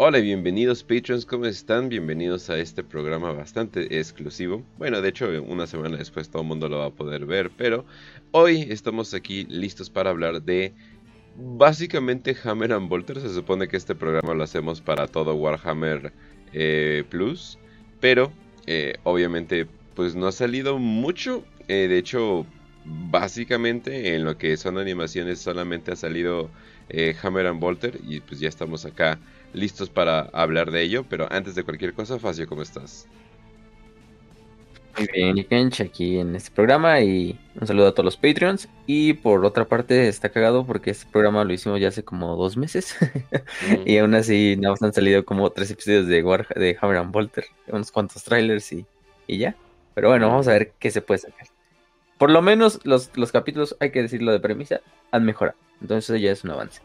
Hola y bienvenidos Patreons, ¿cómo están? Bienvenidos a este programa bastante exclusivo. Bueno, de hecho, una semana después todo el mundo lo va a poder ver, pero hoy estamos aquí listos para hablar de básicamente Hammer and Bolter. Se supone que este programa lo hacemos para todo Warhammer eh, Plus, pero eh, obviamente pues no ha salido mucho. Eh, de hecho, básicamente en lo que son animaciones solamente ha salido Hammer and Bolter y pues ya estamos acá listos para hablar de ello, pero antes de cualquier cosa, Facio, ¿cómo estás? Muy bien, Kench, aquí en este programa y un saludo a todos los Patreons. Y por otra parte, está cagado porque este programa lo hicimos ya hace como dos meses y aún así nada más han salido como tres episodios de, War de Hammer and Bolter, unos cuantos trailers y, y ya. Pero bueno, vamos a ver qué se puede sacar. Por lo menos los, los capítulos, hay que decirlo de premisa, han mejorado. Entonces ya es un avance.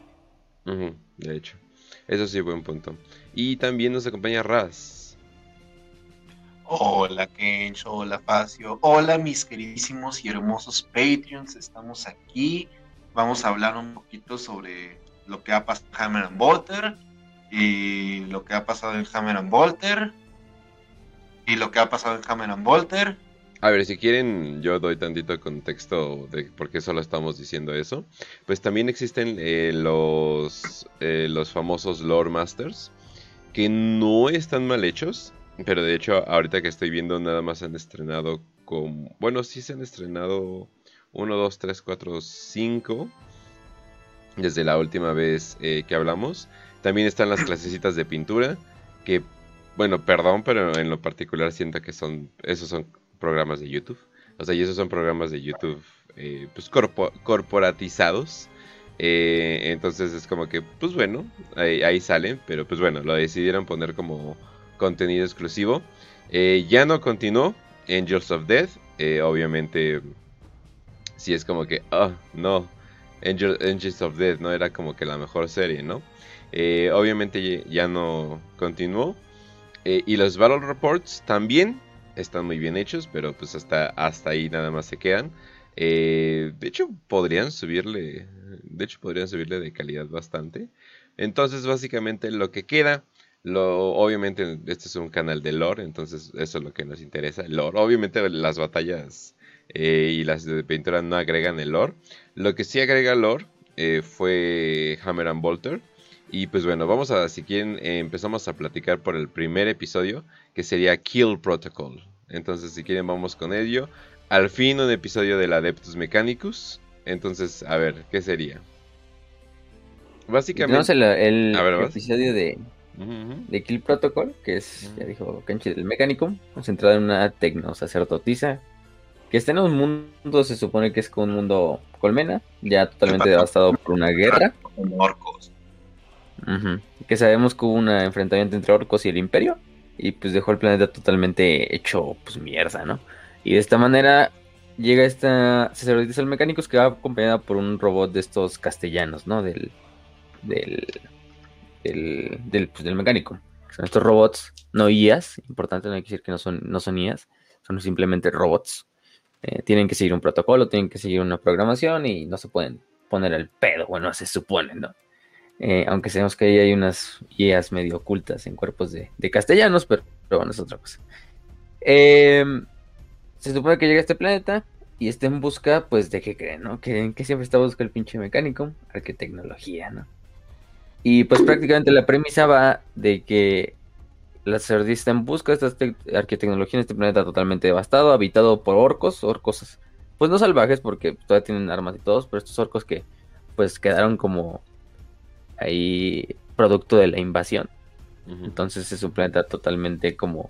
de hecho. Eso sí, buen punto. Y también nos acompaña Raz. Hola Kench, hola Facio, hola mis queridísimos y hermosos Patreons, estamos aquí. Vamos a hablar un poquito sobre lo que ha pasado en Hammer and Bolter y lo que ha pasado en Hammer and Bolter y lo que ha pasado en Hammer and Bolter a ver, si quieren, yo doy tantito contexto de por qué solo estamos diciendo eso. Pues también existen eh, los, eh, los famosos Lore Masters, que no están mal hechos, pero de hecho, ahorita que estoy viendo, nada más han estrenado con. Bueno, sí se han estrenado 1, 2, 3, 4, 5. Desde la última vez eh, que hablamos. También están las clasecitas de pintura. Que, bueno, perdón, pero en lo particular siento que son. Esos son programas de YouTube. O sea, y esos son programas de YouTube eh, pues corporatizados. Eh, entonces es como que, pues bueno, ahí, salen, pero pues bueno, lo decidieron poner como contenido exclusivo. Eh, ya no continuó Angels of Death. obviamente, si es como que, oh, no, Angels of Death no era como que la mejor serie, ¿no? obviamente ya no continuó. y los Battle Reports también están muy bien hechos, pero pues hasta, hasta ahí nada más se quedan. Eh, de hecho, podrían subirle. De hecho, podrían subirle de calidad bastante. Entonces, básicamente lo que queda. Lo, obviamente, este es un canal de lore, entonces eso es lo que nos interesa. lore. Obviamente, las batallas eh, y las de pintura no agregan el lore. Lo que sí agrega lore eh, fue Hammer and Bolter. Y pues bueno, vamos a, si quieren, empezamos a platicar por el primer episodio, que sería Kill Protocol. Entonces, si quieren, vamos con ello. Al fin, un episodio del Adeptus Mechanicus. Entonces, a ver, ¿qué sería? Básicamente. el, episodio de, de Kill Protocol, que es, ya dijo Kenchi, del Mechanicum, concentrado en una tecno sacerdotisa. Que está en un mundo, se supone que es como un mundo colmena, ya totalmente devastado por una guerra. Orcos. Que sabemos que hubo un enfrentamiento entre orcos y el imperio y pues dejó el planeta totalmente hecho pues mierda, ¿no? Y de esta manera llega esta sacerdotisa del mecánicos que va acompañada por un robot de estos castellanos, ¿no? Del del del, del, pues, del mecánico. Son estos robots no IAs, importante no hay que decir que no son no son IAs, son simplemente robots. Eh, tienen que seguir un protocolo, tienen que seguir una programación y no se pueden poner el pedo, bueno, se supone, ¿no? Eh, aunque sabemos que ahí hay unas ideas medio ocultas en cuerpos de, castellanos, pero, bueno, es otra cosa. Em, se supone que llega a este planeta y está en busca, pues, de qué creen, ¿no? Que, que siempre está buscando el pinche mecánico, arquitecnología, ¿no? Y pues prácticamente la premisa va de que la sardista está en busca de esta arquitecnología en este planeta totalmente devastado, habitado por orcos, orcos, pues no salvajes porque todavía tienen armas y todos, pero estos orcos que pues quedaron como ahí producto de la invasión. Entonces es un planeta totalmente como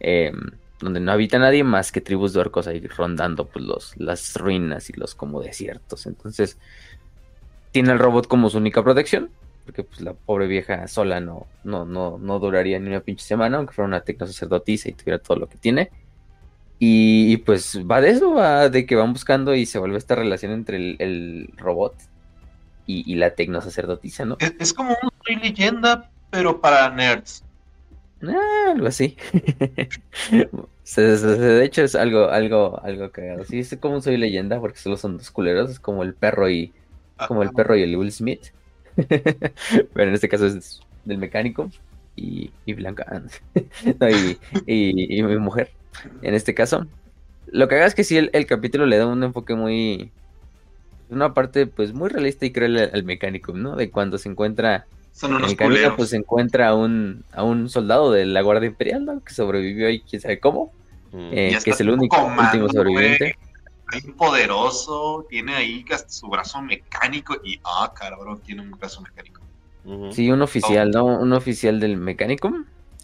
em, donde no habita nadie más que tribus de orcos ahí rondando pues los, las ruinas y los como desiertos. Entonces tiene el robot como su única protección, porque pues la pobre vieja sola no, no, no, no duraría ni una pinche semana, aunque fuera una tecno sacerdotisa y tuviera todo lo que tiene. Y, pues va de eso, va de que van buscando y se vuelve esta relación entre el, el robot y, la tecno sacerdotisa, ¿no? Es, como un soy leyenda, pero para nerds. Ah, algo así. de hecho es algo, algo, algo cagado. Sí, es como un soy leyenda porque solo son dos culeros, es como el perro y como el perro y el Will Smith. pero en este caso es del mecánico. y, Blanca y, mi mujer, en este caso. Lo que haga es que sí, el, capítulo le da un enfoque muy... Una parte pues muy realista y cruel al, mecánico, ¿no? De cuando se encuentra... Son unos en el pues se encuentra a un, a un soldado de la Guardia Imperial, ¿no? Que sobrevivió ahí, quién sabe cómo. Mm. Eh, que es el único último sobreviviente. Muy poderoso, tiene ahí hasta su brazo mecánico y, ah, cabrón, tiene un brazo mecánico. Sí, un oficial, ¿no? Un oficial del mecánico,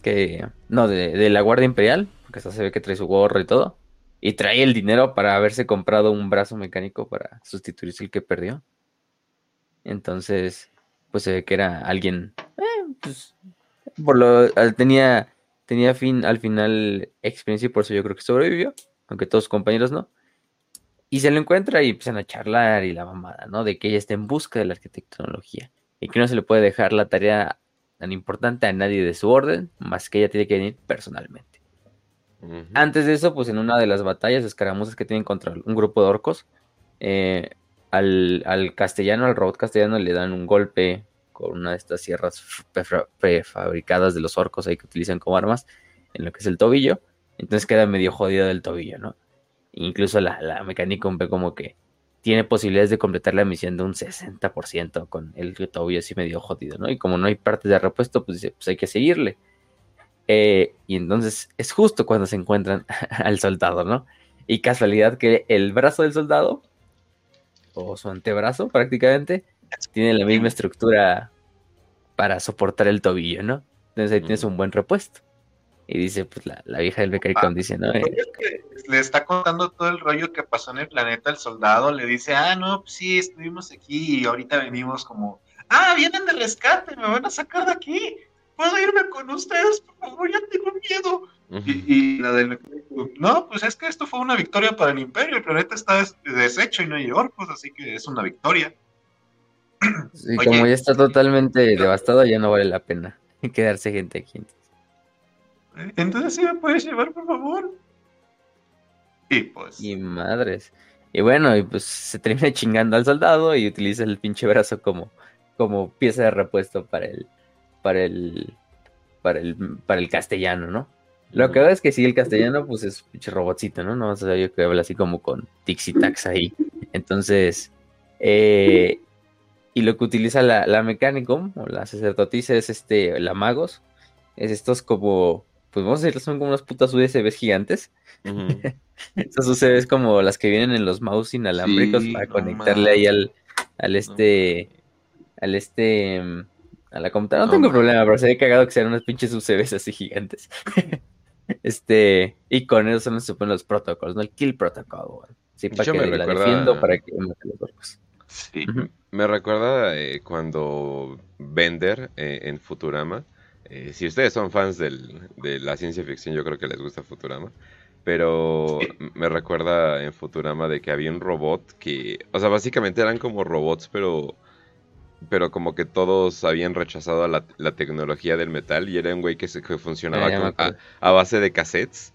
que, no, de, la Guardia Imperial, porque hasta se ve que trae su gorro y todo, y trae el dinero para haberse comprado un brazo mecánico para sustituirse el que perdió. Entonces, pues se ve que era alguien, eh, pues, por lo, tenía, tenía fin, al final experiencia y por eso yo creo que sobrevivió, aunque todos sus compañeros no. Y se lo encuentra y empiezan a charlar y la mamada, ¿no? De que ella está en busca de la arquitectonología y que no se le puede dejar la tarea tan importante a nadie de su orden, más que ella tiene que venir personalmente. Antes de eso, pues en una de las batallas escaramuzas que tienen contra un grupo de orcos, eh, al, castellano, al robot castellano, le dan un golpe con una de estas sierras prefabricadas de los orcos ahí que utilizan como armas en lo que es el tobillo. Entonces queda medio jodido del tobillo, ¿no? Incluso la, la mecánica ve como que tiene posibilidades de completar la misión de un 60% con el tobillo así medio jodido, ¿no? Y como no hay partes de repuesto, pues dice, pues hay que seguirle. Eh, y entonces es justo cuando se encuentran al soldado, ¿no? Y casualidad que el brazo del soldado, o su antebrazo prácticamente, tiene la misma estructura para soportar el tobillo, ¿no? Entonces ahí tienes un buen repuesto. Y dice, pues la, vieja del Becaricón ah, dice, ¿no? le está contando todo el rollo que pasó en el planeta el soldado, le dice, ah, no, pues sí, estuvimos aquí y ahorita venimos como, ah, vienen de rescate, me van a sacar de aquí, puedo irme con ustedes, por favor, ya tengo miedo. y, la del no, pues es que esto fue una victoria para el imperio, el planeta está deshecho y no hay orcos, así que es una victoria. Y como ya está totalmente devastado, ya no vale la pena quedarse gente aquí. Entonces, ¿sí me puedes llevar, por favor? Y pues. Y madres. Y bueno, y pues se termina chingando al soldado y utiliza el pinche brazo como, como pieza de repuesto para el, para el, para el, para el castellano, ¿no? Lo que veo es que sí, el castellano, pues es pinche robotcito, ¿no? No o sea, yo que habla así como con tix tax ahí. Entonces, eh, y lo que utiliza la, la mecánico, o la sacerdotisa, es este, la magos, es estos como pues vamos a decir, son como unas putas USBs gigantes. Estas USBs como las que vienen en los mouse inalámbricos para conectarle ahí al, al este, al este, a la computadora. No, tengo problema, pero sería cagado que sean unas pinches USBs así gigantes. este, y con eso son, se suponen los protocolos, ¿no? El kill protocol, Sí, para que la defiendo, para que los orcos. Sí, me recuerda eh, cuando Bender eh, en Futurama eh, si ustedes son fans de la ciencia ficción, yo creo que les gusta Futurama. Pero me recuerda en Futurama de que había un robot que, o sea, básicamente eran como robots, pero, pero como que todos habían rechazado la, la tecnología del metal y era un güey que, se, que funcionaba a, a, base de cassettes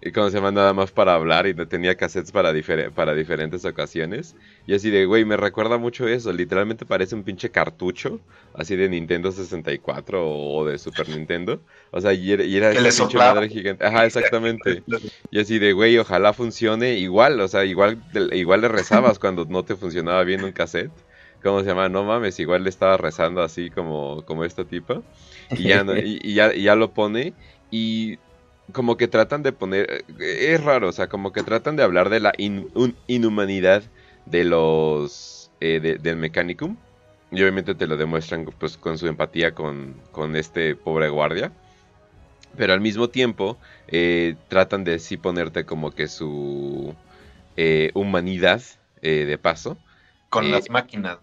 y como se llama nada más para hablar y tenía cassettes para, para diferentes ocasiones. Y así de, güey, me recuerda mucho eso. Literalmente parece un pinche cartucho, así de Nintendo 64 o, de Super Nintendo. O sea, y era, y era pinche madre gigante. Ajá, exactamente. Y así de, güey, ojalá funcione igual. O sea, igual, igual le rezabas cuando no te funcionaba bien un cassette. ¿Cómo se llama? No mames, igual le estaba rezando así como, como esta tipa. Y ya, y, ya, y ya lo pone. Y como que tratan de poner, eh, es raro, o sea, como que tratan de hablar de la inhumanidad de los, eh, del Mechanicum. Y obviamente te lo demuestran pues con su empatía con, con este pobre guardia. Pero al mismo tiempo eh, tratan de sí ponerte como que su humanidad de paso. Con las máquinas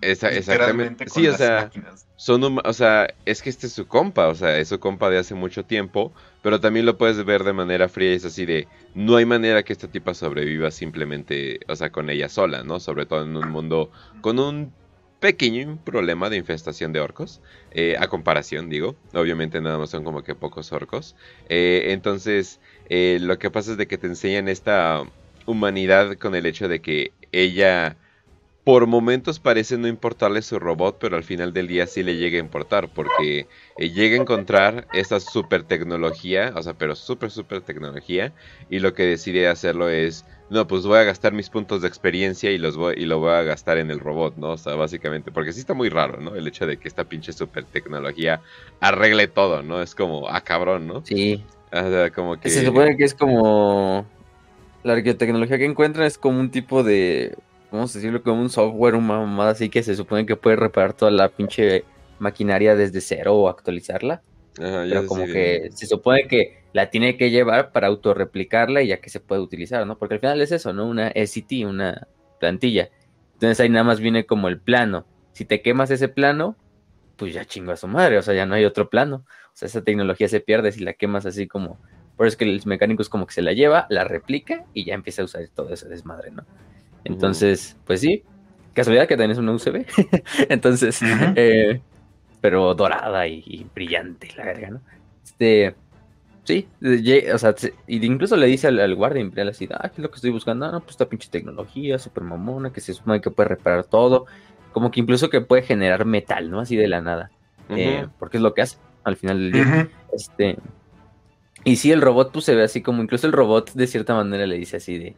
exactamente. Sí, o sea, son, o sea, es que este es su compa, o sea, es su compa de hace mucho tiempo, pero también lo puedes ver de manera fría, es así de, no hay manera que esta tipa sobreviva simplemente, o sea, con ella sola, ¿no? Sobre todo en un mundo con un pequeño problema de infestación de orcos, eh, a comparación, digo, obviamente nada más son como que pocos orcos, eh, entonces, eh, lo que pasa es de que te enseñan esta humanidad con el hecho de que ella por momentos parece no importarle su robot, pero al final del día sí le llega a importar, porque eh, llega a encontrar esa super tecnología, o sea, pero super, super tecnología, y lo que decide hacerlo es, no, pues voy a gastar mis puntos de experiencia y, los voy, y lo voy a gastar en el robot, ¿no? O sea, básicamente, porque sí está muy raro, ¿no? El hecho de que esta pinche super tecnología arregle todo, ¿no? Es como, ah, cabrón, ¿no? Sí. O sea, como que... Se supone que es como... La arqueotecnología que encuentran es como un tipo de vamos a decirlo, como un software, un mamada así que se supone que puede reparar toda la pinche maquinaria desde cero o actualizarla. pero como que se supone que la tiene que llevar para autorreplicarla y ya que se puede utilizar, ¿no? Porque al final es eso, ¿no? Una SCT, una plantilla. Entonces ahí nada más viene como el plano. Si te quemas ese plano, pues ya chingo a su madre, o sea, ya no hay otro plano. O sea, esa tecnología se pierde si la quemas así como... Por eso es que el mecánico es como que se la lleva, la replica y ya empieza a usar todo ese desmadre, ¿no? Entonces, pues sí, casualidad que tenés una UCB. Entonces, eh, pero dorada y, brillante, la verga, ¿no? Este, sí, o sea, incluso le dice al, guardia imperial así, ah, ¿qué es lo que estoy buscando? Ah, no, pues esta pinche tecnología super mamona, que se supone que puede reparar todo, como que incluso que puede generar metal, ¿no? Así de la nada, eh, porque es lo que hace al final del día. Este, y sí, el robot pues se ve así como, incluso el robot de cierta manera le dice así de,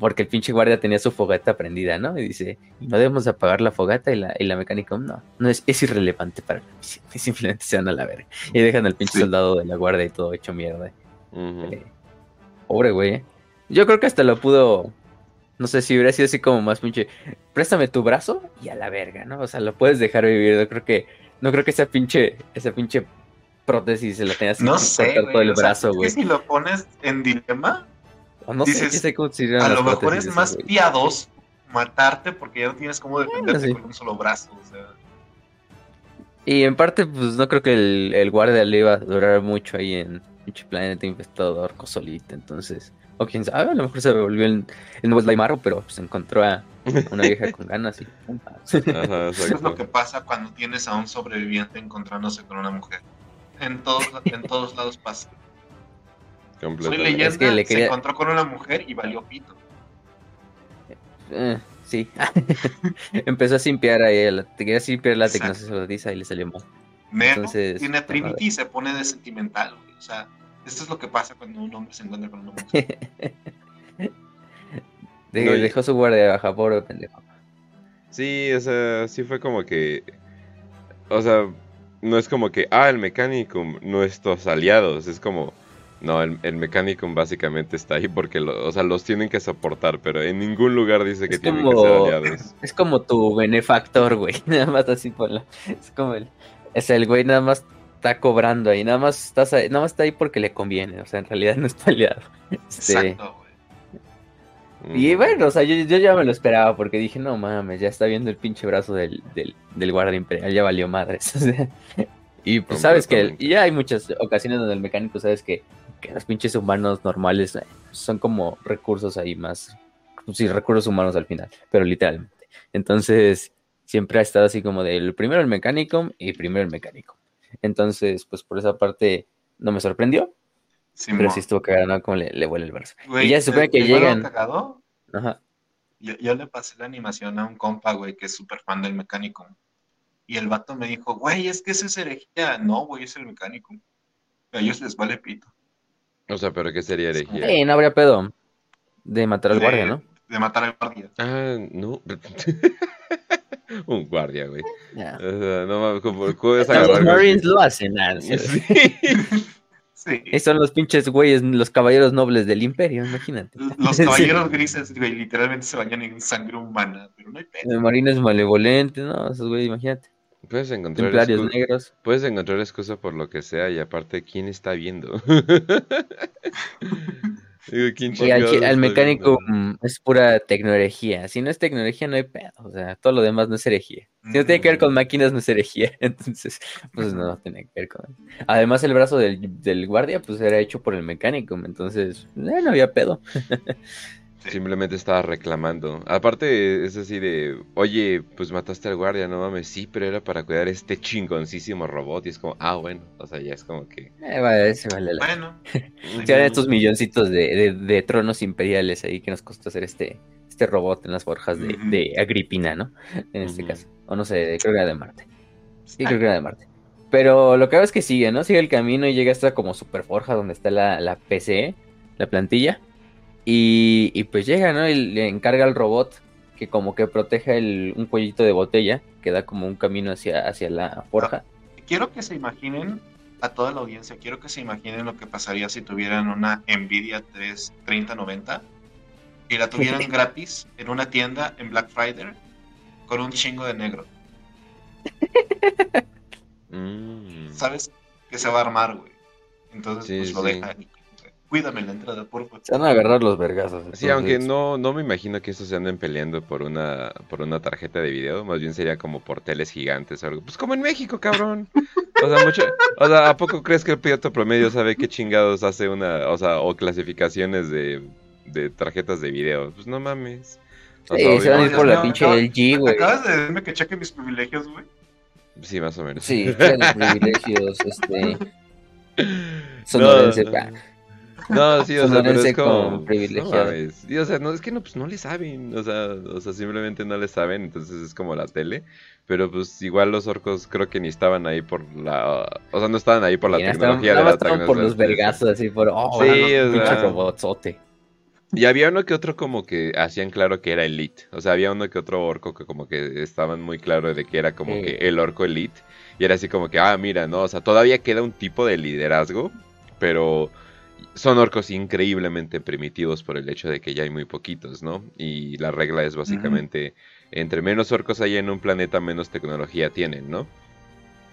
porque el pinche guardia tenía su fogata prendida, ¿no? Y dice, no debemos apagar la fogata y la, y la mecánica, no, no es, es irrelevante para la misión, simplemente se van a la verga. Y dejan al pinche soldado de la guardia y todo hecho mierda. Eh, pobre güey, ¿eh? Yo creo que hasta lo pudo, no sé si hubiera sido así como más pinche, préstame tu brazo y a la verga, ¿no? O sea, lo puedes dejar vivir, yo creo que, no creo que esa pinche, esa pinche prótesis se la tengas no sé, todo el brazo, güey. si lo pones en dilema, no Dices, sé, a lo mejor es más piadoso matarte porque ya no tienes cómo defenderte con un solo brazo. O sea. Y en parte, pues no creo que el, el guardia le iba a durar mucho ahí en pinche planeta infestado de solita. Entonces, o quién sabe, a lo mejor se volvió el, el nuevo Slaimaro, pero pues encontró a una vieja con ganas y Eso es lo que pasa cuando tienes a un sobreviviente encontrándose con una mujer. En todos, en todos lados pasa. Soy leyenda, se encontró con una mujer y valió pito. Eh, sí. Empezó a simpiar ahí, te quería simpiar la tecnología y le salió mal. Entonces, tiene Trinity y se pone de sentimental, O sea, esto es lo que pasa cuando un hombre se encuentra con una mujer. dejó su guardia baja, pobre pendejo. Sí, o sea, sí fue como que. O sea, no es como que, ah, el mecánico, nuestros aliados. Es como, no, el, el Mechanicum básicamente está ahí porque o sea, los tienen que soportar, pero en ningún lugar dice que tienen que ser aliados. Es como tu benefactor, güey. Nada más así por la. Es como el. Es el güey nada más está cobrando ahí. Nada más estás nada más está ahí porque le conviene. O sea, en realidad no está aliado. Este, Exacto, güey. Y bueno, o sea, yo, yo, ya me lo esperaba porque dije, no mames, ya está viendo el pinche brazo del, del, del guardia imperial, ya valió madres. y pues sabes que ya hay muchas ocasiones donde el mecánico sabes que que los pinches humanos normales eh, son como recursos ahí más, sí, recursos humanos al final, pero literalmente. Entonces, siempre ha estado así como de primero el mecánico y primero el mecánico. Entonces, pues por esa parte no me sorprendió. pero sí estuvo cagado, ¿no? Como le, le vuelve el brazo. y ya se supone que llegan. Ajá. Yo, yo, le pasé la animación a un compa, güey, que es súper fan del mecánico. Y el vato me dijo, güey, es que ese es herejía. No, güey, es el mecánico. A ellos les vale pito. O sea, pero ¿qué sería herejía? Sí, no habría pedo. De matar al guardia, ¿no? De matar al guardia. Ah, no. Un guardia, güey. Ya. O sea, no ¿cómo puedes Los Marines lo hacen, sí. sí. Esos son los pinches güeyes, los caballeros nobles del imperio, imagínate. Los caballeros grises, güey, literalmente se bañan en sangre humana, pero no hay pedo. El marines malevolentes, ¿no? Esos güeyes, imagínate. Puedes encontrar, negros. puedes encontrar excusa por lo que sea y aparte, ¿quién está viendo? y al, mecánico mm, es pura tecnología. Si no es tecnología, no hay pedo. O sea, todo lo demás no es herejía. Si no tiene que ver con mm. máquinas, no es herejía. Entonces, pues no tiene que ver con. Además, el brazo del, del guardia, pues era hecho por el mecánico. Entonces, eh, no había pedo. Simplemente estaba reclamando. Aparte, es así de, oye, pues mataste al guardia, no mames, sí, pero era para cuidar este chingoncísimo robot. Y es como, ah, bueno, o sea, ya es como que. Eh, vale, ese vale la Bueno. estos milloncitos de, de, tronos imperiales ahí que nos costó hacer este, este robot en las forjas de, de Agripina, ¿no? En este caso. O no sé, creo que era de Marte. Sí, creo que era de Marte. Pero lo que hago es que sigue, ¿no? Sigue el camino y llega hasta como super forja donde está la, la PCE, la plantilla. Y, y pues llega, ¿no? Y le encarga al robot que como que proteja el, un cuellito de botella que da como un camino hacia, hacia la forja. Quiero que se imaginen, a toda la audiencia, quiero que se imaginen lo que pasaría si tuvieran una Nvidia 3 3090 y la tuvieran gratis en una tienda en Black Friday con un chingo de negro. Mm. Sabes que se va a armar, güey. Entonces, Sí, pues lo sí. dejan. Cuídame la entrada, por favor. Se van a agarrar los vergazos. Sí, aunque no, no me imagino que estos se anden peleando por una, por una tarjeta de video, más bien sería como por teles gigantes o algo. Pues como en México, cabrón. O sea, mucho, o sea, ¿a poco crees que el piloto promedio sabe qué chingados hace una, o sea, o clasificaciones de, de tarjetas de video? Pues no mames. O Sí, sea, se van a ir por la no, pinche no. LG, güey. Acabas de decirme que cheque mis privilegios, güey. Sí, más o menos. Sí, tienen privilegios, este... No, Sonorense, no. No, sí, o sea, pero es como... privilegiado. No. Sí, o sea, no, es que no, pues no le saben, o sea, o sea, simplemente no le saben, entonces es como la tele, pero pues igual los orcos creo que ni estaban ahí por la... O sea, no estaban ahí por la Y estaban- tecnología de la estaban por los vergazos, así por... Oh, Sí, sí, o pinche sea. robotzote. Y había uno que otro como que hacían claro que era elite, o sea, había uno que otro orco que como que estaban muy claro de que era como Sí. que el orco elite, y era así como que, ah, mira, no, o sea, todavía queda un tipo de liderazgo, pero son orcos increíblemente primitivos por el hecho de que ya hay muy poquitos, ¿no? Y la regla es básicamente, entre menos orcos hay en un planeta, menos tecnología tienen, ¿no?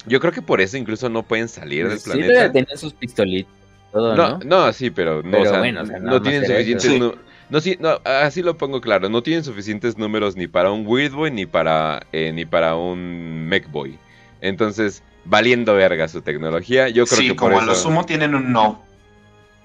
Yo creo que por eso incluso no pueden salir del Sí, planeta. todavía tenían sus pistolitas. Todo, No, ¿no? no, sí, pero no, Pero o sea, bueno, o sea, nada no tienen suficientes no, sí, no, así lo pongo claro, no tienen suficientes números ni para un Weird Boy ni para eh, ni para un Mech Boy. Entonces, valiendo verga su tecnología, yo creo sí, que por como a eso lo sumo tienen un no.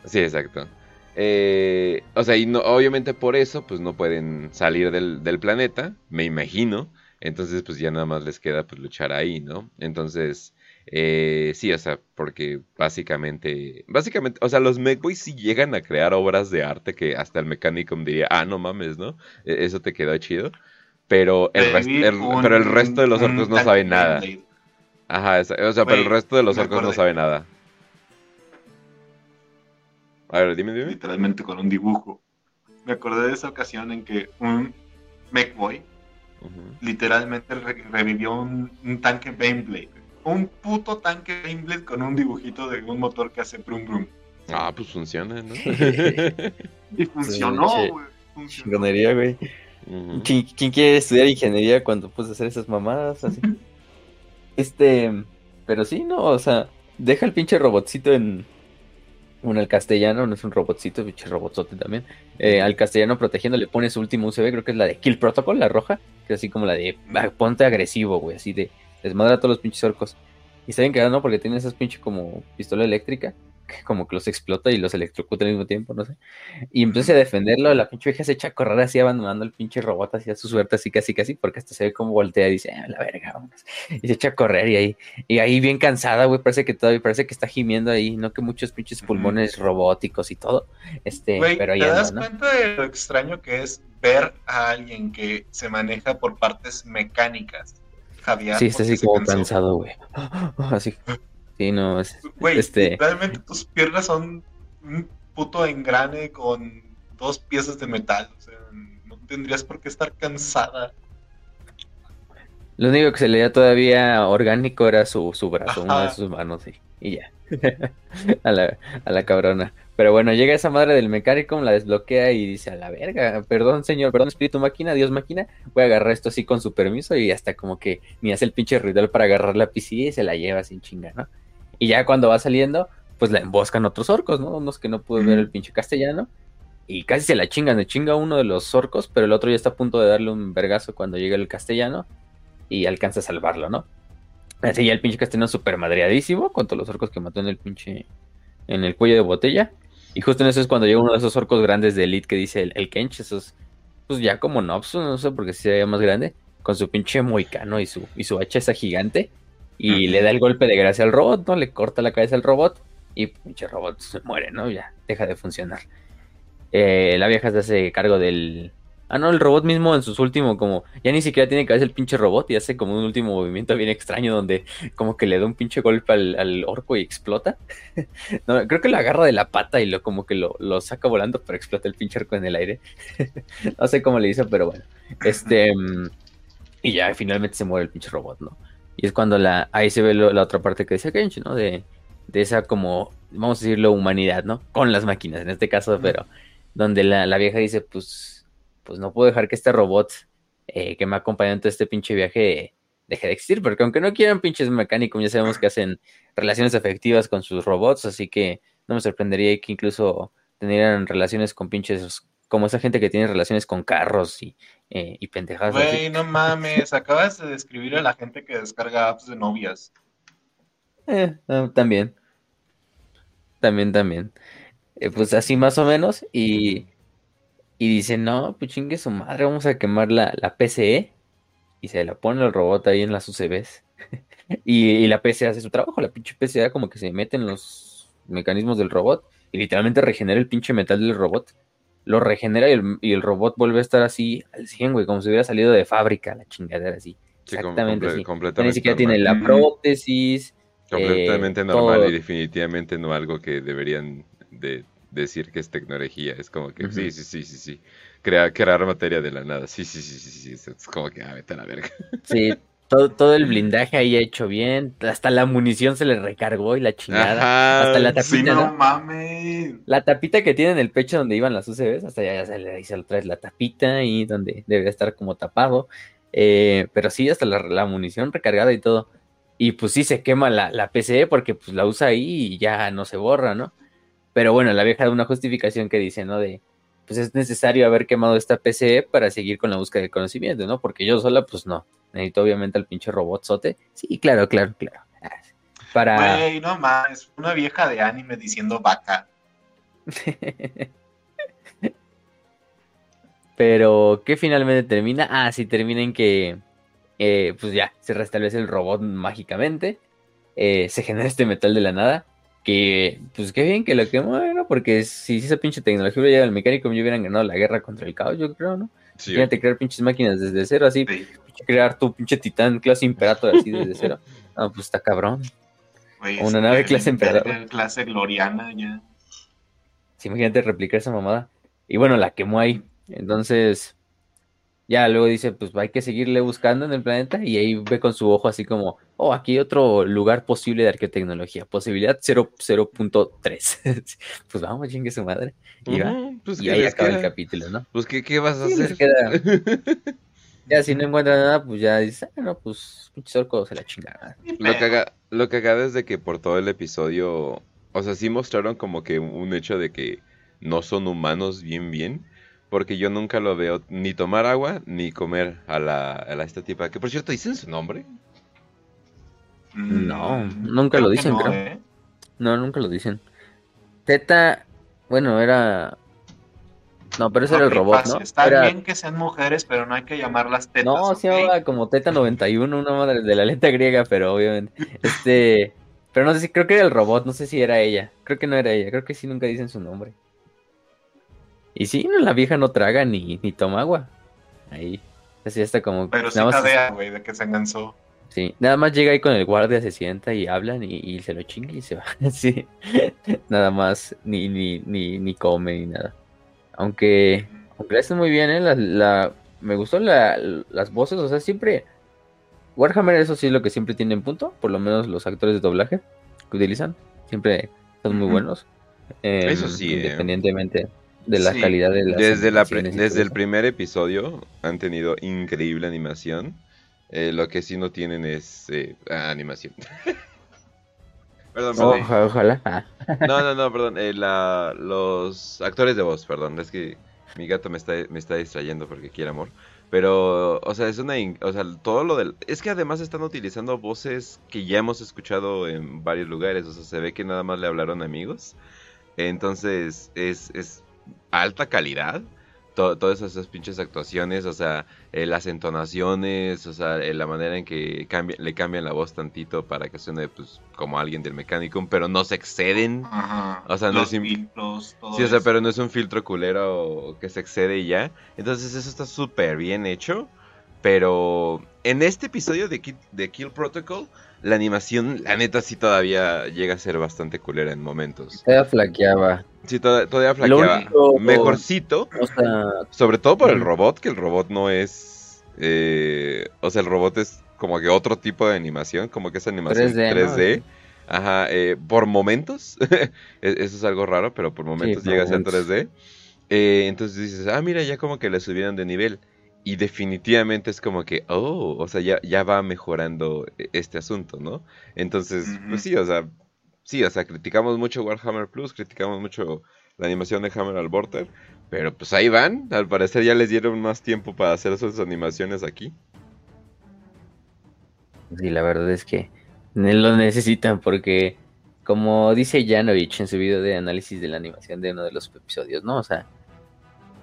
Sí, exacto. Eh, o sea, y no, obviamente por eso, pues no pueden salir del, del planeta, me imagino. Entonces, pues ya nada más les queda pues luchar ahí, ¿no? Entonces, eh, sí, o sea, porque básicamente, básicamente, o sea, los Mechboys sí llegan a crear obras de arte que hasta el Mechanicum diría, ah, no mames, ¿no? E- Eso te quedó chido. Pero el, rest- Baby, el- un- pero el resto de los orcos no saben nada. Ajá, o sea, pero el resto de los orcos no saben nada. A ver, dime, dime. literalmente con un dibujo. Me acordé de esa ocasión en que un Mechboy Ujú. literalmente re- revivió un, un tanque Beyblade. Un puto tanque Beyblade con un dibujito de un motor que hace brum brum. Ah, pues funciona, ¿no? Y funcionó, güey. Chingonería, güey. Ujú. ¿Quién, quién quiere estudiar ingeniería cuando puedes hacer esas mamadas así? Este, pero sí, no, o sea, deja el pinche robotcito en, bueno, el castellano, no es un robotcito, pinche robotzote también, eh, al castellano protegiendo, le pone su último UCB, creo que es la de Kill Protocol, la roja, que es así como la de, "Ah, ponte agresivo, güey, así de, desmadra a todos los pinches orcos. Y saben que no, porque tiene esas pinche como pistola eléctrica, como que los explota y los electrocuta al mismo tiempo, no sé. Y empieza a defenderlo, la pinche vieja se echa a correr así abandonando el pinche robot hacia su suerte, así casi casi, porque hasta se ve como voltea y dice, ah, la verga, vámonos. Y se echa a correr y ahí, y ahí bien cansada, güey, parece que todavía, parece que está gimiendo ahí, no que muchos pinches pulmones robóticos y todo. Este, Güey, pero ahí ¿te anda, das ¿no? cuenta de lo extraño que es ver a alguien que se maneja por partes mecánicas? Javier. Sí, está así como cansado, güey. Así. Sí, no, es, Güey, Este- realmente tus piernas son un puto engrane con dos piezas de metal. O sea, no tendrías por qué estar cansada. Lo único que se le veía todavía orgánico era su, su brazo, una de sus manos, sí, y ya. a, la, a la cabrona. Pero bueno, llega esa madre del mecánico, la desbloquea y dice, a la verga, perdón señor, perdón espíritu máquina, Dios máquina, voy a agarrar esto así con su permiso y hasta como que ni hace el pinche ruido para agarrar la PC y se la lleva sin chinga, ¿no? Y ya cuando va saliendo, pues la emboscan otros orcos, ¿no? Unos que no pudo ver el pinche castellano. Y casi se la chingan, le chinga uno de los orcos, pero el otro ya está a punto de darle un vergazo cuando llega el castellano y alcanza a salvarlo, ¿no? Así ya el pinche castellano súper madreadísimo con todos los orcos que mató en el pinche. en el cuello de botella. Y justo en eso es cuando llega uno de esos orcos grandes de Elite que dice el, el Kench, esos. Pues ya como Nobs, no sé porque si se veía más grande. Con su pinche moicano y su, y su hacha esa gigante. Y le da el golpe de gracia al robot, ¿no? Le corta la cabeza al robot. Y pinche robot se muere, ¿no? Ya deja de funcionar. Eh, la vieja se hace cargo del Ah, no, el robot mismo en sus últimos, como, ya ni siquiera tiene hacer el pinche robot y hace como un último movimiento bien extraño donde como que le da un pinche golpe al, orco y explota. no, creo que lo agarra de la pata y lo como que lo, lo saca volando, pero explota el pinche orco en el aire. no sé cómo le hizo, pero bueno. Este, mm, y ya finalmente se muere el pinche robot, ¿no? Y es cuando la, ahí se ve la otra parte que decía Kenshi, ¿no? De, de esa como, vamos a decirlo, humanidad, ¿no? Con las máquinas en este caso, pero donde la, la vieja dice, pues pues no puedo dejar que este robot eh, que me acompañado en todo este pinche viaje deje de existir, porque aunque no quieran pinches mecánicos, ya sabemos que hacen relaciones afectivas con sus robots, así que no me sorprendería que incluso tuvieran relaciones con pinches, como esa gente que tiene relaciones con carros y, eh, y pendejadas. Güey, no mames, acabas de describir a la gente que descarga apps de novias. Eh, también. También, también. Eh, pues así más o menos, y y dice, no, pues chingue su madre, vamos a quemar la, la PCE. Y se la pone el robot ahí en las UCBs. y, la PCE hace su trabajo. La pinche PCE como que se mete en los mecanismos del robot. Y literalmente regenera el pinche metal del robot. Lo regenera y el, robot vuelve a estar así al 100, güey. Como si hubiera salido de fábrica la chingadera así. Exactamente así. Completamente Ni siquiera tiene la prótesis. Completamente eh, normal y definitivamente no algo que deberían de decir que es tecnología. Es como que, sí, sí, sí, sí, sí. Crear, crear materia de la nada. Sí, sí, sí, sí, sí. Es como que, ah, vete a la verga. Sí, todo, todo el blindaje ahí hecho bien. Hasta la munición se le recargó y la chingada. hasta la tapita. no, mames. La tapita que tiene en el pecho donde iban las UCBs, hasta ya, se le dice otra vez la tapita y donde debe estar como tapado. Eh, pero sí, hasta la, la, munición recargada y todo. Y pues sí se quema la, la PCE porque pues la usa ahí y ya no se borra, ¿no? Pero bueno, la vieja da una justificación que dice, ¿no? De, pues es necesario haber quemado esta PCE para seguir con la búsqueda de conocimiento, ¿no? Porque yo sola, pues no. Necesito obviamente al pinche robot sote. Sí, claro, claro, claro. Para... Güey, no más, una vieja de anime diciendo vaca. Pero, ¿qué finalmente termina? Ah, sí, termina en que, eh, pues ya, se restablece el robot mágicamente. Eh, se genera este metal de la nada que pues qué bien que lo quemó, ¿no? Porque si esa pinche tecnología hubiera llegado al mecánico, me hubieran ganado la guerra contra el caos, yo creo, ¿no? Sí. Fíjate, crear pinches máquinas desde cero, así, crear tu pinche titán clase imperator así desde cero. No, pues está cabrón. una nave clase imperator. Clase gloriana ya. Sí, imagínate replicar esa mamada. Y bueno, la quemó ahí. Entonces, ya luego dice, pues hay que seguirle buscando en el planeta y ahí ve con su ojo así como, oh, aquí hay otro lugar posible de arqueotecnología, posibilidad 0.3. pues vamos, chingue su madre. Y, pues, ahí acaba el capítulo, ¿no? Pues ¿qué, qué vas a hacer? ya si no encuentra nada, pues ya dice, ah, no, pues pinche orco se la chingada. Lo que, haga, lo que haga desde que por todo el episodio, o sea, sí mostraron como que un hecho de que no son humanos bien bien porque yo nunca lo veo ni tomar agua ni comer a la, a esta tipa. Que por cierto, ¿dicen su nombre? No, mm, nunca lo dicen, creo. ¿eh? No, nunca lo dicen. Teta, bueno, era. No, pero ese era el robot, ¿no? Está bien que sean mujeres, pero no hay que llamarlas tetas. No, se llama como Teta 91, una madre de la letra griega, pero obviamente. Este. Pero no sé si, creo que era el robot, no sé si era ella. Creo que no era ella, creo que sí nunca dicen su nombre. Y sí, no, la vieja no traga ni, ni toma agua. Ahí. Así está como. Pero sí cadea, güey, de que se enganzó. Sí, nada más llega ahí con el guardia, se sienta y hablan y, se lo chinga y se va. sí. nada más, ni, ni, ni, ni come ni nada. Aunque, aunque lo muy bien, ¿eh? La, la me gustó la, las voces, o sea, siempre. Warhammer, eso sí es lo que siempre tiene en punto, por lo menos los actores de doblaje que utilizan, siempre son muy buenos. eso sí, eh. De la calidad de las desde la desde el primer episodio han tenido increíble animación. Eh, lo que sí no tienen es eh, animación. Perdón, ojalá. Ah. no no no perdón eh, la, los actores de voz perdón es que mi gato me está me está distrayendo porque quiere amor. Pero o sea es una o sea todo lo del es que además están utilizando voces que ya hemos escuchado en varios lugares o sea se ve que nada más le hablaron amigos. Entonces es, es alta calidad, todas esas pinches actuaciones, o sea, eh, las entonaciones, o sea, eh, la manera en que le cambian la voz tantito para que suene pues como alguien del Mechanicum, pero no se exceden. O sea, no es filtros, Sí, o sea, pero no es un filtro culero que se excede y ya. Entonces eso está súper bien hecho. Pero en este episodio de, de Kill Protocol, la animación, la neta, sí todavía llega a ser bastante culera en momentos. Todavía flaqueaba. Sí, todavía, flaqueaba. Mejorcito. sobre todo por el robot, que el robot no es. Eh, o sea, el robot es como que otro tipo de animación, como que es animación 3D. Ajá, eh, por momentos. E-, eso es algo raro, pero por momentos llega a ser 3D. Eh, entonces dices, ah, mira, ya como que le subieron de nivel. Y definitivamente es como que, oh, o sea, ya, ya va mejorando e-, este asunto, ¿no? Entonces, pues sí, o sea, sí, o sea, criticamos mucho Warhammer Plus, criticamos mucho la animación de Hammer al Border, pero pues ahí van, al parecer ya les dieron más tiempo para hacer esas animaciones aquí. Sí, la verdad es que lo necesitan porque, como dice Janovich en su video de análisis de la animación de uno de los episodios, ¿no? O sea,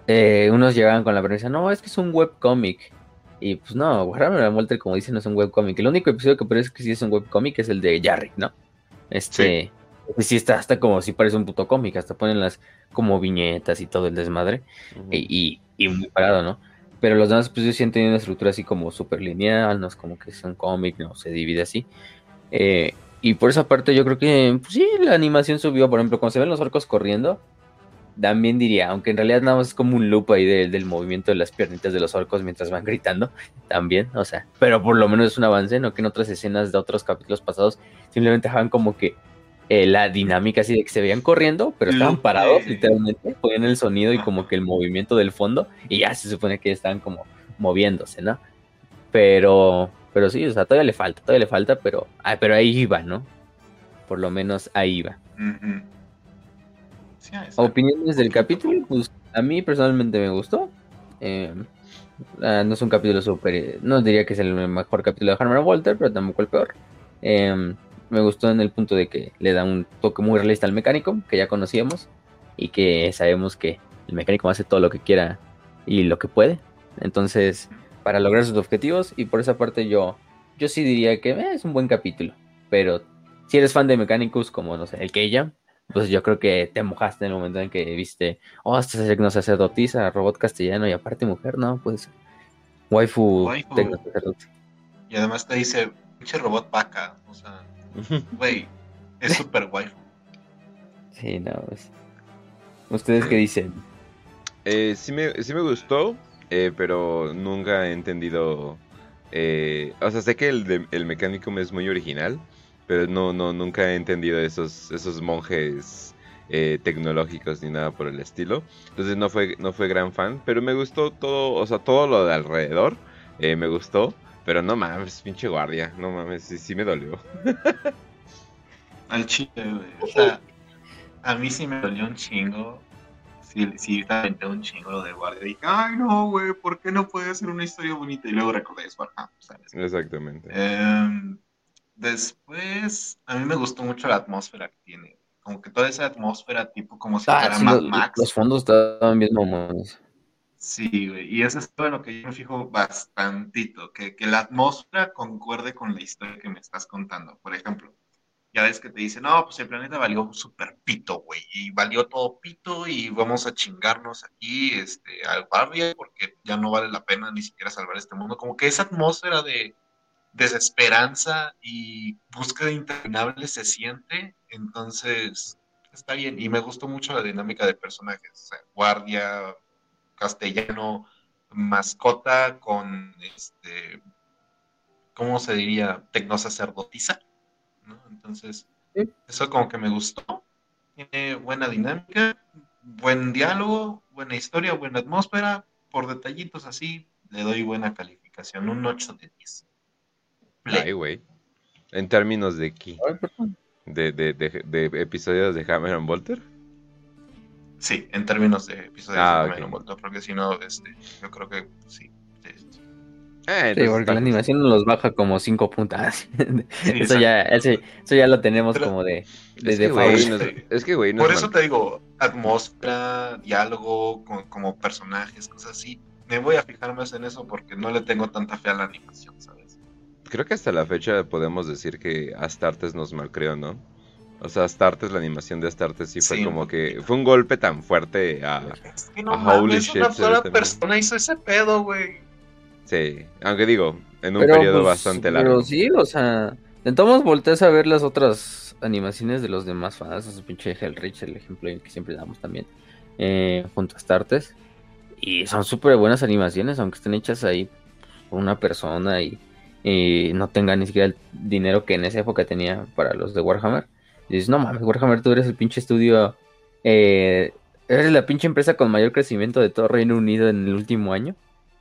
eh, unos llegaban con la premisa, no, es que es un webcomic. Y pues no, Warhammer Walter, como dicen, no es un webcomic. El único episodio que parece que sí es un webcomic es el de Jarrick, ¿no? Este, sí. sí. está hasta como si parece un puto cómic, hasta ponen las como viñetas y todo el desmadre. y, y, muy parado, ¿no? Pero los demás pues sí han tenido una estructura así como súper lineal, no es como que es un cómic, no, se divide así. Eh, y por esa parte yo creo que, pues sí, la animación subió, por ejemplo, cuando se ven los orcos corriendo, también diría, aunque en realidad nada más es como un loop ahí del movimiento de las piernitas de los orcos mientras van gritando, también, o sea, pero por lo menos es un avance, no que en otras escenas de otros capítulos pasados simplemente dejaban como que eh, la dinámica así de que se veían corriendo, pero estaban parados literalmente, ponían el sonido y como que el movimiento del fondo y ya se supone que estaban como moviéndose, ¿no? Pero, pero sí, o sea, todavía le falta, todavía le falta, pero, ah, pero ahí iba, ¿no? Por lo menos ahí iba. Opiniones del capítulo, pues a mí personalmente me gustó. Eh, no es un capítulo súper, no diría que es el mejor capítulo de Harmer Walter, pero tampoco el peor. Eh, me gustó en el punto de que le da un toque muy realista al mecánico, que ya conocíamos, y que sabemos que el mecánico hace todo lo que quiera y lo que puede. Entonces, para lograr sus objetivos, y por esa parte yo, yo sí diría que eh, es un buen capítulo. Pero si eres fan de mecánicos como, no sé, el Keija, pues yo creo que te mojaste en el momento en que viste, oh, esta es sacerdotisa, robot castellano y aparte mujer, ¿no? Pues waifu, waifu. Y además te dice, pinche robot vaca, o sea, güey, es súper waifu. Sí, no, pues. ¿Ustedes qué dicen? Eh, sí, me, sí me gustó, eh, pero nunca he entendido... Eh, o sea, sé que el, de, el Mechanicum es muy original, pero no, no, nunca he entendido esos, esos monjes eh, tecnológicos ni nada por el estilo. Entonces no fue, no fue gran fan, pero me gustó todo, o sea, todo lo de alrededor, eh, me gustó, pero no mames, pinche guardia, no mames, sí, sí me dolió. Al chile, güey, o sea, a mí sí me dolió un chingo. Sí, sí, realmente un chingo lo de guardia. Dije, ay, no, güey, ¿por qué no puede ser una historia bonita? Y luego recordé eso, ¿sabes? Exactamente. Eh, Después, a mí me gustó mucho la atmósfera que tiene. Como que toda esa atmósfera, tipo como si ah, fuera Mad Max. Los fondos estaban bien mamones. Sí, güey. Y eso es todo en lo que yo me fijo bastantito. Que, que la atmósfera concuerde con la historia que me estás contando. Por ejemplo, ya ves que te dicen, no, pues el planeta valió súper pito, güey. Y valió todo pito y vamos a chingarnos aquí este, al guardia porque ya no vale la pena ni siquiera salvar este mundo. Como que esa atmósfera de desesperanza y búsqueda interminable se siente, entonces está bien. Y me gustó mucho la dinámica de personajes, guardia, castellano, mascota con este, ¿cómo se diría? Tecnosacerdotisa, ¿no? Entonces, eso como que me gustó. Tiene buena dinámica, buen diálogo, buena historia, buena atmósfera. Por detallitos así, le doy buena calificación, un 8 de 10. Ay, güey. En términos de qué? ¿De, de, de, episodios de Hammer and Volter? Sí, en términos de episodios ah, de Hammer and Volter, porque si no, este, yo creo que sí. Eh, Sí, entonces porque la animación nos baja como 5 puntas. Sí, eso, ya, eso, eso ya lo tenemos Pero- como de, de Es que, default. güey, es- que, Por es eso mal- te digo, atmósfera, diálogo, co- como personajes, cosas así. Me voy a fijar más en eso porque no le tengo tanta fe a la animación, ¿sabes? Creo que hasta la fecha podemos decir que Astartes nos malcreó, ¿no? O sea, Astartes, la animación de Astartes sí fue Sí, como que fue un golpe tan fuerte a... Es que no Ah, holy mames, una sola persona hizo ese pedo, güey. Sí, aunque digo, en un Pero, periodo pues, bastante Pero largo. sí, o sea, intentamos voltear a ver las otras animaciones de los demás fans. Ese pinche Hellrich, el ejemplo que siempre damos también, eh, junto a Astartes. Y son súper buenas animaciones, aunque estén hechas ahí por una persona y, y no tengan ni siquiera el dinero que en esa época tenía para los de Warhammer. Y dices, no mames, Warhammer, tú eres el pinche estudio, eh, eres la pinche empresa con mayor crecimiento de todo Reino Unido en el último año.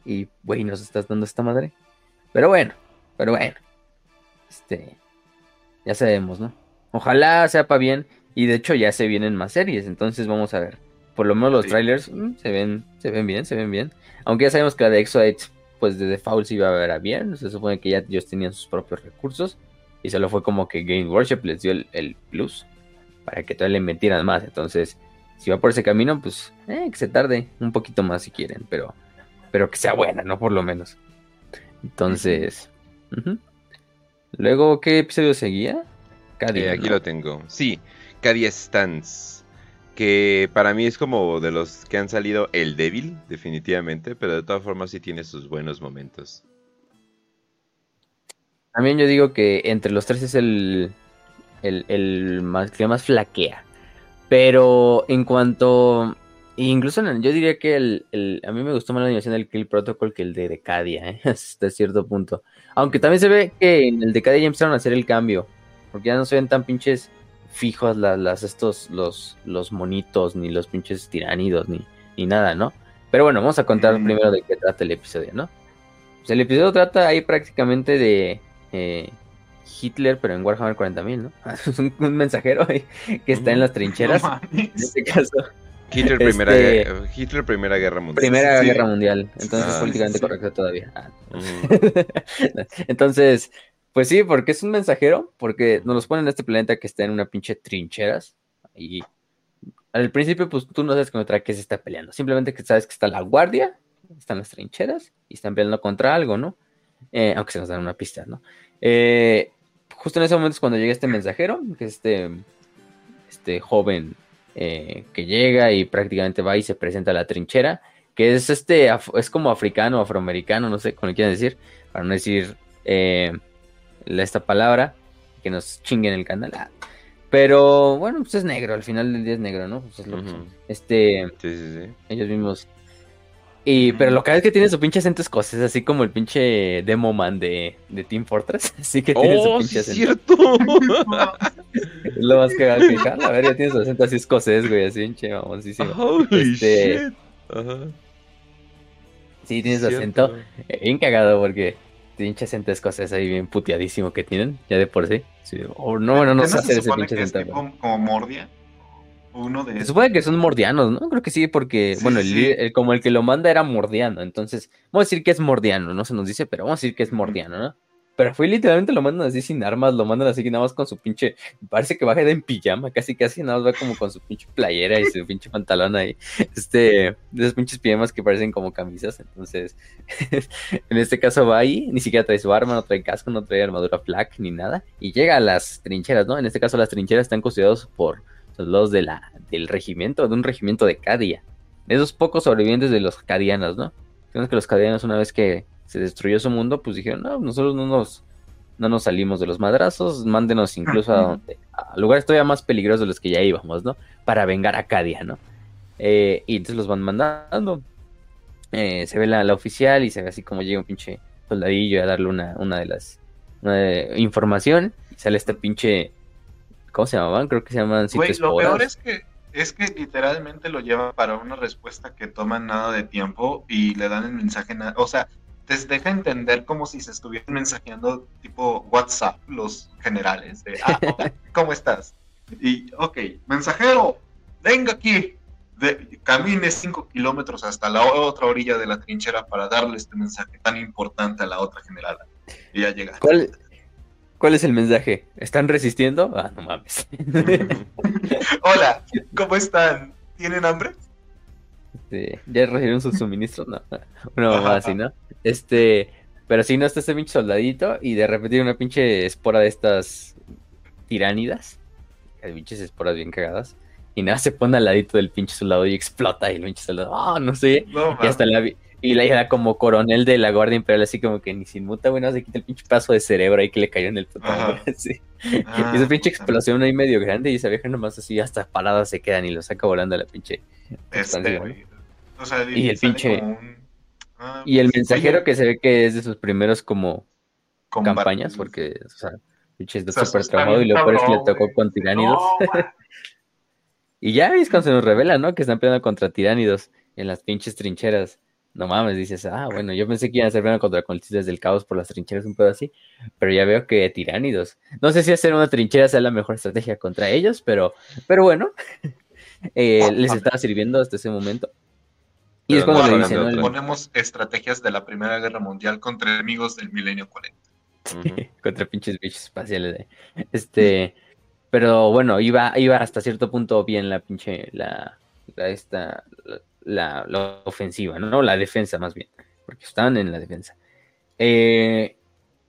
Y, güey, nos estás dando esta madre. Pero bueno, pero bueno. Este. Ya sabemos, ¿no? Ojalá sea para bien. Y de hecho ya se vienen más series. Entonces vamos a ver. Por lo menos los Sí. trailers mm, se ven, se ven bien, se ven bien. Aunque ya sabemos que la de Exoids, pues de default sí iba a ver a bien. Se supone que ya ellos tenían sus propios recursos. Y solo fue como que Game Workshop les dio el, el plus. Para que todavía le metieran más. Entonces, si va por ese camino, pues eh, que se tarde un poquito más si quieren. Pero, pero que sea buena, ¿no? Por lo menos. Entonces. Luego, ¿qué episodio seguía? Cadia, Eh, aquí ¿no? lo tengo. Sí, Cadia Stans. Que para mí es como de los que han salido el débil, definitivamente. Pero de todas formas sí tiene sus buenos momentos. También yo digo que entre los tres es el, el, el que más flaquea. Pero en cuanto. Incluso yo diría que el, el- a mí me gustó más la animación del Kill Protocol que el de Decadia, ¿eh? hasta cierto punto. Aunque también se ve que en el Decadia ya empezaron a hacer el cambio. Porque ya no se ven tan pinches fijos las, las estos, los, los monitos, ni los pinches tiránidos, ni, ni nada, ¿no? Pero bueno, vamos a contar Mm. primero de qué trata el episodio, ¿no? Pues el episodio trata ahí prácticamente de eh, Hitler, pero en Warhammer 40.000, ¿no? Es un, un mensajero ahí que está en las trincheras. No En este caso, Hitler, primera, Este- Hitler Primera Guerra Mundial. Primera Sí. Guerra Mundial. Entonces, Ah, políticamente sí. correcto todavía. Ah. Entonces, pues sí, porque es un mensajero, porque nos los ponen en este planeta que está en una pinche trincheras. Y al principio, pues tú no sabes contra qué se está peleando. Simplemente que sabes que está la guardia, están las trincheras y están peleando contra algo, ¿no? Eh, aunque se nos dan una pista, ¿no? Eh, justo en ese momento es cuando llega este mensajero, que es este, este joven eh, que llega y prácticamente va y se presenta a la trinchera, que es este, es como africano, afroamericano, no sé cómo le quieren decir, para no decir eh, esta palabra, que nos chinguen el canal. Ah, Pero bueno, pues es negro, al final del día es negro, ¿no? Pues es lo. Este, Sí, sí, sí. ellos mismos. Y, pero lo que es que tiene su pinche acento escocés, así como el pinche Demo Man de, de Team Fortress. Así que tiene su ¡Oh, pinche acento. cierto! Es lo más que que dije, a ver, ya tiene su acento así escocés, güey, así pinche mamoncísimo. Holy Este- shit. Ajá. Sí, tiene su acento bien cagado porque pinche acento escocés ahí bien puteadísimo que tienen, ya de por sí. Sí, O no, bueno, no ¿Qué sé se hacer ese pinche es tipo como Mordia? Uno de Se supone que son mordianos, ¿no? Creo que sí, porque, Sí, bueno, sí. el- como el que lo manda era mordiano, entonces, vamos a decir que es mordiano, no se nos dice, pero vamos a decir que es mordiano, ¿no? Pero fue literalmente lo mandan así sin armas, lo mandan así nada más con su pinche, parece que baja en pijama, casi casi nada más va como con su pinche playera y su pinche pantalón ahí, este, de esos pinches pijamas que parecen como camisas, entonces, en este caso va ahí, ni siquiera trae su arma, no trae casco, no trae armadura flak ni nada, y llega a las trincheras, ¿no? En este caso las trincheras están custodiadas por los de la, del regimiento, de un regimiento de Cadia. Esos pocos sobrevivientes de los cadianos, ¿no? Digamos que los cadianos una vez que se destruyó su mundo, pues dijeron, no, nosotros no nos, no nos salimos de los madrazos, mándenos incluso a, donde- a lugares todavía más peligrosos de los que ya íbamos, ¿no? Para vengar a Cadia, ¿no? Eh, y entonces los van mandando. Eh, se ve la, la oficial y se ve así como llega un pinche soldadillo a darle una, una de las una de- información. Y sale este pinche. ¿Cómo se llamaban? Creo que se llaman Güey, lo peor es que es que literalmente lo lleva para una respuesta que toma nada de tiempo y le dan el mensaje, o sea, te deja entender como si se estuvieran mensajeando tipo WhatsApp los generales de, ah, hola, ¿cómo estás? Y, ok, mensajero, venga aquí, camine cinco kilómetros hasta la otra orilla de la trinchera para darle este mensaje tan importante a la otra general. Y ya llega. ¿Cuál, ¿Cuál es el mensaje? ¿Están resistiendo? Ah, no mames. Hola, ¿cómo están? ¿Tienen hambre? Sí, ¿Ya recibieron sus suministros? No, no, así, ¿no? Este, pero si no está ese pinche soldadito y de repente una pinche espora de estas tiránidas. Hay pinches esporas bien cagadas. Y nada, se pone al ladito del pinche soldado y explota. Y el pinche soldado, ah, no sé. y hasta la. Y la era como coronel de la Guardia Imperial, así como que ni sin muta, bueno, se quita el pinche paso de cerebro ahí que le cayó en el puto. sí. y esa pinche explosión ahí medio grande y esa vieja nomás así hasta paradas se quedan y lo saca volando a la pinche. Este, o sea, y el pinche. Ah, y el mensajero que se ve que es de sus primeros como campañas, porque, o sea, pinche está súper trabajado y lo peor es que le tocó con tiránidos. y ya es cuando se nos revela, ¿no? Que están peleando contra tiránidos en las pinches trincheras. No mames, dices, ah, bueno, yo pensé que iban a ser peleando contra coltistas del caos por las trincheras, un pedo así, pero ya veo que tiránidos. No sé si hacer una trinchera sea la mejor estrategia contra ellos, pero, pero bueno, eh, les estaba sirviendo hasta ese momento. Y es cuando le dicen, Ponemos estrategias de la Primera Guerra Mundial contra enemigos del milenio 40. contra pinches bichos espaciales. Este, pero bueno, iba, iba hasta cierto punto bien la pinche, la, la esta, la, la, ofensiva, ¿no? La defensa más bien, porque estaban en la defensa. Eh,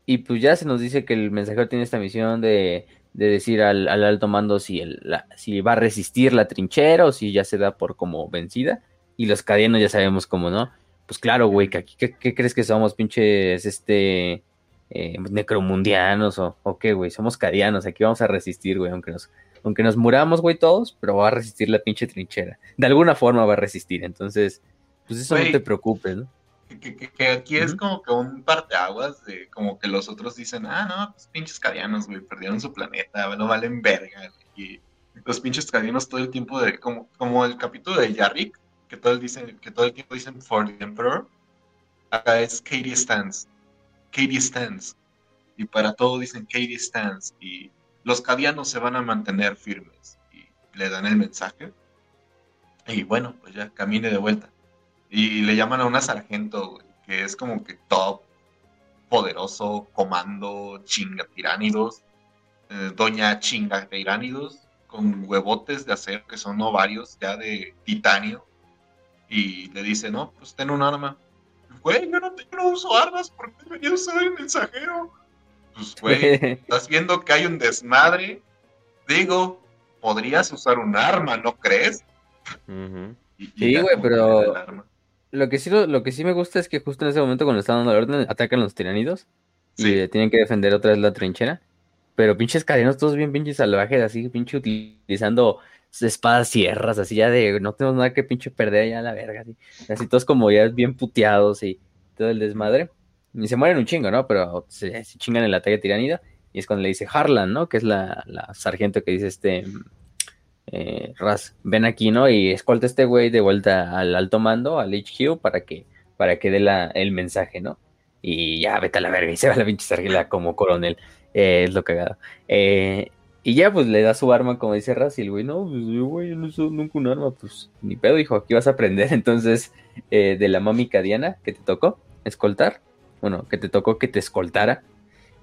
y pues ya se nos dice que el mensajero tiene esta misión de, de decir al, al, alto mando si, el, la, si va a resistir la trinchera o si ya se da por como vencida y los cadianos ya sabemos cómo, ¿no? Pues claro, güey, ¿qué, qué, crees que somos, pinches, este, eh, necromundianos o, o qué, güey? Somos cadianos, aquí vamos a resistir, güey, aunque nos, aunque nos muramos, güey, todos, pero va a resistir la pinche trinchera. De alguna forma va a resistir, entonces, pues eso no te preocupes, ¿no? Que, aquí es como que un parteaguas de como que los otros dicen, ah, no, pues pinches cadianos, güey, perdieron su planeta, no valen verga, Y los pinches cadianos todo el tiempo de, como, como el capítulo de Yarrick, que todo el, dicen, que todo el tiempo dicen for the Emperor, acá es Katie stands. Katie stands. Y para todo dicen Katie stands. Y los cadianos se van a mantener firmes. Y le dan el mensaje. Y bueno, pues ya camine de vuelta. Y le llaman a una sargento, que es como que top, poderoso, comando, chinga tiránidos. Eh, doña chinga tiránidos con huevotes de acero que son ovarios ya de titanio y le dice, no, pues ten un arma. Güey, yo no, no uso armas, ¿por qué venía a usar el mensajero? Pues, güey, estás viendo que hay un desmadre. Digo, podrías usar un arma, ¿no crees? sí, güey, pero lo que, sí, lo, que sí me gusta es que justo en ese momento cuando están dando la orden, atacan los tiranidos y tienen que defender otra vez la trinchera. Pero pinches cadenos todos bien pinches salvajes, así pinche utilizando espadas sierras, así ya de no tenemos nada que pinche perder ya la verga, así, todos como ya bien puteados y todo el desmadre. Y se mueren un chingo, ¿no? Pero se, chingan en la talla tiranida. Y es cuando le dice Harlan, ¿no? Que es la, la sargento que dice este. Eh, Raz, ven aquí, ¿no? Y escolta a este güey de vuelta al alto mando, al HQ, para que, para que dé la, el mensaje, ¿no? Y ya, vete a la verga. Y se va la pinche sargento como coronel. Eh, es lo cagado. Eh, y ya, pues le da su arma, como dice Raz, y el güey, no, pues yo, güey, no uso nunca un arma, pues ni pedo, dijo, aquí vas a aprender. Entonces, eh, de la mami Diana, que te tocó escoltar, bueno, que te tocó que te escoltara.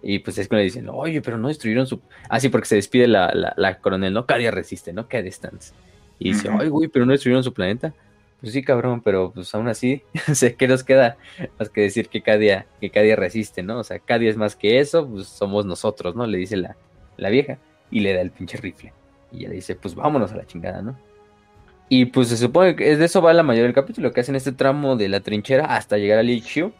Y pues es cuando le dicen, oye, pero no destruyeron su. Ah, sí, porque se despide la, la, coronel, ¿no? Cadia resiste, ¿no? Cadia distance. Y dice, ay, güey, pero no destruyeron su planeta. Pues sí, cabrón, pero pues aún así, sé que nos queda más que decir que Cadia, que Cadia resiste, ¿no? O sea, Cadia es más que eso, pues somos nosotros, ¿no? Le dice la, la vieja y le da el pinche rifle. Y ella dice, pues vámonos a la chingada, ¿no? Y pues se supone que de eso va la mayoría del capítulo, que hacen este tramo de la trinchera hasta llegar al Lichiu.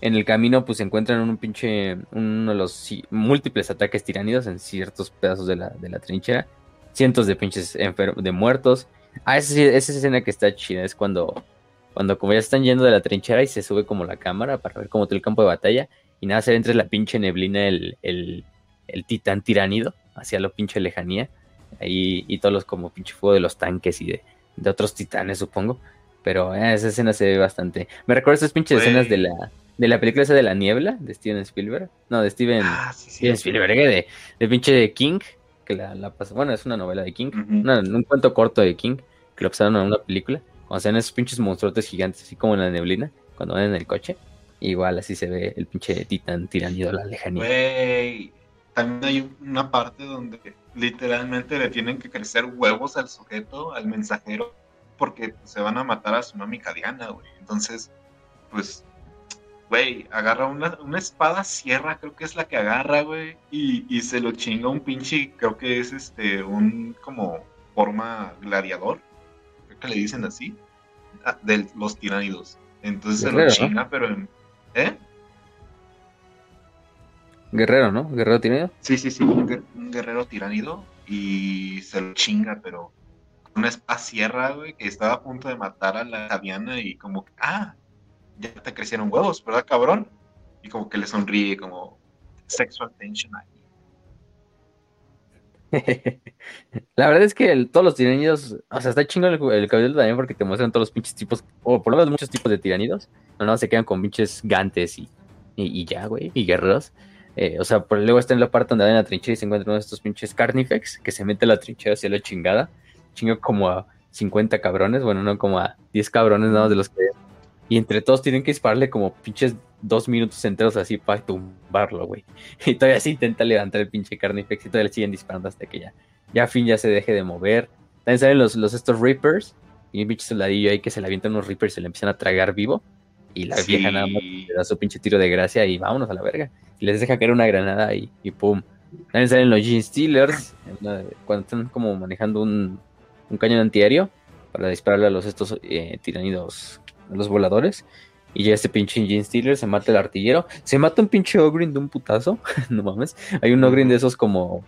En el camino pues se encuentran un pinche, uno de los múltiples ataques tiranidos en ciertos pedazos de la, de la trinchera. Cientos de pinches de muertos. Ah, esa, esa escena que está chida es cuando, cuando como ya están yendo de la trinchera y se sube como la cámara para ver cómo todo el campo de batalla. Y nada, se ve entre la pinche neblina el, el titán tiránido hacia lo pinche lejanía. Ahí, y todos los como pinche fuego de los tanques y de, de otros titanes, supongo. Pero eh, esa escena se ve bastante. Me recuerda esas pinches escenas de la, de la película esa de la niebla de Steven Spielberg. No, de Steven, ah, Spielberg, eh, de, de pinche King. Que la, la Bueno, es una novela de King. un cuento corto de King. que lo pasaron en una película. Cuando sean esos pinches monstruotes gigantes, así como en la neblina, cuando van en el coche. Igual así se ve el pinche titán tiranido a la lejanía. Güey, también hay una parte donde literalmente le tienen que crecer huevos al sujeto, al mensajero, porque se van a matar a su mami Cadiana, güey. Entonces, pues, güey, agarra una, una, espada sierra, creo que es la que agarra, güey, y, y, se lo chinga un pinche, creo que es este, un como forma gladiador, creo que le dicen así, ah, de los tiránidos. Entonces se lo chinga, pero en, ¿eh? Guerrero, ¿no? Guerrero tiranido. Sí, sí, sí, un guerrero tiranido y se lo chinga, pero una espada sierra, güey, que estaba a punto de matar a la Javiana y como ah, ya te crecieron huevos, ¿verdad, cabrón? Y como que le sonríe, como sexual tension ahí. la verdad es que todos los tiranidos, o sea, está chingo el, el cabello también porque te muestran todos los pinches tipos, o por lo menos muchos tipos de tiranidos. No, no, se quedan con pinches gantes y, y, ya, güey, y guerreros. Eh, o sea, por luego está en la parte donde hay en la trinchera y se encuentra uno de estos pinches carnifex que se mete la trinchera hacia la chingada. Chingo como a 50 cabrones, bueno, no como a 10 cabrones nada más de los que. Y entre todos tienen que dispararle como pinches dos minutos enteros así para tumbarlo, güey. Y todavía se intenta levantar el pinche carnifex y todavía le siguen disparando hasta que ya, ya a fin ya se deje de mover. También salen los, los estos Reapers y un pinche soldadillo ahí que se le avientan unos Reapers y se le empiezan a tragar vivo. Y la vieja nada más le da su pinche tiro de gracia y vámonos a la verga. Y les deja caer una granada y, y pum. También salen los Gene Stealers cuando están como manejando un, un cañón antiaéreo para dispararle a los estos eh, tiranidos, a los voladores. Y ya este pinche Gene Stealer se mata el artillero. Se mata un pinche Ogrin de un putazo. no mames. Hay un Ogrin de esos como.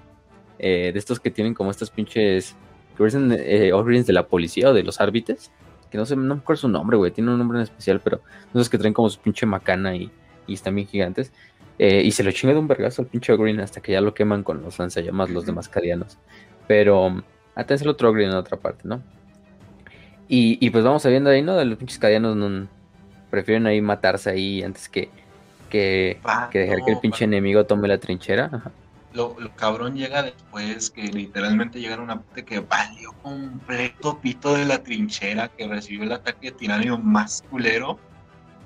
Eh, de estos que tienen como estos pinches. Que parecen eh, Ogrins de la policía o de los árbitres que no sé, no me acuerdo su nombre, güey, tiene un nombre en especial, pero esos que traen como su pinche macana y, y están bien gigantes. Eh, y se lo chinga de un vergazo al pinche Green hasta que ya lo queman con los lanzallamas los demás cadianos. Pero atención el otro Green en otra parte, ¿no? Y, y pues vamos sabiendo ahí, ¿no? De los pinches cadianos no, prefieren ahí matarse ahí antes que, que, que dejar que el pinche enemigo tome la trinchera. Ajá lo, cabrón llega después, que literalmente llega a una parte que valió completo pito de la trinchera, que recibió el ataque de tiranio más culero.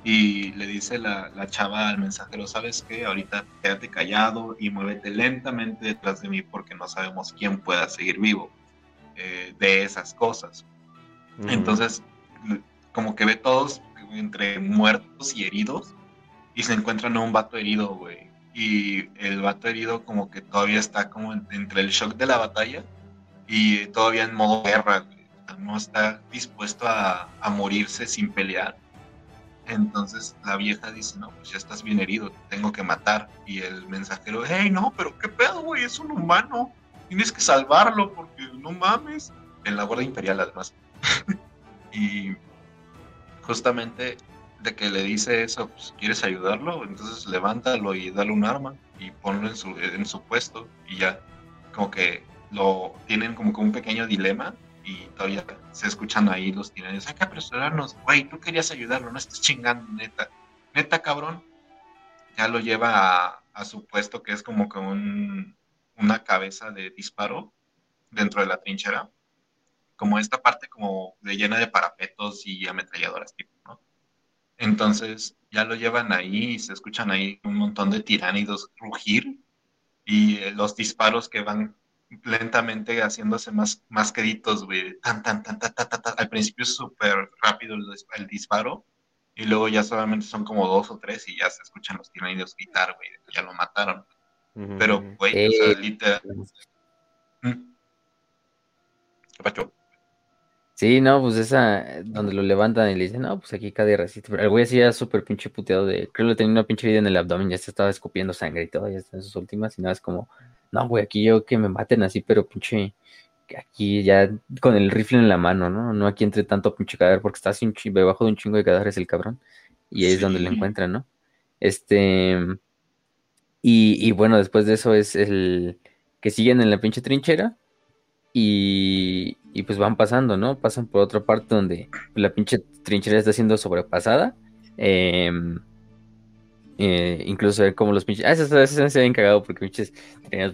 Y le dice la, chava al mensajero, ¿sabes qué? Ahorita quédate callado y muévete lentamente detrás de mí porque no sabemos quién pueda seguir vivo eh, de esas cosas. Entonces, como que ve todos entre muertos y heridos y se encuentran a un vato herido, güey y el vato herido como que todavía está como entre el shock de la batalla y todavía en modo guerra, no está dispuesto a, morirse sin pelear. Entonces la vieja dice, no, pues ya estás bien herido, tengo que matar. Y el mensajero, hey, no, pero qué pedo, güey, es un humano, tienes que salvarlo porque no mames. En la Guardia Imperial además. y justamente de que le dice eso, pues quieres ayudarlo, entonces levántalo y dale un arma y ponlo en su, en su puesto y ya. Como que lo tienen como que un pequeño dilema y todavía se escuchan ahí los tiranos, hay que apresurarnos, güey, tú querías ayudarlo, no estás chingando, neta, neta cabrón, ya lo lleva a, a su puesto que es como que un, una cabeza de disparo dentro de la trinchera, como esta parte como de llena de parapetos y ametralladoras tipo. Entonces ya lo llevan ahí y se escuchan ahí un montón de tiránidos rugir y eh, los disparos que van lentamente haciéndose más, más queditos, güey. Tan, tan, tan, tan, tan, tan, Al principio es súper rápido el, disparo y luego ya solamente son como dos o tres y ya se escuchan los tiránidos gritar, güey. Ya lo mataron. Pero, güey, o sea, literal. ¿Mm? ¿Qué pasó? Sí, no, pues esa, donde lo levantan y le dicen, no, pues aquí cada resiste. Pero el güey así ya súper pinche puteado de, creo que le tenía una pinche herida en el abdomen, ya se estaba escupiendo sangre y todo, ya está en sus últimas, y nada, es como, no, güey, aquí yo que me maten así, pero pinche, aquí ya con el rifle en la mano, ¿no? No aquí entre tanto pinche cadáver, porque está así un chingo, debajo de un chingo de cadáveres el cabrón, y ahí es donde lo encuentran, ¿no? Este, y, y bueno, después de eso es el que siguen en la pinche trinchera, y, y pues van pasando, ¿no? Pasan por otra parte donde la pinche trinchera está siendo sobrepasada. Em, Eh, incluso como los pinches. Ah, se habían cagado porque pinches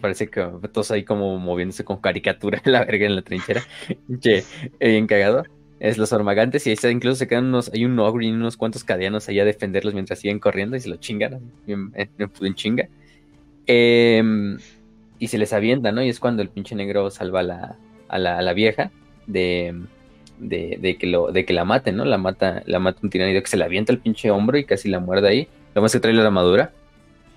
parece que todos ahí como moviéndose con caricatura la verga en la trinchera. Pinche, eh, bien cagado. Es los ormagantes y ahí incluso se quedan unos. Hay un ogre y unos cuantos cadeanos ahí a defenderlos mientras siguen corriendo y se lo chingan. Bien, bien, chinga. Em, y se les avienta, ¿no? Y es cuando el pinche negro salva a la, a la, vieja de, de, que lo, de que la maten, ¿no? La mata, la mata un tiranido que se le avienta el pinche hombro y casi la muerde ahí. Lo más que trae la armadura.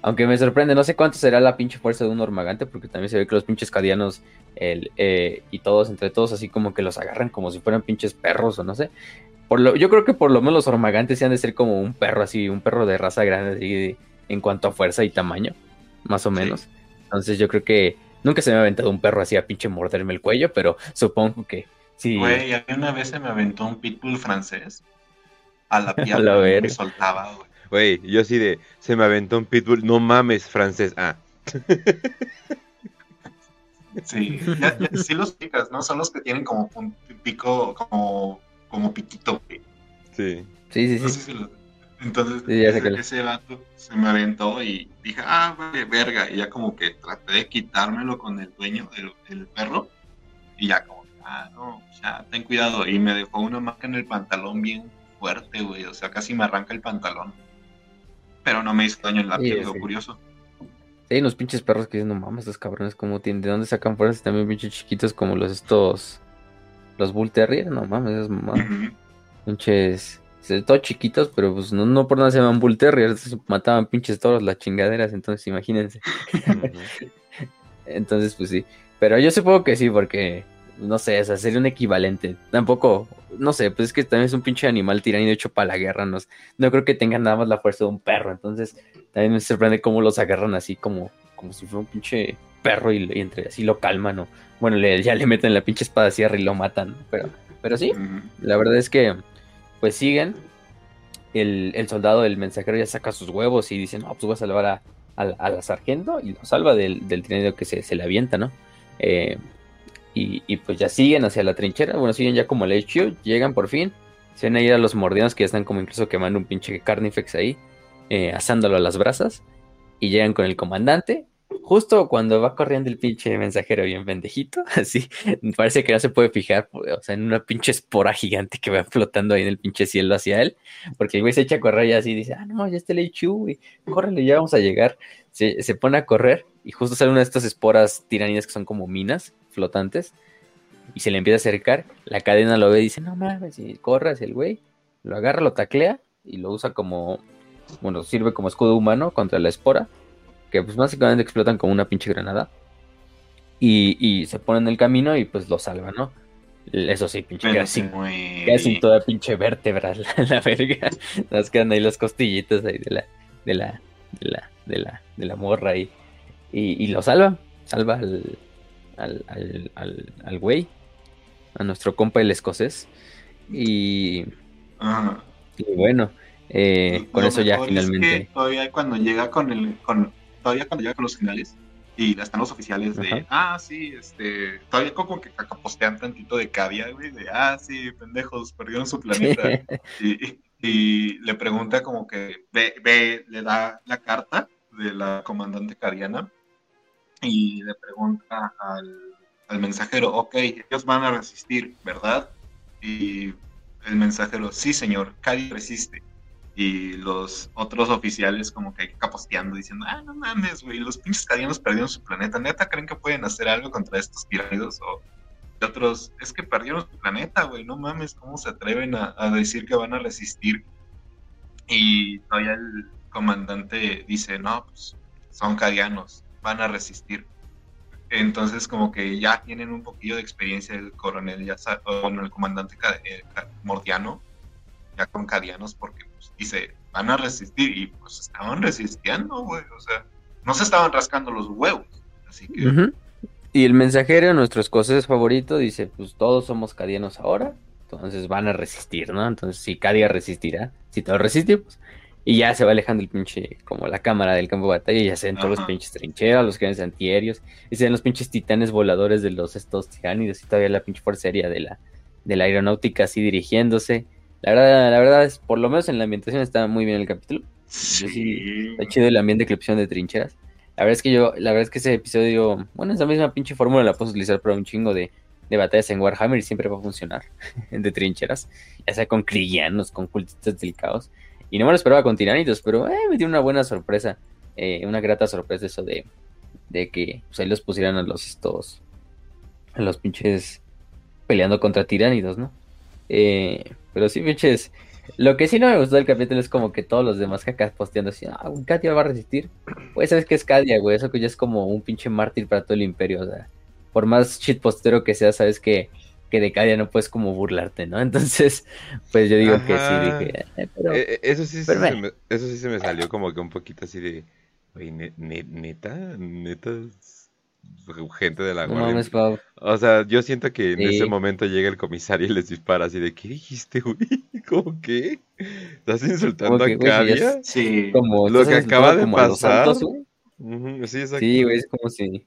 Aunque me sorprende, no sé cuánto será la pinche fuerza de un ormagante, porque también se ve que los pinches cadianos el, eh, y todos, entre todos, así como que los agarran como si fueran pinches perros o no sé. Por lo, yo creo que por lo menos los ormagantes se han de ser como un perro así, un perro de raza grande así, en cuanto a fuerza y tamaño, más o menos. Entonces yo creo que nunca se me ha aventado un perro así a pinche morderme el cuello, pero supongo que sí. Güey, a mí una vez se me aventó un pitbull francés a la pierna y me soltaba, güey. Güey, yo así de, se me aventó un pitbull, no mames, francés. Ah. Sí, sí los picas, ¿no? Son los que tienen como un pico, como, como piquito, güey. Sí. Sí, sí, sí. Entonces, ese vato se me aventó y dije, ah, vale, verga. Y ya como que traté de quitármelo con el dueño del, perro. Y ya como, ah, no, ya, ten cuidado. Y me dejó una marca en el pantalón bien fuerte, güey. O sea, casi me arranca el pantalón pero no me hizo daño en la piel, lo curioso. Sí, unos pinches perros que dicen, no mames, estos cabrones, como tienen? ¿De dónde sacan fuerzas también pinches chiquitos como los estos, los Bull Terrier? No mames, es mamá. Pinches, todos chiquitos, pero pues no, no por nada se llaman Bull Terrier, mataban pinches toros las chingaderas, entonces imagínense. entonces, pues sí. Pero yo supongo que sí, porque no sé, o sea, sería un equivalente. Tampoco, no sé, pues es que también es un pinche animal tiranido hecho para la guerra. No, no creo que tengan nada más la fuerza de un perro. Entonces, también me sorprende cómo los agarran así como, como si fuera un pinche perro y, entre así lo calman, ¿no? Bueno, le, ya le meten la pinche espada sierra y lo matan, Pero, pero sí, la verdad es que, pues siguen. El, el, soldado, el mensajero ya saca sus huevos y dice, no, pues voy a salvar a, la sargento y lo salva del, del que se, se le avienta, ¿no? Eh, y, pues ya siguen hacia la trinchera. Bueno, siguen ya como el hecho. Llegan por fin. Se ven ahí a los mordianos que ya están como incluso quemando un pinche carnifex ahí. Eh, asándolo a las brasas. Y llegan con el comandante. Justo cuando va corriendo el pinche mensajero bien pendejito, así, parece que no se puede fijar, o sea, en una pinche espora gigante que va flotando ahí en el pinche cielo hacia él, porque el güey se echa a correr y así dice, ah, no, ya está el HU, güey, córrele, ya vamos a llegar. Se, se, pone a correr y justo sale una de estas esporas tiranidas que son como minas flotantes y se le empieza a acercar. La cadena lo ve y dice, no mames, y corre hacia el güey, lo agarra, lo taclea y lo usa como, bueno, sirve como escudo humano contra la espora, que pues básicamente explotan como una pinche granada. Y, y se pone en el camino y pues lo salva, ¿no? Eso sí, pinche, queda sin, sin, toda pinche vértebra la, verga. Nos quedan ahí las costillitas ahí de la, de la, de la, de la, de la morra ahí. Y, y lo salva, salva al, al, al, al, güey, a nuestro compa el escocés. Y, y bueno, eh, con eso ya finalmente. todavía cuando llega con el, con, todavía cuando llega con los finales y están los oficiales de, ah, sí, este, todavía como que postean tantito de cavia, güey, de, ah, sí, pendejos, perdieron su planeta. y, y, le pregunta como que, ve, ve, le da la carta de la comandante cariana y le pregunta al, mensajero, ok, ellos van a resistir, ¿verdad? Y el mensajero, sí señor, Cadi resiste. Y los otros oficiales como que caposteando diciendo, ah, no mames, güey, los pinches cadianos perdieron su planeta, ¿neta creen que pueden hacer algo contra estos pirámidos? O otros, es que perdieron su planeta, güey, no mames, ¿cómo se atreven a, decir que van a resistir? Y todavía el comandante dice, no, pues son cadianos, van a resistir. Entonces como que ya tienen un poquillo de experiencia el coronel, ya con el comandante eh, mordiano, ya con cadianos, porque pues, dice, van a resistir y pues estaban resistiendo, güey, o sea, no se estaban rascando los huevos, así que... Y el mensajero, nuestro escocés favorito, dice, pues todos somos cadianos ahora, entonces van a resistir, ¿no? Entonces si Cadia resistirá, si todos resistimos, y ya se va alejando el pinche, como la cámara del campo de batalla, y ya se ven todos los pinches trincheras, los grandes antiaéreos, y se ven los pinches titanes voladores de los estos tiránidos, y todavía la pinche fuerza aérea de la, de la aeronáutica así dirigiéndose. La verdad, la verdad es, por lo menos en la ambientación está muy bien el capítulo. Sí. Está chido el ambiente que pusieron de trincheras. La verdad es que yo, la verdad es que ese episodio, bueno, esa misma pinche fórmula la puedo utilizar para un chingo de, de batallas en Warhammer y siempre va a funcionar de trincheras, ya sea con crillanos, con cultistas del caos. Y no me lo esperaba con tiranitos, pero eh, me dio una buena sorpresa, eh, una grata sorpresa eso de, de que pues, ahí los pusieran a los estos, a los pinches peleando contra tiránidos, ¿no? Eh, pero sí, pinches, lo que sí no me gustó del capítulo es como que todos los demás cacas posteando así, ah, Katia va a resistir. Pues sabes que es Katia, güey, eso que ya es como un pinche mártir para todo el imperio, o sea por más postero que sea, sabes que, que de cada no puedes como burlarte, ¿no? Entonces, pues yo digo que sí, dije, eh, pero, eh, eh, eso, sí, me, eso sí se me salió como que un poquito así de, oye, neta, neta, gente de la guardia. o sea, yo siento que en ese momento llega el comisario y les dispara así de, ¿qué dijiste, güey? ¿Cómo qué? ¿Estás insultando a Cadia? Sí. Como, lo que acaba de pasar. sí, sí, güey, es como si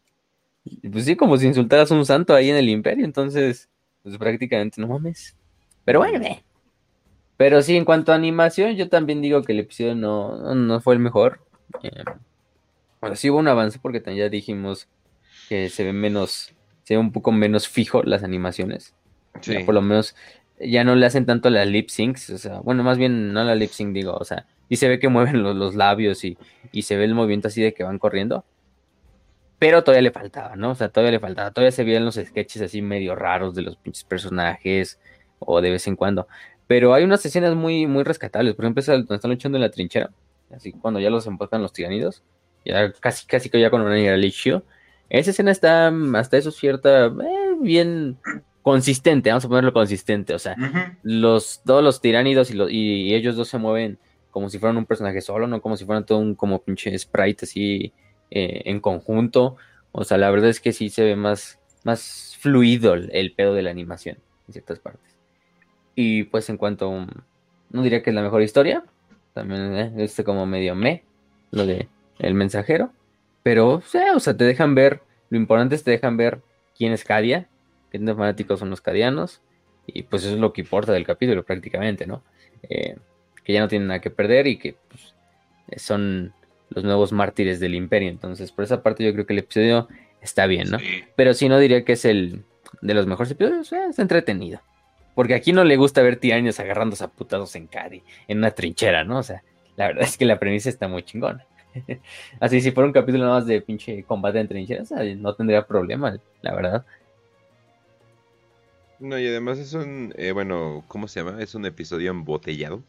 pues sí, como si insultaras a un santo ahí en el imperio, entonces, pues prácticamente no mames. Pero bueno, eh. Pero sí, en cuanto a animación, yo también digo que el episodio no, no fue el mejor. Eh, bueno, sí hubo un avance porque ya dijimos que se ve menos, se ve un poco menos fijo las animaciones. Sí. por lo menos ya no le hacen tanto las lip syncs, o sea, bueno, más bien no la lip sync digo, o sea, y se ve que mueven los, los labios y, y, se ve el movimiento así de que van corriendo pero todavía le faltaba, ¿no? O sea, todavía le faltaba, todavía se veían los sketches así medio raros de los pinches personajes o de vez en cuando. Pero hay unas escenas muy, muy rescatables, por ejemplo, esa donde están luchando en la trinchera, así cuando ya los empacan los tiranidos, ya casi, casi que ya con un lichio. Esa escena está hasta eso cierta, eh, bien consistente, vamos a ponerlo consistente, o sea, los, todos los tiránidos y, y ellos dos se mueven como si fueran un personaje solo, no como si fueran todo un como pinche sprite así eh, en conjunto. O sea, la verdad es que sí se ve más, más fluido el, pedo de la animación en ciertas partes. Y pues en cuanto, no diría que es la mejor historia, también eh, este como medio me, lo de el mensajero. Pero, o sea, te dejan ver, lo importante es te dejan ver quién es Cadia, qué tan fanáticos son los cadianos, y pues eso es lo que importa del capítulo prácticamente, ¿no? Eh, que ya no tienen nada que perder y que pues, son los nuevos mártires del imperio. Entonces, por esa parte yo creo que el episodio está bien, ¿no? Pero si no diría que es el de los mejores episodios, eh, es entretenido. Porque aquí no le gusta ver tiranios agarrándose a putados en Cadi, en una trinchera, ¿no? O sea, la verdad es que la premisa está muy chingona. Así, si fuera un capítulo nada más de pinche combate en trincheras, no tendría problema, la verdad. No, y además es un, eh, bueno, ¿cómo se llama? Es un episodio embotellado.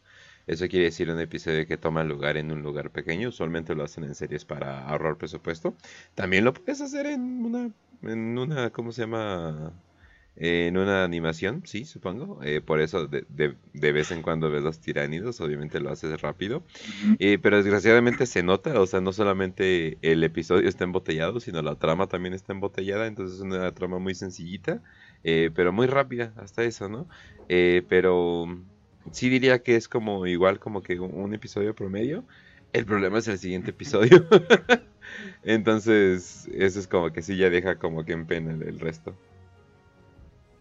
Eso quiere decir un episodio que toma lugar en un lugar pequeño. Usualmente lo hacen en series para ahorrar presupuesto. También lo puedes hacer en una, en una, ¿cómo se llama? En una animación, sí, supongo. Eh, por eso de, de, vez en cuando ves los tiránidos, obviamente lo haces rápido. Eh, pero desgraciadamente se nota, o sea, no solamente el episodio está embotellado, sino la trama también está embotellada. Entonces es una trama muy sencillita, eh, pero muy rápida, hasta eso, ¿no? pero sí diría que es como igual como que un episodio promedio. El problema es el siguiente episodio. Entonces, eso es como que sí ya deja como que en pena el, resto.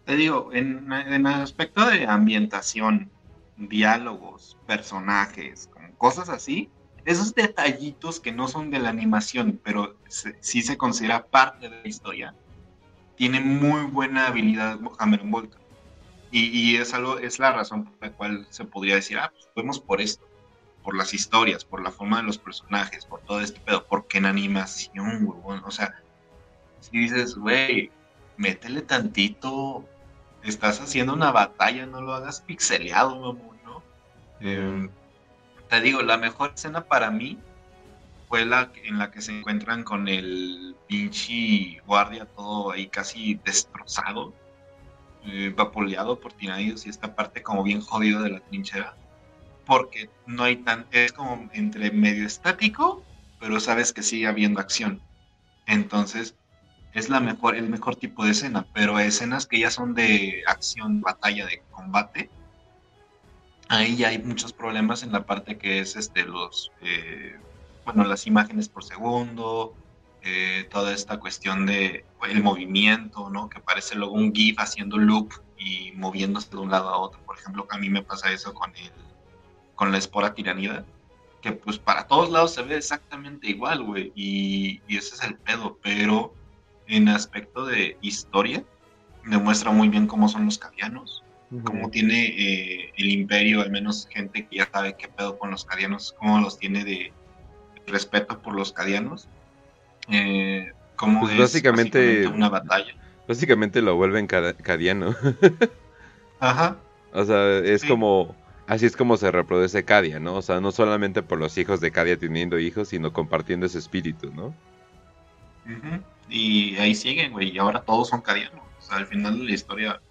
Te digo, en, en aspecto de ambientación, diálogos, personajes, cosas así, esos detallitos que no son de la animación, pero sí se considera parte de la historia, tiene muy buena habilidad Hammer Volta. Y, es, algo, es la razón por la cual se podría decir, ah, pues vemos por esto, por las historias, por la forma de los personajes, por todo este pedo, porque en animación, güey, o sea, si dices, güey, métele tantito, estás haciendo una batalla, no lo hagas pixeleado, mamón, ¿no? Em, te digo, la mejor escena para mí fue la en la que se encuentran con el pinche guardia todo ahí casi destrozado eh, vapuleado por tiranidos y esta parte como bien jodido de la trinchera. Porque no hay tan. Es como entre medio estático, pero sabes que sigue habiendo acción. Entonces, es la mejor, el mejor tipo de escena. Pero escenas que ya son de acción, batalla, de combate. Ahí ya hay muchos problemas en la parte que es este los. Eh, bueno, las imágenes por segundo, eh, toda esta cuestión de el movimiento, ¿no? Que parece luego un GIF haciendo loop y moviéndose de un lado a otro. Por ejemplo, a mí me pasa eso con el con la espora tiranida, que pues para todos lados se ve exactamente igual, güey, y, y ese es el pedo, pero en aspecto de historia, demuestra muy bien cómo son los cadianos, cómo tiene eh, el imperio, al menos gente que ya sabe qué pedo con los cadianos, cómo los tiene de respeto por los cadianos, eh, cómo Pues es básicamente- una batalla. Básicamente lo vuelven cadiano. Ajá, o sea, es Sí. como... Así es como se reproduce Cadia, ¿no? O sea, no solamente por los hijos de Cadia teniendo hijos, sino compartiendo ese espíritu, ¿no? ujú, y ahí siguen, güey, y ahora todos son cadianos, o sea, al final de la historia,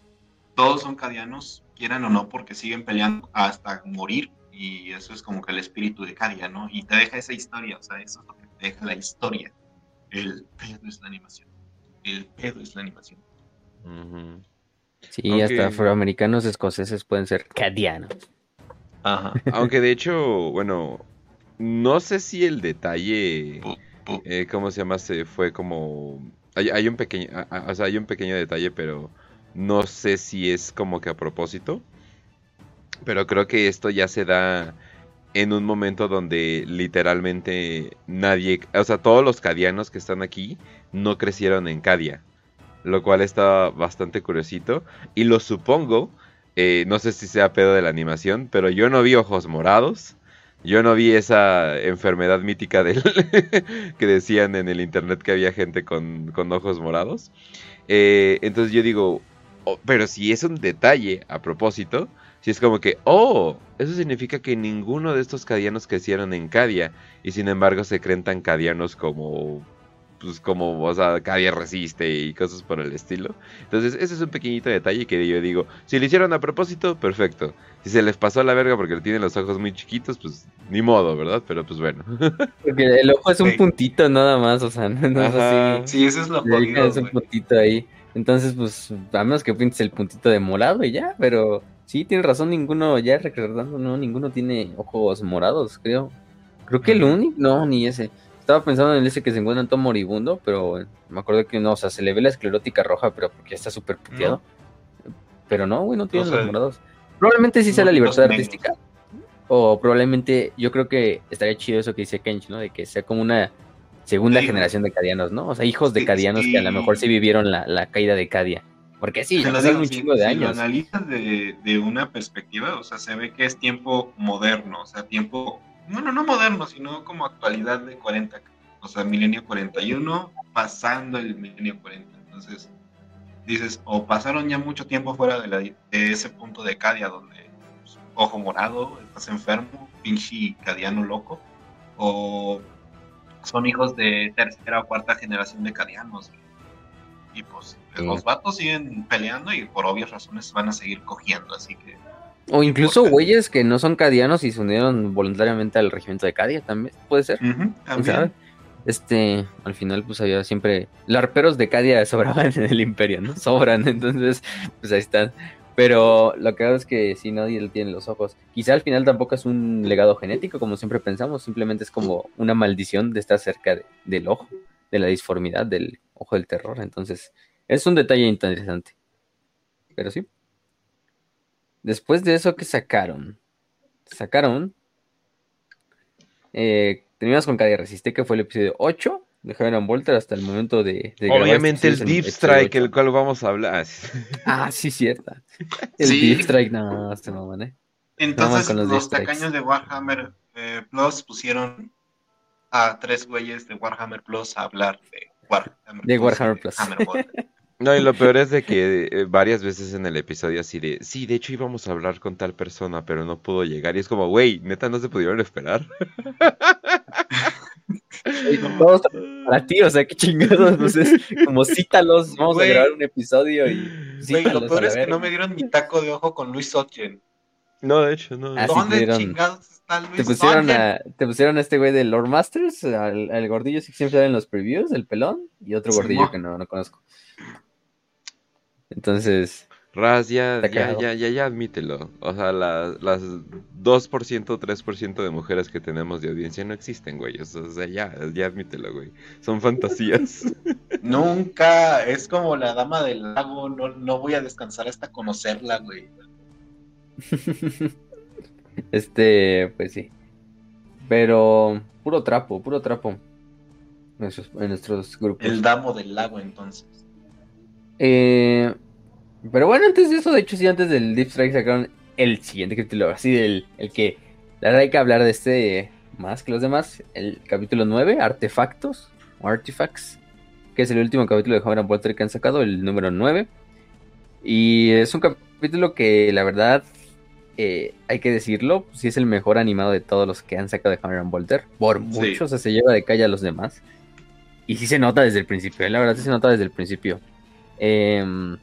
todos son cadianos, quieran o no, porque siguen peleando hasta morir, y eso es como que el espíritu de Cadia, ¿no? Y te deja esa historia, o sea, eso es lo que te deja la historia. El pedo es la animación. El pedo es la animación. Ujú. Sí, hasta afroamericanos escoceses pueden ser cadianos. Ajá. Aunque de hecho, bueno, no sé si el detalle, pu- eh, ¿cómo se llama? Se fue como, hay, un pequeño, o sea, hay un pequeño detalle, pero no sé si es como que a propósito. Pero creo que esto ya se da en un momento donde literalmente nadie, o sea, todos los cadianos que están aquí no crecieron en Cadia. Lo cual está bastante curiosito. Y lo supongo, eh, no sé si sea pedo de la animación, pero yo no vi ojos morados. Yo no vi esa enfermedad mítica que decían en el internet que había gente con, con ojos morados. Eh, entonces yo digo, oh, pero si es un detalle a propósito, si es como que, oh, eso significa que ninguno de estos cadianos crecieron en Cadia y sin embargo se creen tan cadianos como, pues como, o sea, Cadia resiste y cosas por el estilo. Entonces ese es un pequeñito detalle que yo digo, si lo hicieron a propósito, perfecto. Si se les pasó a la verga porque tienen los ojos muy chiquitos, pues ni modo, ¿verdad? Pero pues bueno. Porque el ojo es un Sí. puntito nada más, o sea, no, es Ajá. así. Sí, eso es lo jodido, dejas un puntito ahí. Entonces, pues, a menos que pintes el puntito de morado y ya, pero sí, tienes razón, ninguno, ya recordando, no, ninguno tiene ojos morados, creo. Creo que el único, no, ni ese. Estaba pensando en ese que se encuentra en todo moribundo, pero me acuerdo que no, o sea, se le ve la esclerótica roja, pero porque ya está súper puteado. Pero no, güey, no tiene los morados. Probablemente sí sea la libertad artística. O probablemente, yo creo que estaría chido eso que dice Kench, ¿no? De que sea como una segunda Sí. generación de cadianos, ¿no? O sea, hijos de Sí, cadianos que a lo sí. mejor sí vivieron la, la caída de Cadia. Porque sí, ya lo digo, un si- chingo de si años. lo analizas de, de una perspectiva, o sea, se ve que es tiempo moderno, o sea, tiempo, bueno, no moderno, sino como actualidad de 40, o sea, milenio 41, pasando el milenio 40. Entonces, dices, o pasaron ya mucho tiempo fuera de, la- de ese punto de Cadia, donde pues, ojo morado, estás enfermo, pinche cadiano loco, o son hijos de tercera o cuarta generación de cadianos. Y pues Sí. los vatos siguen peleando y por obvias razones van a seguir cogiendo, así que O incluso güeyes que no son cadianos y se unieron voluntariamente al regimiento de Cadia también, puede ser. Este, al final, pues había siempre. Larperos de Cadia sobraban en el imperio, ¿no? Sobran, entonces, pues ahí están. Pero lo que hago es que si nadie le tiene los ojos. Quizá al final tampoco es un legado genético, como siempre pensamos, simplemente es como una maldición de estar cerca de- del ojo, de la disformidad, del ojo del terror. Entonces, es un detalle interesante. Pero sí. Después de eso, ¿qué sacaron? Sacaron. Eh, terminamos con Cadia Resiste, que fue el episodio 8 de and Volter hasta el momento de. de grabar Obviamente este el Deep Strike, 8. el cual vamos a hablar. Ah, sí, cierta. El Sí. Deep Strike, no, este mamón, ¿eh? Entonces con los los, tacaños de Warhammer eh, Plus pusieron a tres güeyes de Warhammer Plus a hablar de Warhammer De Warhammer Plus. Warhammer. No, y lo peor es de que eh, varias veces en el episodio así de, sí, de hecho íbamos a hablar con tal persona, pero no pudo llegar. Y es como, güey, neta, no se pudieron esperar. Todos para ti, o sea, qué chingados, pues es como cítalos, vamos a grabar un episodio y Güey, lo peor es que no me dieron mi taco de ojo con Luis Sochen. No, de hecho, no. Ah, sí, ¿Dónde dieron- chingados está Luis Te pusieron, a, te pusieron a este güey de Lord Masters, al, al gordillo que siempre sale en los previews, el pelón, y otro Sí, gordillo que no, no conozco. Entonces, Raz, ya, ya, ya, ya, ya admítelo. O sea, la- las 2%, 3% de mujeres que tenemos de audiencia no existen, güey. O sea, ya, ya admítelo, güey. Son fantasías. Nunca, es como la dama del lago, no, no voy a descansar hasta conocerla, güey. este, pues sí. Pero puro trapo, puro trapo. En nuestros, en nuestros grupos. El damo del lago, entonces. Eh, pero bueno, antes de eso, de hecho, sí, antes del Deep Strike sacaron el siguiente capítulo, así del el que la verdad hay que hablar de este más que los demás. El capítulo 9, Artefactos o Artifacts, que es el último capítulo de Hammer Walter que han sacado, el número 9. Y es un capítulo que la verdad eh, hay que decirlo, sí es el mejor animado de todos los que han sacado de Hammer Walter. Por mucho, o sea, se lleva de calle a los demás. Y sí se nota desde el principio, eh, la verdad sí se nota desde el principio. Em,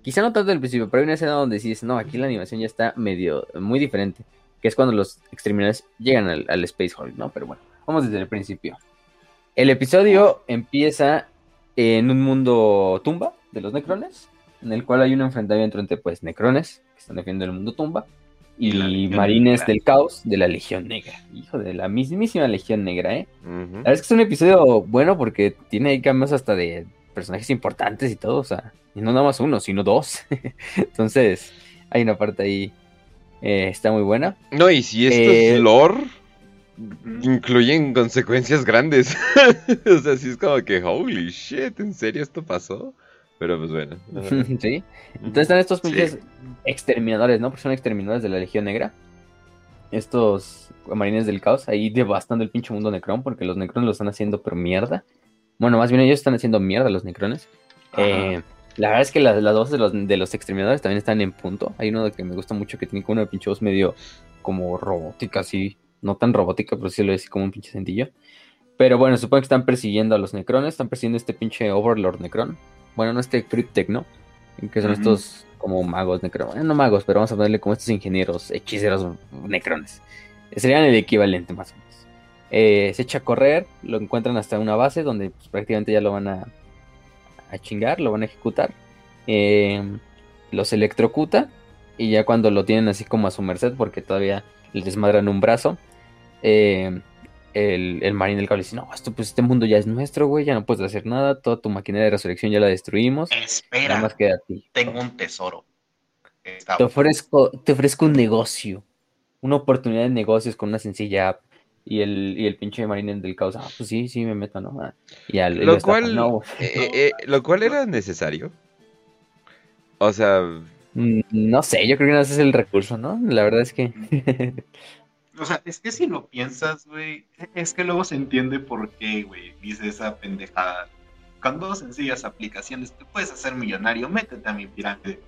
quizá no tanto desde el principio, pero hay una escena donde dices, no, aquí la animación ya está medio, muy diferente. Que es cuando los exterminadores llegan al, al Space Hulk, ¿no? Pero bueno, vamos desde el principio. El episodio empieza en un mundo tumba de los Necrones, en el cual hay un enfrentamiento entre pues Necrones, que están defendiendo el mundo tumba, y, la Marines Negra. del Caos de la Legión Negra. Hijo de la mismísima Legión Negra, ¿eh? Ujú. La verdad es que es un episodio bueno porque tiene ahí cambios hasta de personajes importantes y todo, o sea, y no nada más uno, sino dos. Entonces, hay una parte ahí, eh, está muy buena. No, y si esto Eh, es lore, incluyen consecuencias grandes. o sea, sí es como que, holy shit, ¿en serio esto pasó? Pero pues bueno. sí. Entonces están estos Sí. pinches exterminadores, ¿no? Porque son exterminadores de la Legión Negra. Estos marines del caos ahí devastando el pinche mundo Necron porque los Necrones lo están haciendo pero mierda. Bueno, más bien ellos están haciendo mierda los Necrones. Eh, la verdad es que las, las voces de los, de los exterminadores también están en punto. Hay uno que me gusta mucho que tiene como una pinche voz medio como robótica, así. No tan robótica, pero sí lo es como un pinche sentillo. Pero bueno, supongo que están persiguiendo a los Necrones. Están persiguiendo a este pinche Overlord Necron. Bueno, no este Cryptek, ¿no? Que son estos como magos Necron. Bueno, no magos, pero vamos a ponerle como estos ingenieros, hechiceros Necrones. Serían el equivalente más o menos. Eh, se echa a correr, lo encuentran hasta una base donde pues, prácticamente ya lo van a, a chingar, lo van a ejecutar. Eh, los electrocuta y ya cuando lo tienen así como a su merced, porque todavía les desmadran un brazo, eh, el, el marín del cable dice, no, esto pues este mundo ya es nuestro, güey, ya no puedes hacer nada, toda tu maquinaria de resurrección ya la destruimos, nada Espera, más queda a ti. tengo un tesoro. Está- Te ofrezco, te ofrezco un negocio, una oportunidad de negocios con una sencilla app. Y el, y el pinche marine del caos, ah, pues sí, sí, me meto, ¿no? Ah, y al, Lo estafa, cual, no, eh, eh, eh, lo cual era necesario. O sea, Mm, No sé, yo creo que no ese es el recurso, ¿no? La verdad es que. O sea, es que si lo piensas, güey, es que luego se entiende por qué, güey, dice esa pendejada. Con dos sencillas aplicaciones te puedes hacer millonario, métete a mi pirámide.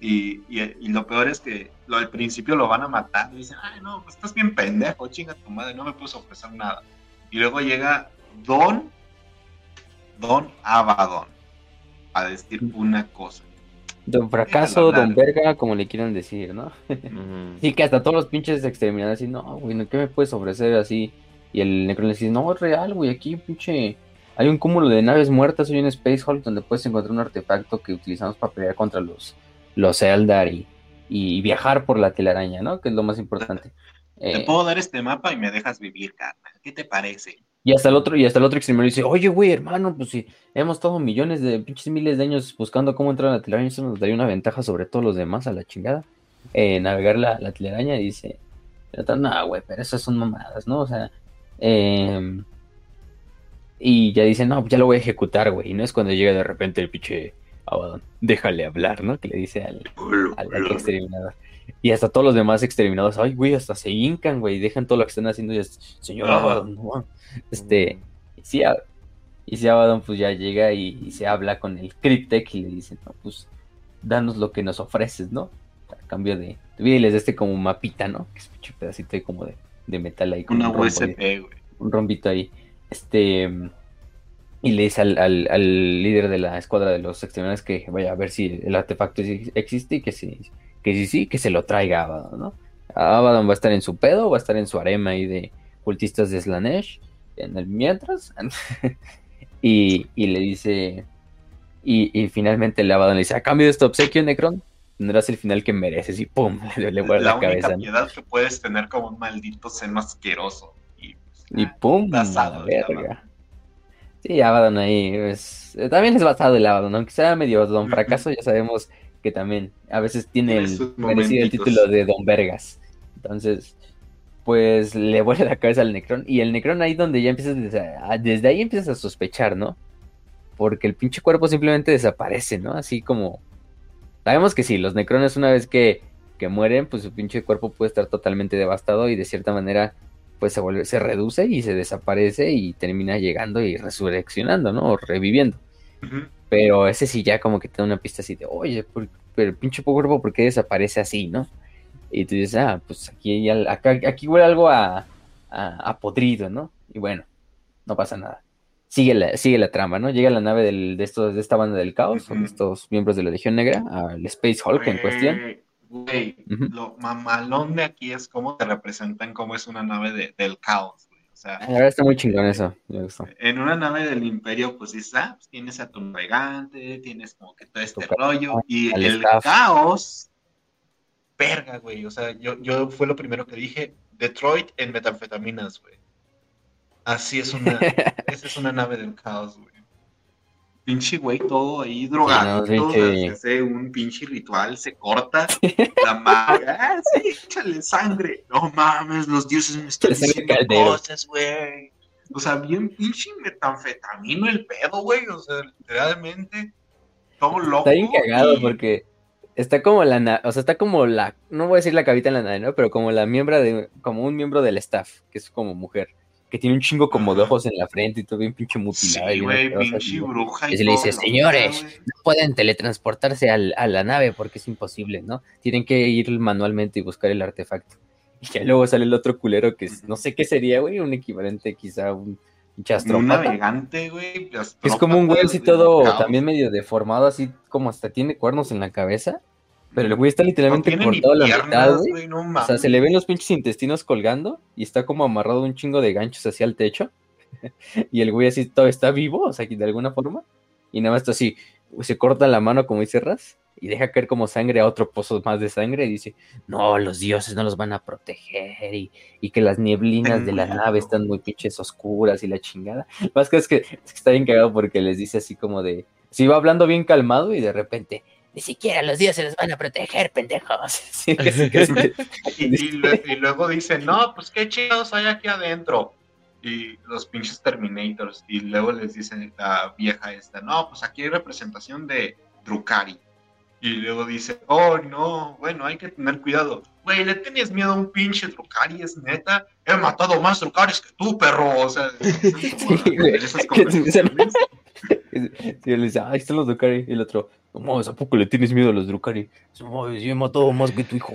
Y, y, y lo peor es que lo, al principio lo van a matar y dicen, ay, no, pues estás bien pendejo, chinga tu madre, no me puedes ofrecer nada. Y luego llega Don, Don Abaddon, a decir una cosa. Don fracaso, don verga, como le quieran decir, ¿no? ujú. Sí, que hasta todos los pinches exterminadores así, no, güey, ¿no? ¿qué me puedes ofrecer así? Y el Necron le dice, no, es real, güey, aquí pinche. Hay un cúmulo de naves muertas, hay un Space Hulk donde puedes encontrar un artefacto que utilizamos para pelear contra los, los Eldar y, y viajar por la telaraña, ¿no? Que es lo más importante. Te Eh, puedo dar este mapa y me dejas vivir, carnal. ¿Qué te parece? Y hasta el otro, y hasta el otro extremo dice, oye, güey, hermano, pues si hemos estado millones de pinches miles de años buscando cómo entrar a la telaraña, eso nos daría una ventaja sobre todos los demás a la chingada. Eh, navegar la, la telaraña y dice, no, güey, pero esas son mamadas, ¿no? O sea, em, y ya dice, no, pues ya lo voy a ejecutar, güey. Y no es cuando llega de repente el pinche Abaddon, déjale hablar, ¿no? Que le dice al, al, al exterminador. Y hasta todos los demás exterminados, ay, güey, hasta se hincan, güey, dejan todo lo que están haciendo y es, señor Ah. Abaddon, no". Este, y si, a- y si Abaddon pues ya llega y, y se habla con el Cryptek y le dice, no, pues, danos lo que nos ofreces, ¿no? A cambio de tu vida y les da este como mapita, ¿no? Que es un pedacito ahí como de, de metal ahí. con Una un rombo güey. un rombito ahí. Este, y le dice al, al- al líder de la escuadra de los exterminadores que vaya a ver si el artefacto existe y que sí, que sí, sí, que se lo traiga a Abaddon, ¿no? Abaddon va a estar en su pedo, va a estar en su arema ahí de cultistas de Slanesh, en el mientras, y, y le dice, y, y finalmente el Abaddon le dice, a cambio de este obsequio, Necron, tendrás el final que mereces, y pum, le, le vuelve la la, única cabeza, ¿no? piedad que puedes tener como un maldito seno asqueroso. Y, pues, Y pum, la verga. Sí, Abaddon ahí. es- eh, también es basado el Abaddon, aunque sea medio Don. Fracaso, ya sabemos que también a veces tiene el, merecido el título de Don Vergas. Entonces, pues le vuelve la cabeza al Necron. Y el Necron ahí donde ya empiezas, desde ahí empiezas a sospechar, ¿no? Porque el pinche cuerpo simplemente desaparece, ¿no? Así como... Sabemos que sí, los Necrones una vez que, que mueren, pues su pinche cuerpo puede estar totalmente devastado y de cierta manera pues se vuelve, se reduce y se desaparece y termina llegando y resurreccionando, ¿no? O reviviendo. Pero ese sí ya como que te da una pista así de, oye, pero el pinche cuerpo, ¿por qué desaparece así, no? Y tú dices, ah, pues aquí, aquí huele algo a, a, podrido, ¿no? Y bueno, no pasa nada. Sigue la, sigue la trama, ¿no? Llega la nave del, de, estos, de esta banda del caos, estos miembros de la Legión Negra, al Space Hulk en cuestión. Güey, lo mamalón de aquí es cómo te representan cómo es una nave del caos, güey. O sea, la verdad está muy chingón eso, En una nave del imperio, pues dices, ah, pues tienes a tu navegante, tienes como que todo este rollo, y el caos verga, güey. O sea, yo, yo fue lo primero que dije, Detroit en metanfetaminas, güey. Así es una, esa es una nave del caos, güey. Pinche güey, todo ahí drogado, no, hace un pinche ritual, se corta la madre, ah, sí, échale sangre. No mames, los dioses me están diciendo cosas, güey. O sea, bien pinche metanfetamino el pedo, güey. O sea, literalmente, todo loco. Está bien cagado porque Está como la, o sea, está como la, no voy a decir la cabita en la nave, ¿no? Pero como la miembro de, como un miembro del staff, que es como mujer, que tiene un chingo como de ojos en la frente y todo bien pinche mutilado. Sí, güey, pinche bruja. Y, se le dice, señores, no pueden teletransportarse a la nave porque es imposible, ¿no? Tienen que ir manualmente y buscar el artefacto. Y ya luego sale el otro culero que no sé qué sería, güey, un equivalente quizá un un navegante, güey. Es como un güey así todo también medio deformado, así como hasta tiene cuernos en la cabeza. Pero el güey está literalmente cortado a la mitad, güey. o sea, se le ven los pinches intestinos colgando y está como amarrado un chingo de ganchos hacia el techo. y el güey así todo está vivo, o sea, de alguna forma. Y nada más está así, se corta la mano como dice Ras y deja caer como sangre a otro pozo más de sangre y dice, no, los dioses no los van a proteger y, que las nieblinas de la nave están muy pinches oscuras y la chingada. Más que es, que está bien cagado porque les dice así como de, si va hablando bien calmado y de repente, ni siquiera los dioses los van a proteger, pendejos. y, luego dice, no, pues qué chingados hay aquí adentro. Y los pinches Terminators. Y luego les dice la vieja esta, no, pues aquí hay representación de Drukari y luego dice, oh no, bueno, hay que tener cuidado. Güey, ¿le tenías miedo a un pinche es neta? He matado más Drucaris que tú, perro. O sea, esas conversaciones. Sí, le dice, ahí están los Drukari. Y el otro, no ¿a poco le tienes miedo a los Drukari? yo he matado más que tu hijo.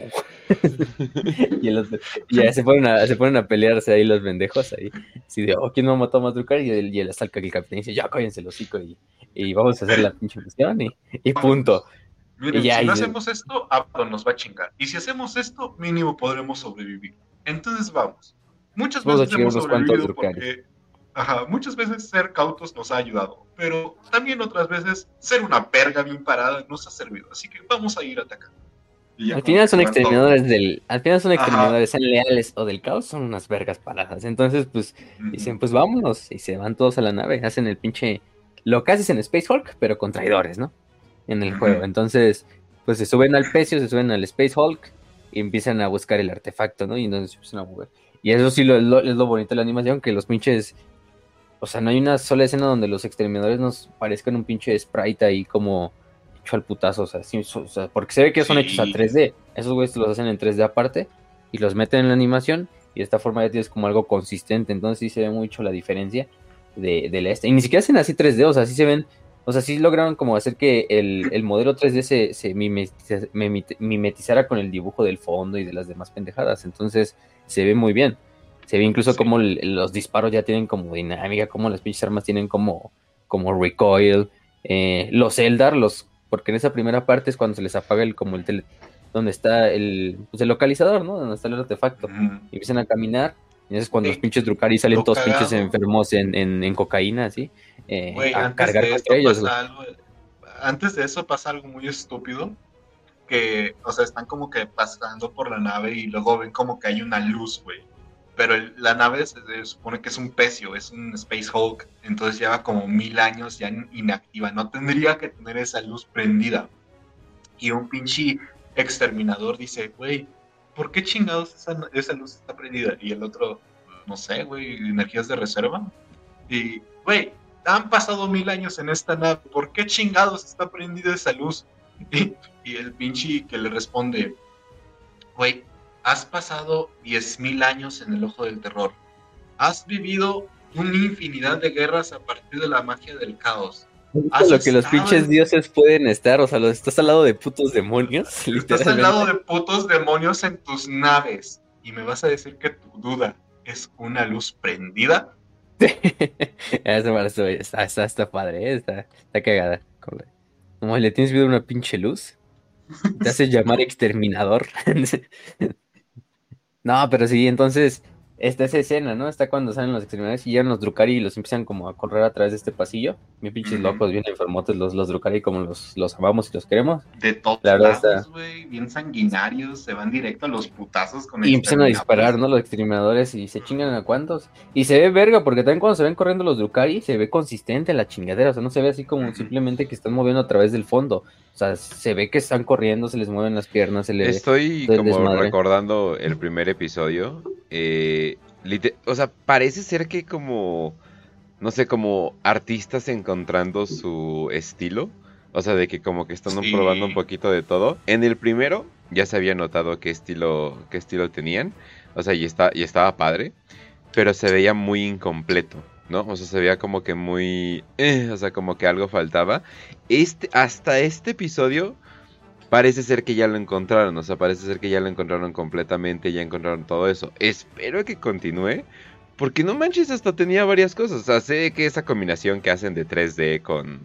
y el otro, ya se ponen, a, se ponen a pelearse ahí los pendejos ahí. Así de, oh, ¿quién no ha matado más Drukari? Y el, y el que el capitán dice, ya cállense los hocico y, y vamos a hacer la pinche misión y, y punto si no hacemos esto, Abdon nos va a chingar. Y si hacemos esto, mínimo podremos sobrevivir. Entonces vamos. Muchas veces hemos sobrevivido porque, ajá, muchas veces ser cautos nos ha ayudado, pero también otras veces ser una verga bien parada nos ha servido. Así que vamos a ir a atacar. Al final son exterminadores del, al final son exterminadores, sean leales o del caos, son unas vergas paradas. Entonces, pues, dicen, pues vámonos, y se van todos a la nave, hacen el pinche, lo que haces en Space Hulk, pero con traidores, ¿no? en el juego. Entonces, pues se suben al pecio, se suben al Space Hulk y empiezan a buscar el artefacto, ¿no? Y entonces se empiezan a mover. Y eso sí lo, es lo bonito de la animación, que los pinches... O sea, no hay una sola escena donde los exterminadores nos parezcan un pinche sprite ahí como hecho al putazo. O sea, porque se ve que son hechos a 3D. Esos güeyes los hacen en 3D aparte y los meten en la animación y de esta forma ya tienes como algo consistente. Entonces sí se ve mucho la diferencia de, de la este. Y ni siquiera hacen así 3D, o sea, sí se ven o sea, sí lograron como hacer que el, modelo 3D se, se mimetizara con el dibujo del fondo y de las demás pendejadas. Entonces, se ve muy bien. Se ve incluso como los disparos ya tienen como dinámica, como las pinches armas tienen como, como recoil. Eh, los Eldar, los, porque en esa primera parte es cuando se les apaga el como el tele, donde está el, pues el localizador, ¿no? Donde está el artefacto. Y empiezan a caminar. Y es cuando los pinches Drukari salen todos pinches enfermos en, en, en cocaína, así. Eh, antes de ellos. antes de eso pasa algo muy estúpido, que, o sea, están como que pasando por la nave y luego ven como que hay una luz, güey. Pero la nave se, supone que es un pecio, es un Space Hulk, entonces lleva como mil años ya inactiva, no tendría que tener esa luz prendida. Y un pinche exterminador dice, güey, ¿por qué chingados esa, esa luz está prendida? Y el otro, no sé, güey, energías de reserva. Y, güey, han pasado mil años en esta nave, ¿por qué chingados está prendida esa luz? Y, y el pinche que le responde, güey, has pasado diez mil años en el ojo del terror. Has vivido una infinidad de guerras a partir de la magia del caos. Has lo que los estado pinches en- dioses pueden estar, o sea, los, estás al lado de putos demonios, Estás al lado de putos demonios en tus naves y me vas a decir que tu duda es una luz prendida. Eso está, está, está padre, ¿eh? está, está cagada. Como le tienes miedo a una pinche luz, te haces llamar exterminador. no, pero sí, entonces, está esa escena, ¿no? Está cuando salen los exterminadores y llegan los Drukari y los empiezan como a correr a través de este pasillo. Bien pinches locos, bien enfermotes los, los Drukari como los, los amamos y los queremos. De todos La lados, está- güey, bien sanguinarios, se van directo a los putazos con Y empiezan a disparar, ¿no? Los exterminadores y se chingan a cuantos. Y se ve verga, porque también cuando se ven corriendo los Drukari, se ve consistente la chingadera. O sea, no se ve así como simplemente que están moviendo a través del fondo. O sea, se ve que están corriendo, se les mueven las piernas, se le Estoy como desmadre. recordando el primer episodio. eh, o sea, parece ser que como, no sé, como artistas encontrando su estilo. O sea, de que como que están Sí. probando un poquito de todo. En el primero ya se había notado qué estilo, qué estilo tenían. O sea, y, está, y estaba padre. Pero se veía muy incompleto, ¿no? O sea, se veía como que muy... eh, o sea, como que algo faltaba. Este, hasta este episodio parece ser que ya lo encontraron, o sea, parece ser que ya lo encontraron completamente, ya encontraron todo eso. Espero que continúe, porque no manches, hasta tenía varias cosas. O sea, sé que esa combinación que hacen de 3D con,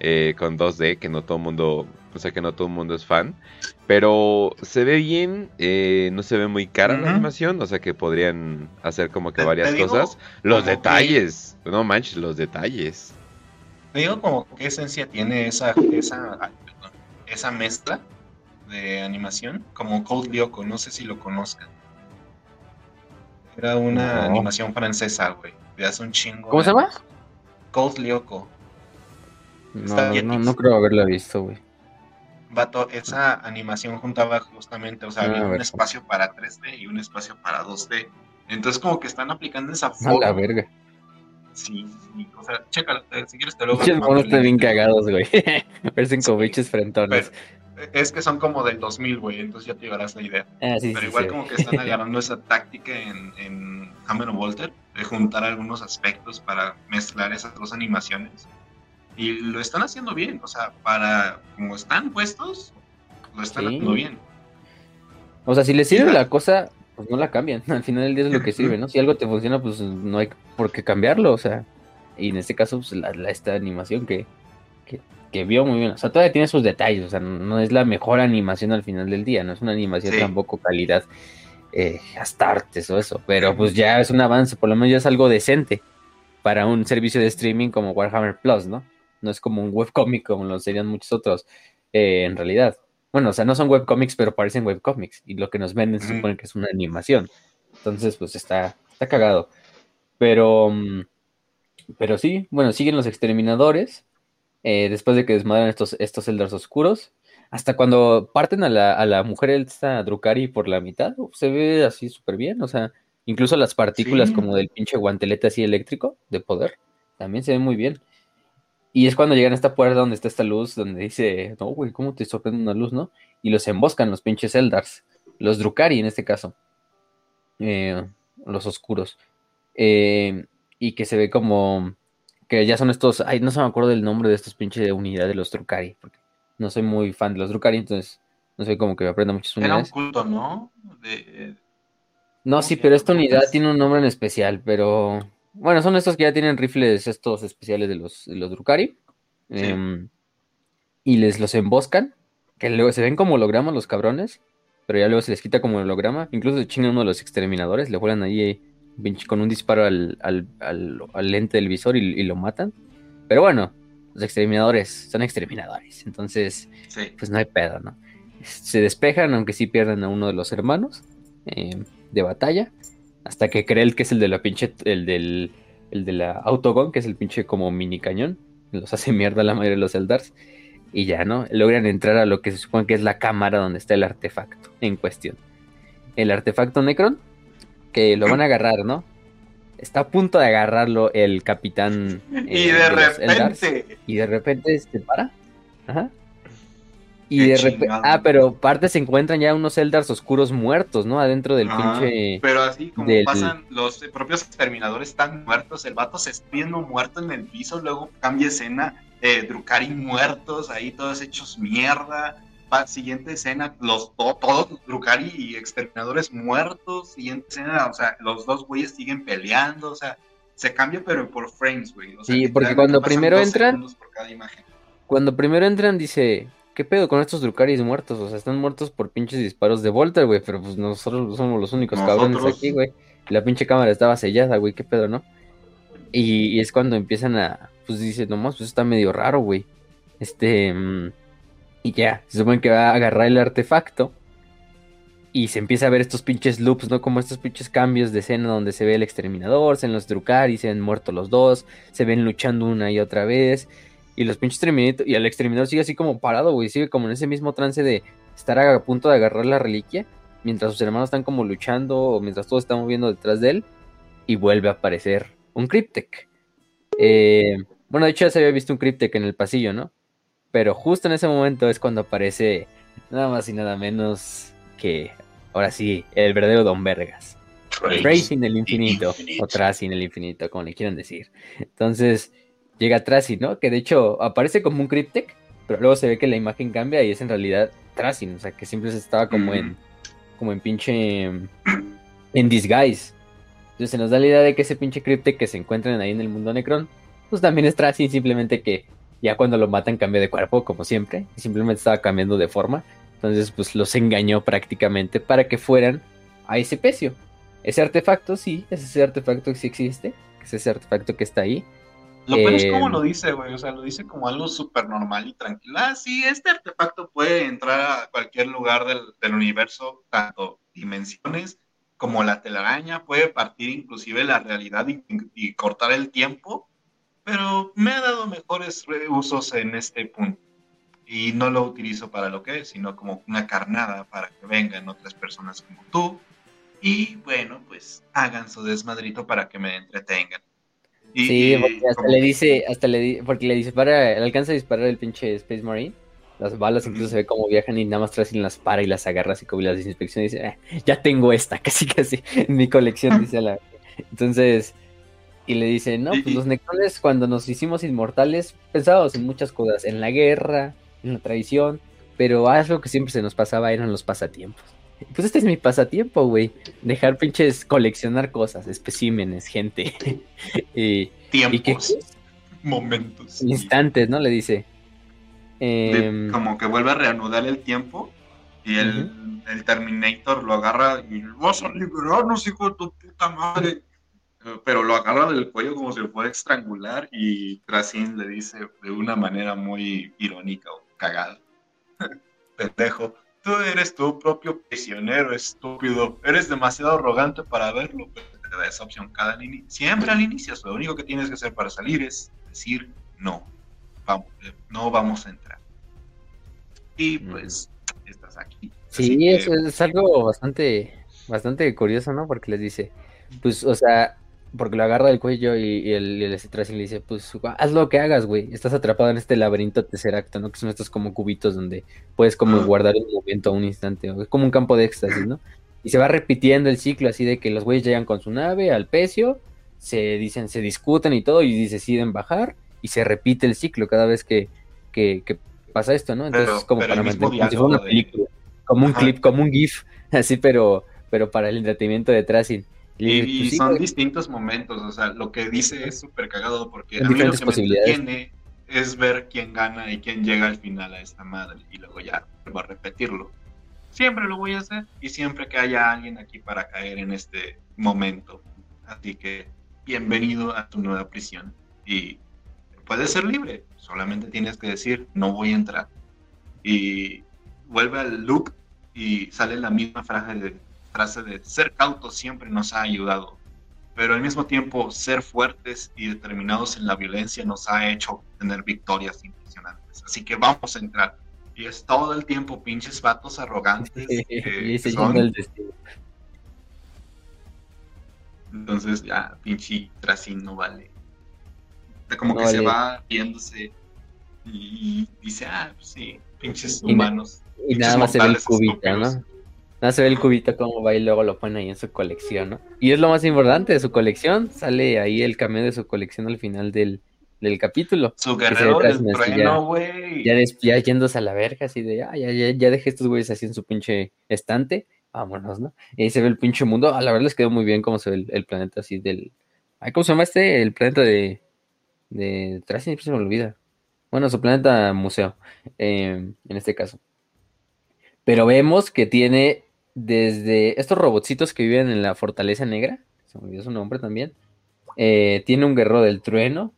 eh, con 2D, que no todo mundo, o sea, que no todo el mundo es fan, pero se ve bien, eh, no se ve muy cara la animación, o sea, que podrían hacer como que varias digo cosas. Los que- detalles, no manches, los detalles. Te digo como qué esencia tiene esa, esa, esa mezcla de animación, como Code Lyoko, no sé si lo conozcan. Era una No. animación francesa, güey, de hace un chingo. ¿Cómo se llama? Code Lyoko. No, no, no creo haberla visto, güey. Vato, esa animación juntaba justamente, o sea, Ah, había a un espacio para 3D y un espacio para 2D. Entonces como que están aplicando esa A forma. la verga. Sí, o sea, chécalo, eh, si quieres te lo monos están bien cagados, güey. Parecen como pinches frentones. Pero, es que son como del 2000, güey, entonces ya te llevarás la idea. Ah, sí, Pero sí, igual sí. como que están agarrando esa táctica en, en Hammer and Walter de juntar algunos aspectos para mezclar esas dos animaciones. Y lo están haciendo bien, o sea, para como están puestos, lo están haciendo bien. O sea, si les sirve la cosa, pues no la cambian. Al final del día es lo que sirve, ¿no? Si algo te funciona, pues no hay por qué cambiarlo, o sea. Y en este caso, pues la, la- esta animación que, que, que vio muy bien. O sea, todavía tiene sus detalles, o sea, no es la mejor animación al final del día, no es una animación Sí. tampoco calidad eh, astartes o eso, pero pues ya es un avance, por lo menos ya es algo decente para un servicio de streaming como Warhammer Plus, ¿no? No es como un webcomic como lo serían muchos otros, eh, en realidad. Bueno, o sea, no son webcomics, pero parecen webcomics. Y lo que nos venden se supone que es una animación. Entonces, pues está, está cagado. Pero, mm, pero sí, bueno, siguen los exterminadores. eh, después de que desmadran estos, estos Eldars oscuros. Hasta cuando parten a la, a la mujer esta Drukari por la mitad, se ve así súper bien. O sea, incluso las partículas Sí. como del pinche guantelete así eléctrico de poder, también se ve muy bien. Y es cuando llegan a esta puerta donde está esta luz, donde dice, no, güey, ¿cómo te sorprende una luz, no? Y los emboscan los pinches Eldars, los Drukari en este caso, eh, los oscuros. Eh, y que se ve como que ya son estos, ay, no se me acuerdo del nombre de estos pinches unidades de los Drukari, porque no soy muy fan de los Drukari, entonces no sé como que me aprenda muchas Era un unidades. culto, ¿no? De, No, ¿Cómo sí, pero esta unidad tiene un nombre en especial, pero bueno, son estos que ya tienen rifles estos especiales de los, de los Drukari. Sí. em, y les los emboscan, que luego se ven como hologramas los cabrones, pero ya luego se les quita como holograma. Incluso se chingan uno de los exterminadores, le vuelan ahí eh, con un disparo al, al- al- al lente del visor y, y lo matan. Pero bueno, los exterminadores son exterminadores, entonces sí. pues no hay pedo, ¿no? Se despejan, aunque sí pierden a uno de los hermanos eh, de batalla, hasta que Krell, que es el de la pinche, el del, el de la autogun, que es el pinche como mini cañón, los hace mierda la mayoría de los Eldars, y ya, ¿no? Logran entrar a lo que se supone que es la cámara donde está el artefacto en cuestión. el artefacto Necron, que lo van a agarrar, ¿no? Está a punto de agarrarlo el capitán. y eh, de, repente. y de repente se para. Ajá. Y de repente. Ah, pero aparte se encuentran ya unos Eldars oscuros muertos, ¿no? Adentro del pinche. Pero así como pasan, los propios exterminadores están muertos, el vato se está viendo muerto en el piso, luego cambia escena, eh, Drukari muertos, ahí todos hechos mierda. siguiente escena, los todos Drukari y exterminadores muertos. Siguiente escena, o sea, los dos güeyes siguen peleando, o sea, se cambia, pero por frames, güey. sí, porque cuando primero entran. Cuando primero entran, dice ¿qué pedo con estos Drukaris muertos? O sea, están muertos por pinches disparos de Volter, güey, pero pues nosotros somos los únicos cabrones aquí, güey. La pinche cámara estaba sellada, güey, qué pedo, ¿no? Y, es cuando empiezan a, pues dice, nomás, pues está medio raro, güey. Este, mm, y ya, se supone que va a agarrar el artefacto. Y se empieza a ver estos pinches loops, ¿no? Como estos pinches cambios de escena donde se ve el exterminador, se ven los Drukari, se ven muertos los dos, se ven luchando una y otra vez. Y los pinches Terminator, y el exterminador sigue así como parado, güey. Sigue como en ese mismo trance de estar a punto de agarrar la reliquia. Mientras sus hermanos están como luchando, o mientras todos están moviendo detrás de él. Y vuelve a aparecer un Cryptek. Eh, bueno, de hecho ya se había visto un Cryptek en el pasillo, ¿no? Pero justo en ese momento es cuando aparece nada más y nada menos que, ahora sí, el verdadero Don Vergas. Tracing el infinito, o Tracing el infinito, como le quieran decir. Entonces, llega Tracy, ¿no? Que de hecho aparece como un Cryptek, pero luego se ve que la imagen cambia y es en realidad Tracy, o sea, que siempre estaba como en como en pinche en disguise. Entonces se nos da la idea de que ese pinche Cryptek que se encuentran ahí en el mundo Necron, pues también es Tracy, simplemente que ya cuando lo matan cambia de cuerpo, como siempre, y simplemente estaba cambiando de forma. Entonces, pues los engañó prácticamente para que fueran a ese pecio. Ese artefacto, sí, es ese artefacto que sí existe, es ese artefacto que está ahí. Lo peor es como lo em, dice, güey, o sea, lo dice como algo súper normal y tranquilo. Ah, sí, este artefacto puede entrar a cualquier lugar del, universo, tanto dimensiones como la telaraña, puede partir inclusive la realidad y, cortar el tiempo, pero me ha dado mejores usos en este punto. Y no lo utilizo para lo que es, sino como una carnada para que vengan otras personas como tú. Y bueno, pues hagan su desmadrito para que me entretengan sí, porque hasta le dice, hasta le porque le dispara, le alcanza a disparar el pinche Space Marine. Las balas incluso se ve como viajan y nada más y las para y las agarra así como las desinspecciona y dice, ah, ya tengo esta, casi casi en mi colección, dice la. Entonces, y le dice, no, pues los necrones cuando nos hicimos inmortales pensábamos en muchas cosas, en la guerra, en la traición, pero algo que siempre se nos pasaba eran los pasatiempos. Pues este es mi pasatiempo, güey. Dejar pinches coleccionar cosas, especímenes, gente. y, Tiempos. momentos. Instantes, ¿no? Le dice. Em, como que vuelve a reanudar el tiempo y el, el, Terminator lo agarra y vas a liberarnos, hijo de tu puta madre. Pero lo agarra del cuello como si lo fuera a estrangular y Tracin le dice de una manera muy irónica o cagada. Pendejo Tú eres tu propio prisionero, estúpido. Eres demasiado arrogante para verlo, pero te da esa opción cada siempre al inicio. Lo único que tienes que hacer para salir es decir no. Vamos, eh, no vamos a entrar. Y pues estás aquí. Sí, eso es algo bastante, bastante curioso, ¿no? Porque les dice, pues, o sea, porque lo agarra del cuello y, el, el y le dice, pues haz lo que hagas, güey. Estás atrapado en este laberinto acto, ¿no? Que son estos como cubitos donde puedes como ah. guardar un momento, un instante. Es como un campo de éxtasis, ¿no? Y se va repitiendo el ciclo así de que los güeyes llegan con su nave al pecio, se dicen, se discuten y todo, y deciden bajar, y se repite el ciclo cada vez que, que, pasa esto, ¿no? Entonces, como para mantener, como si fuera una película, como un clip, como un GIF, así, pero, pero para el entretenimiento de Tracing. Y, pues son distintos momentos, o sea, lo que dice es súper cagado porque a mí lo que me entretiene es ver quién gana y quién llega al final a esta madre y luego ya vuelvo a repetirlo. Siempre lo voy a hacer y siempre que haya alguien aquí para caer en este momento. Así que bienvenido a tu nueva prisión y puedes ser libre, solamente tienes que decir no voy a entrar. Y vuelve al loop y sale la misma frase de frase de ser cautos siempre nos ha ayudado, pero al mismo tiempo ser fuertes y determinados en la violencia nos ha hecho tener victorias impresionantes. Así que vamos a entrar. Y es todo el tiempo pinches vatos arrogantes. se el destino. Entonces ya, pinche Tracin no vale. Como que se va viéndose y dice, ah, pues sí, pinches humanos. Y, nada más se ve el cubito, ¿no? Se ve el cubito como va y luego lo pone ahí en su colección, ¿no? Y es lo más importante de su colección, sale ahí el cameo de su colección al final del, del capítulo. Su guerrero del trueno, güey. Ya, ya, yéndose a la verga, así de, ah, ya, ya, ya dejé estos güeyes así en su pinche estante vámonos, ¿no? Y ahí se ve el pinche mundo. A la verdad les quedó muy bien cómo se ve el, planeta así del. Ay, ¿Cómo se llama este? El planeta de. De. Siempre se me olvida. Bueno, su planeta museo. Em, en este caso. Pero vemos que tiene desde estos robotcitos que viven en la Fortaleza Negra. Se me olvidó su nombre también. Eh, tiene un guerrero del trueno.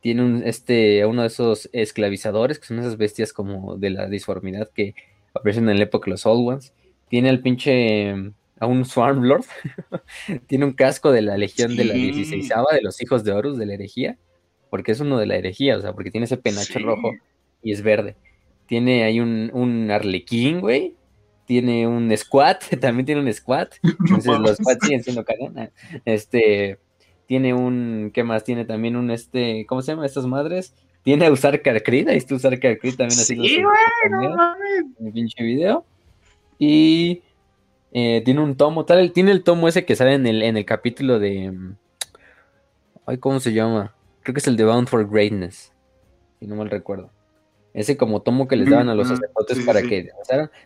Tiene un, este, uno de esos esclavizadores, que son esas bestias como de la disformidad que aparecen en la época de los Old Ones tiene al pinche a un Swarm Lord, tiene un casco de la Legión de la 16 de los hijos de Horus de la herejía, porque es uno de la herejía, o sea, porque tiene ese penacho rojo y es verde. Tiene ahí un, un arlequín, güey. Tiene un squat, también tiene un squat. Entonces los squats siguen siendo cadena. Este, tiene un, ¿qué más? Tiene también un, este, ¿cómo se llama? Estas madres. Tiene a usar Carcrid, ahí está usar Carcrid también así. Sí, güey, no mames. En el pinche video. Y eh, tiene un tomo, tal, tiene el tomo ese que sale en el, en el capítulo de... Mm, ay, ¿cómo se llama? Creo que es el de Bound for Greatness, si no mal recuerdo. Ese como tomo que les daban a los sacerdotes para que.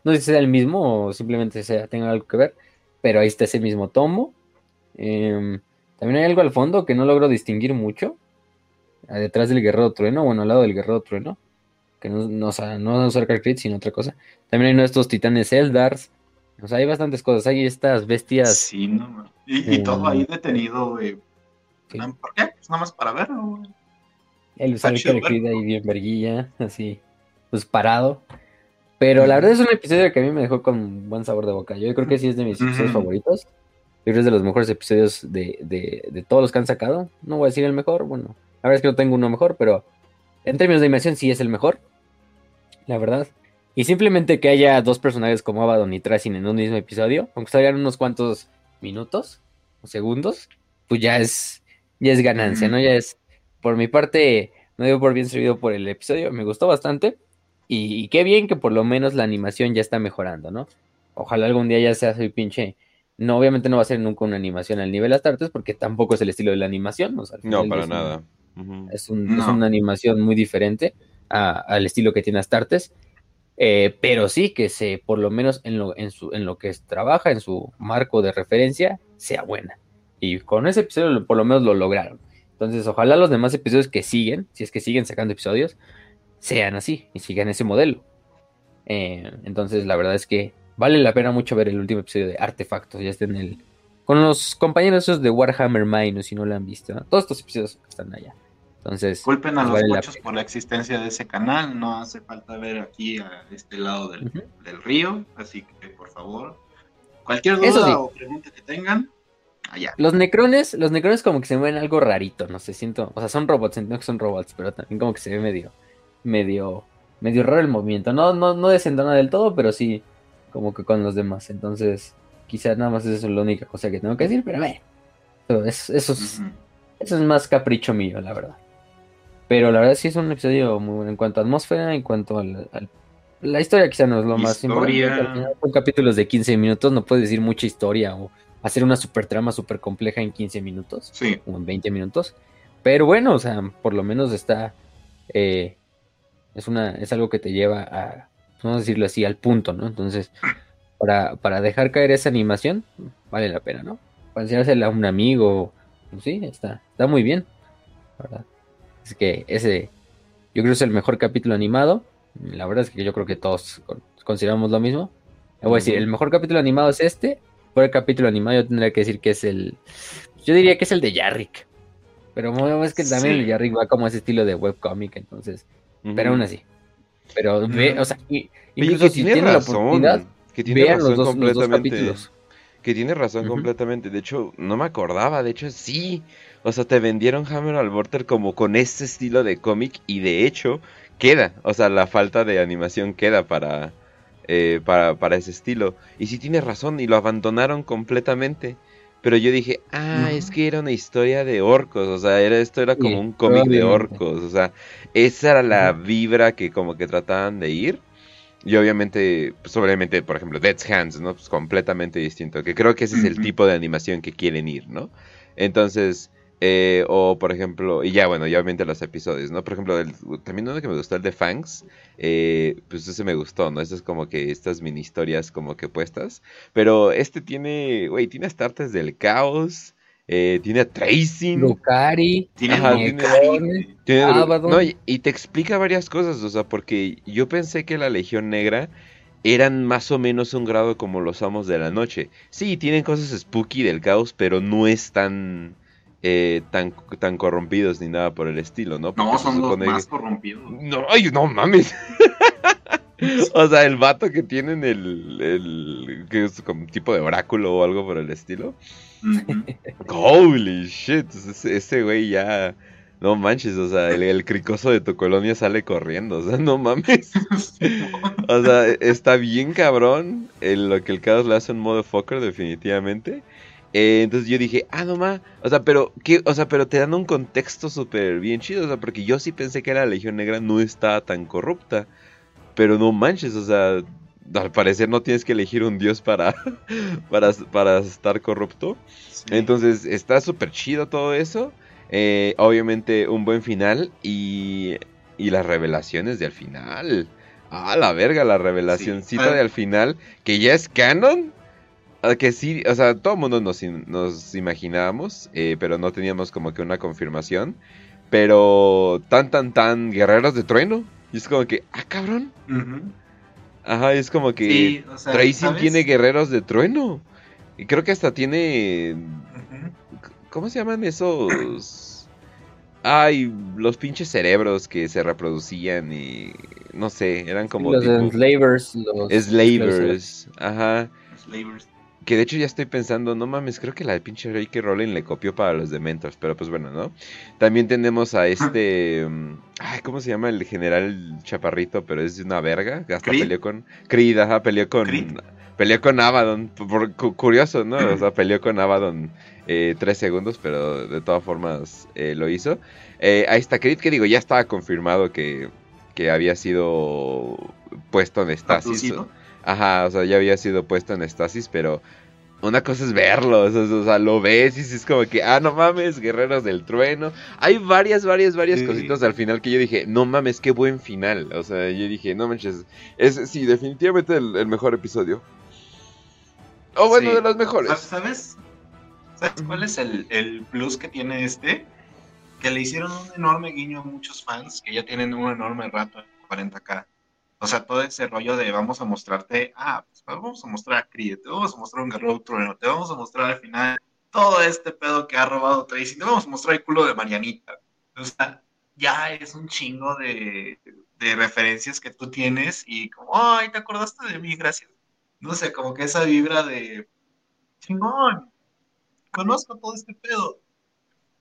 No sé si sea el mismo o simplemente sea, tenga algo que ver, pero ahí está ese mismo tomo. Em, también hay algo al fondo que no logro distinguir mucho. Detrás del Guerrero Trueno, bueno, al lado del Guerrero Trueno que no, no, no a usar Crit, sino otra cosa. También hay uno de estos titanes Eldars. O sea, hay bastantes cosas. Hay estas bestias. Sí, no, y, y todo ahí detenido, güey. ¿Por qué? Pues nada más para verlo, güey. El usar Crit ahí bien verguilla, así, pues parado. Pero la verdad es un episodio que a mí me dejó con buen sabor de boca. Yo creo que sí es de mis episodios favoritos. Yo creo que es de los mejores episodios de, de, de todos los que han sacado. No voy a decir el mejor, bueno, la verdad es que no tengo uno mejor, pero en términos de animación sí es el mejor, la verdad. Y simplemente que haya dos personajes como Abaddon y Tracing en un mismo episodio, aunque salgan unos cuantos minutos o segundos, pues ya es, ya es ganancia, ¿no? Ya es, por mi parte, me dio por bien servido por el episodio, me gustó bastante. Y, qué bien que por lo menos la animación ya está mejorando, ¿no? Ojalá algún día ya sea así pinche. No, obviamente no va a ser nunca una animación al nivel Astartes, porque tampoco es el estilo de la animación. no, para nada es, una animación muy diferente al estilo que tiene Astartes. Eh, pero sí que se, por lo menos en lo, en, su, en lo que trabaja, en su marco de referencia, sea buena. Y con ese episodio por lo menos lo lograron. Entonces, ojalá los demás episodios que siguen, si es que siguen sacando episodios, sean así y sigan ese modelo. Eh, entonces, la verdad es que vale la pena mucho ver el último episodio de Artefactos. Ya está en el. Con los compañeros esos de Warhammer Minus, si no lo han visto. Todos estos episodios están allá. Entonces, culpen a pues, los muchos por la existencia de ese canal, no hace falta ver aquí a este lado del, río, así que por favor, cualquier duda o pregunta que tengan, allá. Los necrones, los necrones como que se ven algo rarito, no sé, siento, o sea, son robots, entiendo que son robots, pero también como que se ve medio, medio, medio raro el movimiento, no, no, no desentona del todo, pero sí, como que con los demás, entonces, quizás nada más esa es la única cosa que tengo que decir, pero ve, eso, eso, es, eso es más capricho mío, la verdad. Pero la verdad sí es un episodio muy bueno en cuanto a atmósfera, en cuanto a la, historia quizá no es lo más importante. son capítulos de 15 minutos, no puedes decir mucha historia o hacer una super trama super compleja en 15 minutos sí. o en 20 minutos. Pero bueno, o sea, por lo menos está... Eh, es, una, es algo que te lleva a, vamos a decirlo así, al punto, ¿no? Entonces, para, para dejar caer esa animación, vale la pena, ¿no? Para enseñársela a un amigo, pues sí, está, está muy bien, ¿verdad? Es que ese, yo creo que es el mejor capítulo animado. La verdad es que yo creo que todos consideramos lo mismo. voy a decir, el mejor capítulo animado es este. Por el capítulo animado yo tendría que decir que es el... Yo diría que es el de Yarrick. Pero es que también el Yarrick va como ese estilo de webcomic, entonces... Pero aún así. Pero ve, o sea, incluso si tiene la oportunidad, que tiene vean los dos, los dos capítulos Que tiene razón completamente. De hecho, no me acordaba. De hecho, sí. O sea, te vendieron Hammer al Vorter como con este estilo de cómic. Y de hecho, queda. O sea, la falta de animación queda para, eh, para, para, ese estilo. Y sí tiene razón. Y lo abandonaron completamente. Pero yo dije, ah, es que era una historia de orcos, o sea, era, esto era como un cómic de orcos, o sea, esa era la vibra que como que trataban de ir. Y obviamente, pues obviamente, por ejemplo, Dead's Hands, ¿no? Pues completamente distinto, que creo que ese es el tipo de animación que quieren ir, ¿no? Entonces, eh, o por ejemplo, y ya bueno, ya obviamente los episodios, ¿no? Por ejemplo, también uno que me gustó, el de Fangs, eh, pues ese me gustó, ¿no? Eso es como que estas mini historias como que puestas. Pero este tiene, güey, tiene Startes del Caos, eh, tiene a Tracing. Lucari, tiene, tiene, no, y, y, te explica varias cosas, o sea, porque yo pensé que la Legión Negra eran más o menos un grado como los Amos de la Noche. Sí, tienen cosas spooky del caos, pero no es tan eh, tan, tan corrompidos ni nada por el estilo, ¿no? no, son los más corrompidos. No, ay, no mames. o sea, el vato que tienen el, el que es como tipo de oráculo o algo por el estilo. Holy shit, ese güey ya... No manches, o sea, el, cricoso de tu colonia sale corriendo, o sea, no mames. o sea, está bien cabrón lo que el caos le hace un motherfucker, definitivamente. Eh, entonces yo dije, ah, no más. O sea, pero, ¿qué? O sea, pero te dan un contexto súper bien chido. O sea, porque yo sí pensé que la Legión Negra no estaba tan corrupta. Pero no manches, o sea, al parecer no tienes que elegir un dios para, para, para estar corrupto. Entonces está súper chido todo eso. Eh, obviamente un buen final y, y las revelaciones de al final. Ah, la verga, la revelacioncita de al final, que ya es canon que sí, o sea, todo el mundo nos, nos imaginábamos, eh, pero no teníamos como que una confirmación. Pero tan, tan, tan guerreros de trueno. Y es como que, ah, cabrón. Ajá, es como que sí, tiene guerreros de trueno. Y creo que hasta tiene... ¿Cómo se llaman esos? Ay, los pinches cerebros que se reproducían y... No sé, eran como... Los slavers. Los slavers, ajá. Slavers. Que de hecho ya estoy pensando, no mames, creo que la de pinche J.K. Rowling le copió para los Dementors, pero pues bueno, ¿no? También tenemos a este. Mm, ay, ¿cómo se llama el general Chaparrito? Pero es una verga. Hasta peleó con. Creed, ajá, peleó con. Peleó con Abaddon. Por, curioso, ¿no? O sea, peleó con Abaddon eh, tres segundos, pero de todas formas eh, lo hizo. Eh, ahí está Creed, que digo, ya estaba confirmado que, que había sido puesto en estasis. Ajá, o sea, ya había sido puesto en estasis, pero una cosa es verlo, o sea, lo ves y es como que, ah, no mames, Guerreros del Trueno. Hay varias, varias, varias cositas al final que yo dije, no mames, qué buen final. O sea, yo dije, no manches, es, sí, definitivamente el, mejor episodio. O bueno, de los mejores. ¿Sabes? ¿Sabes cuál es el, el plus que tiene este? Que le hicieron un enorme guiño a muchos fans que ya tienen un enorme rato en 40k. O sea, todo ese rollo de vamos a mostrarte, ah, pues vamos a mostrar a Creed, te vamos a mostrar un guerrero trueno, te vamos a mostrar al final todo este pedo que ha robado Tracy, te vamos a mostrar el culo de Marianita. O sea, ya es un chingo de, de referencias que tú tienes y como, ay, te acordaste de mí, gracias. No sé, como que esa vibra de, chingón, conozco todo este pedo,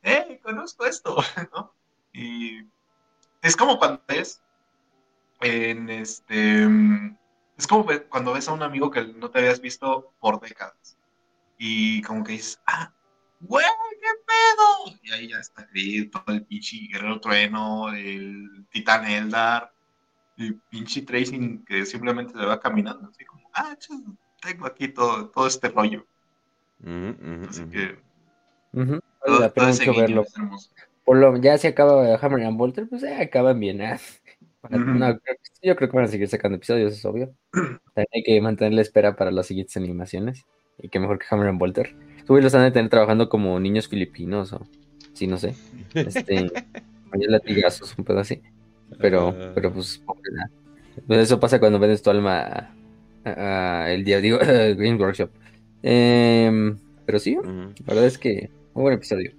eh, conozco esto, ¿no? Y es como cuando es en este. Es como cuando ves a un amigo que no te habías visto por décadas. Y como que dices, ah, güey, qué pedo. Y ahí ya está Creed, todo el pinche Guerrero Trueno, el Titán Eldar, el pinche Tracing que simplemente se va caminando. Así como, ah, tengo aquí todo, todo este rollo. así que. mucho verlo. Por lo, ya se acaba Hammer and Bolter, pues eh, acaban bien. ¿eh? Yo creo que van a seguir sacando episodios, es obvio. También hay que mantener la espera para las siguientes animaciones. Y que mejor que Hammer and Bolter. Tú los han de tener trabajando como niños filipinos o sí, no sé. Este, latigazos, un pedo así. Pero, pero pues, pues, eso pasa cuando vendes tu alma a, el día, digo, Green Workshop. Em, pero sí, la verdad es que un buen episodio.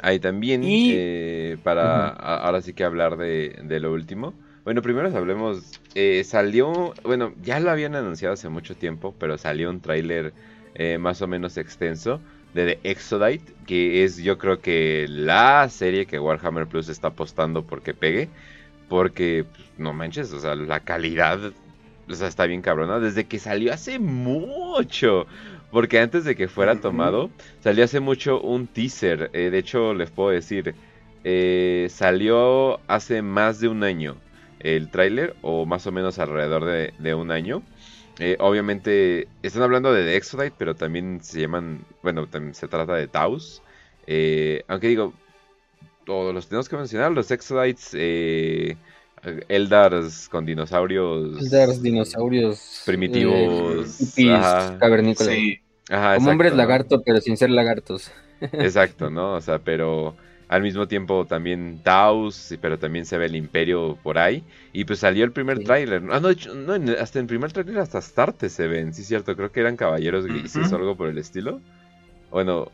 Ahí también, eh, para ahora sí que hablar de, de lo último. Bueno, primero hablemos. Eh, salió. Bueno, ya lo habían anunciado hace mucho tiempo, pero salió un tráiler eh, más o menos extenso de The Exodite, que es yo creo que la serie que Warhammer Plus está apostando porque pegue, porque pues, no manches, o sea, la calidad o sea, está bien cabrona desde que salió hace mucho. Porque antes de que fuera tomado, salió hace mucho un teaser. Eh, de hecho, les puedo decir, eh, salió hace más de un año el tráiler, o más o menos alrededor de, un año. Eh, obviamente, están hablando de The Exodite, pero también se llaman, bueno, también se trata de Taos. aunque digo, todos los tenemos que mencionar, los Exodites Eldars con dinosaurios. Eldars, dinosaurios. Primitivos. Eh, cavernícolas. Como hombres lagarto, pero sin ser lagartos. Exacto, ¿no? O sea, pero al mismo tiempo también Taos, pero también se ve el Imperio por ahí. Y pues salió el primer tráiler. Ah, no, no, hasta en el primer tráiler hasta Astarte se ven, sí, cierto. Creo que eran caballeros grises o algo por el estilo. Bueno,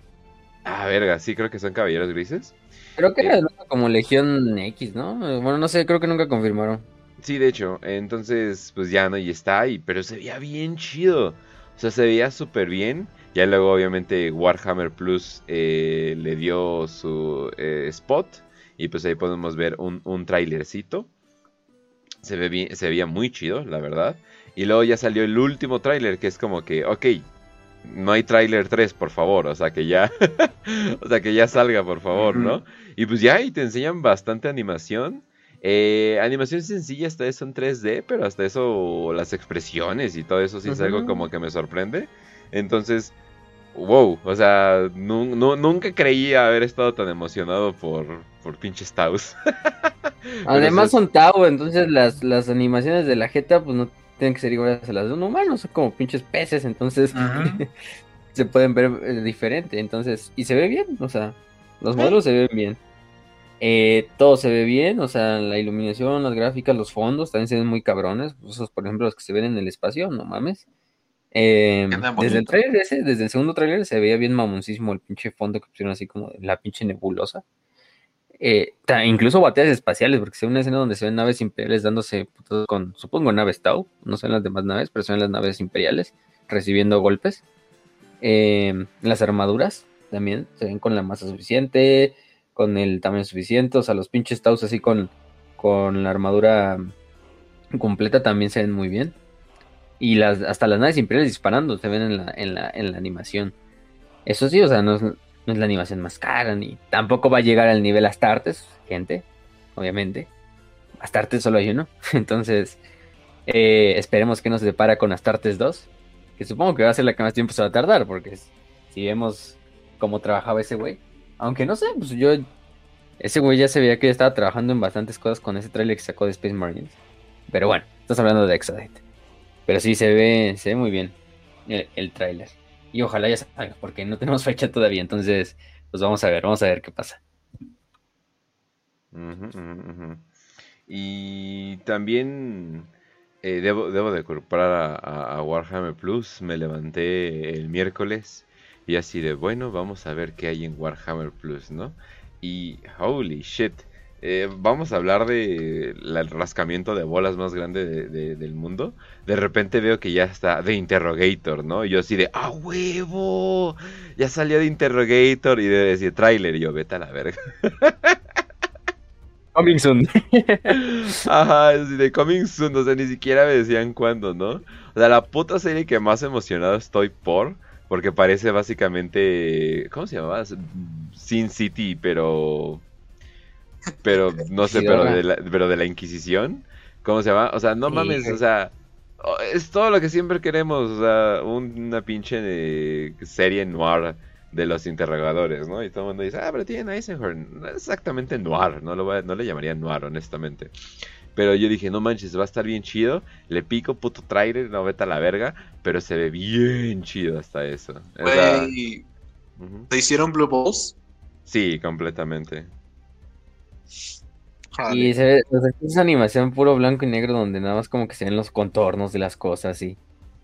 ah, verga, sí, creo que son caballeros grises. Creo que era como Legión X, ¿no? Bueno, no sé, creo que nunca confirmaron. Sí, de hecho, entonces, pues ya no, y está ahí, pero se veía bien chido. O sea, se veía súper bien. Ya luego, obviamente, Warhammer Plus eh, le dio su eh, spot. Y pues ahí podemos ver un, un trailercito. Se, ve bien, se veía muy chido, la verdad. Y luego ya salió el último trailer, que es como que, ok, no hay tráiler 3, por favor, o sea que ya, o sea que ya salga, por favor, ¿no? Y pues ya, y te enseñan bastante animación. Eh, animación sencilla, hasta eso en 3D, pero hasta eso las expresiones y todo eso sí es algo como que me sorprende. Entonces, wow, o sea, nunca creí haber estado tan emocionado por, por pinches Taos. Además son Tau, entonces las, las animaciones de la Jeta pues no tienen que ser iguales a las de un humano, son como pinches peces, entonces se pueden ver eh, diferente, entonces, y se ve bien, o sea, los modelos se ven bien. Eh, todo se ve bien, o sea, la iluminación, las gráficas, los fondos también se ven muy cabrones. Esos, por ejemplo, los que se ven en el espacio, no mames. Eh, desde el trailer ese, desde el segundo trailer se veía bien mamoncísimo el pinche fondo que pusieron así como la pinche nebulosa. Eh, incluso batallas espaciales, porque se ve una escena donde se ven naves imperiales dándose con, supongo, naves Tau, no son las demás naves, pero son las naves imperiales recibiendo golpes. Eh, las armaduras también se ven con la masa suficiente, con el tamaño suficiente, o sea, los pinches Taus así con, con la armadura completa también se ven muy bien. Y las, hasta las naves imperiales disparando se ven en la, en la, en la animación. Eso sí, o sea, no es, no es la animación más cara, ni tampoco va a llegar al nivel Astartes, gente, obviamente. Astartes solo hay uno, entonces eh, esperemos que nos depara con Astartes 2, que supongo que va a ser la que más tiempo se va a tardar, porque si vemos cómo trabajaba ese güey, aunque no sé, pues yo, ese güey ya se veía que estaba trabajando en bastantes cosas con ese trailer que sacó de Space Marines. Pero bueno, estás hablando de Exodite. Pero sí se ve, se ve muy bien el, el tráiler. Y ojalá ya salga, porque no tenemos fecha todavía. Entonces, pues vamos a ver, vamos a ver qué pasa. Y también eh, debo, debo, de comprar a, Warhammer Plus. Me levanté el miércoles y así de bueno, vamos a ver qué hay en Warhammer Plus, ¿no? Y holy shit, eh, vamos a hablar de el rascamiento de bolas más grande del mundo. De repente veo que ya está de Interrogator, ¿no? Y yo así de, ¡ah, huevo! Ya salió de Interrogator y de decir trailer. Y yo, vete a la verga. Coming soon. Ajá, así de coming soon. O sea, ni siquiera me decían cuándo, ¿no? O sea, la puta serie que más emocionado estoy por. Porque parece básicamente. ¿Cómo se llamaba? Sin City, pero pero no sé, pero de, la, pero de la Inquisición. ¿Cómo se llama? O sea, no mames, o sea, es todo lo que siempre queremos, o sea, una pinche serie noir de los interrogadores, ¿no? Y todo el mundo dice, ah, pero tiene Eisenhorn, exactamente noir, no, lo no le llamaría noir, honestamente. Pero yo dije, no manches, va a estar bien chido. Le pico puto trailer, no vete a la verga. Pero se ve bien chido hasta eso. ¿Te hicieron Blue Balls? Sí, completamente. Y se ve, esa animación puro blanco y negro donde nada más como que se ven los contornos de las cosas y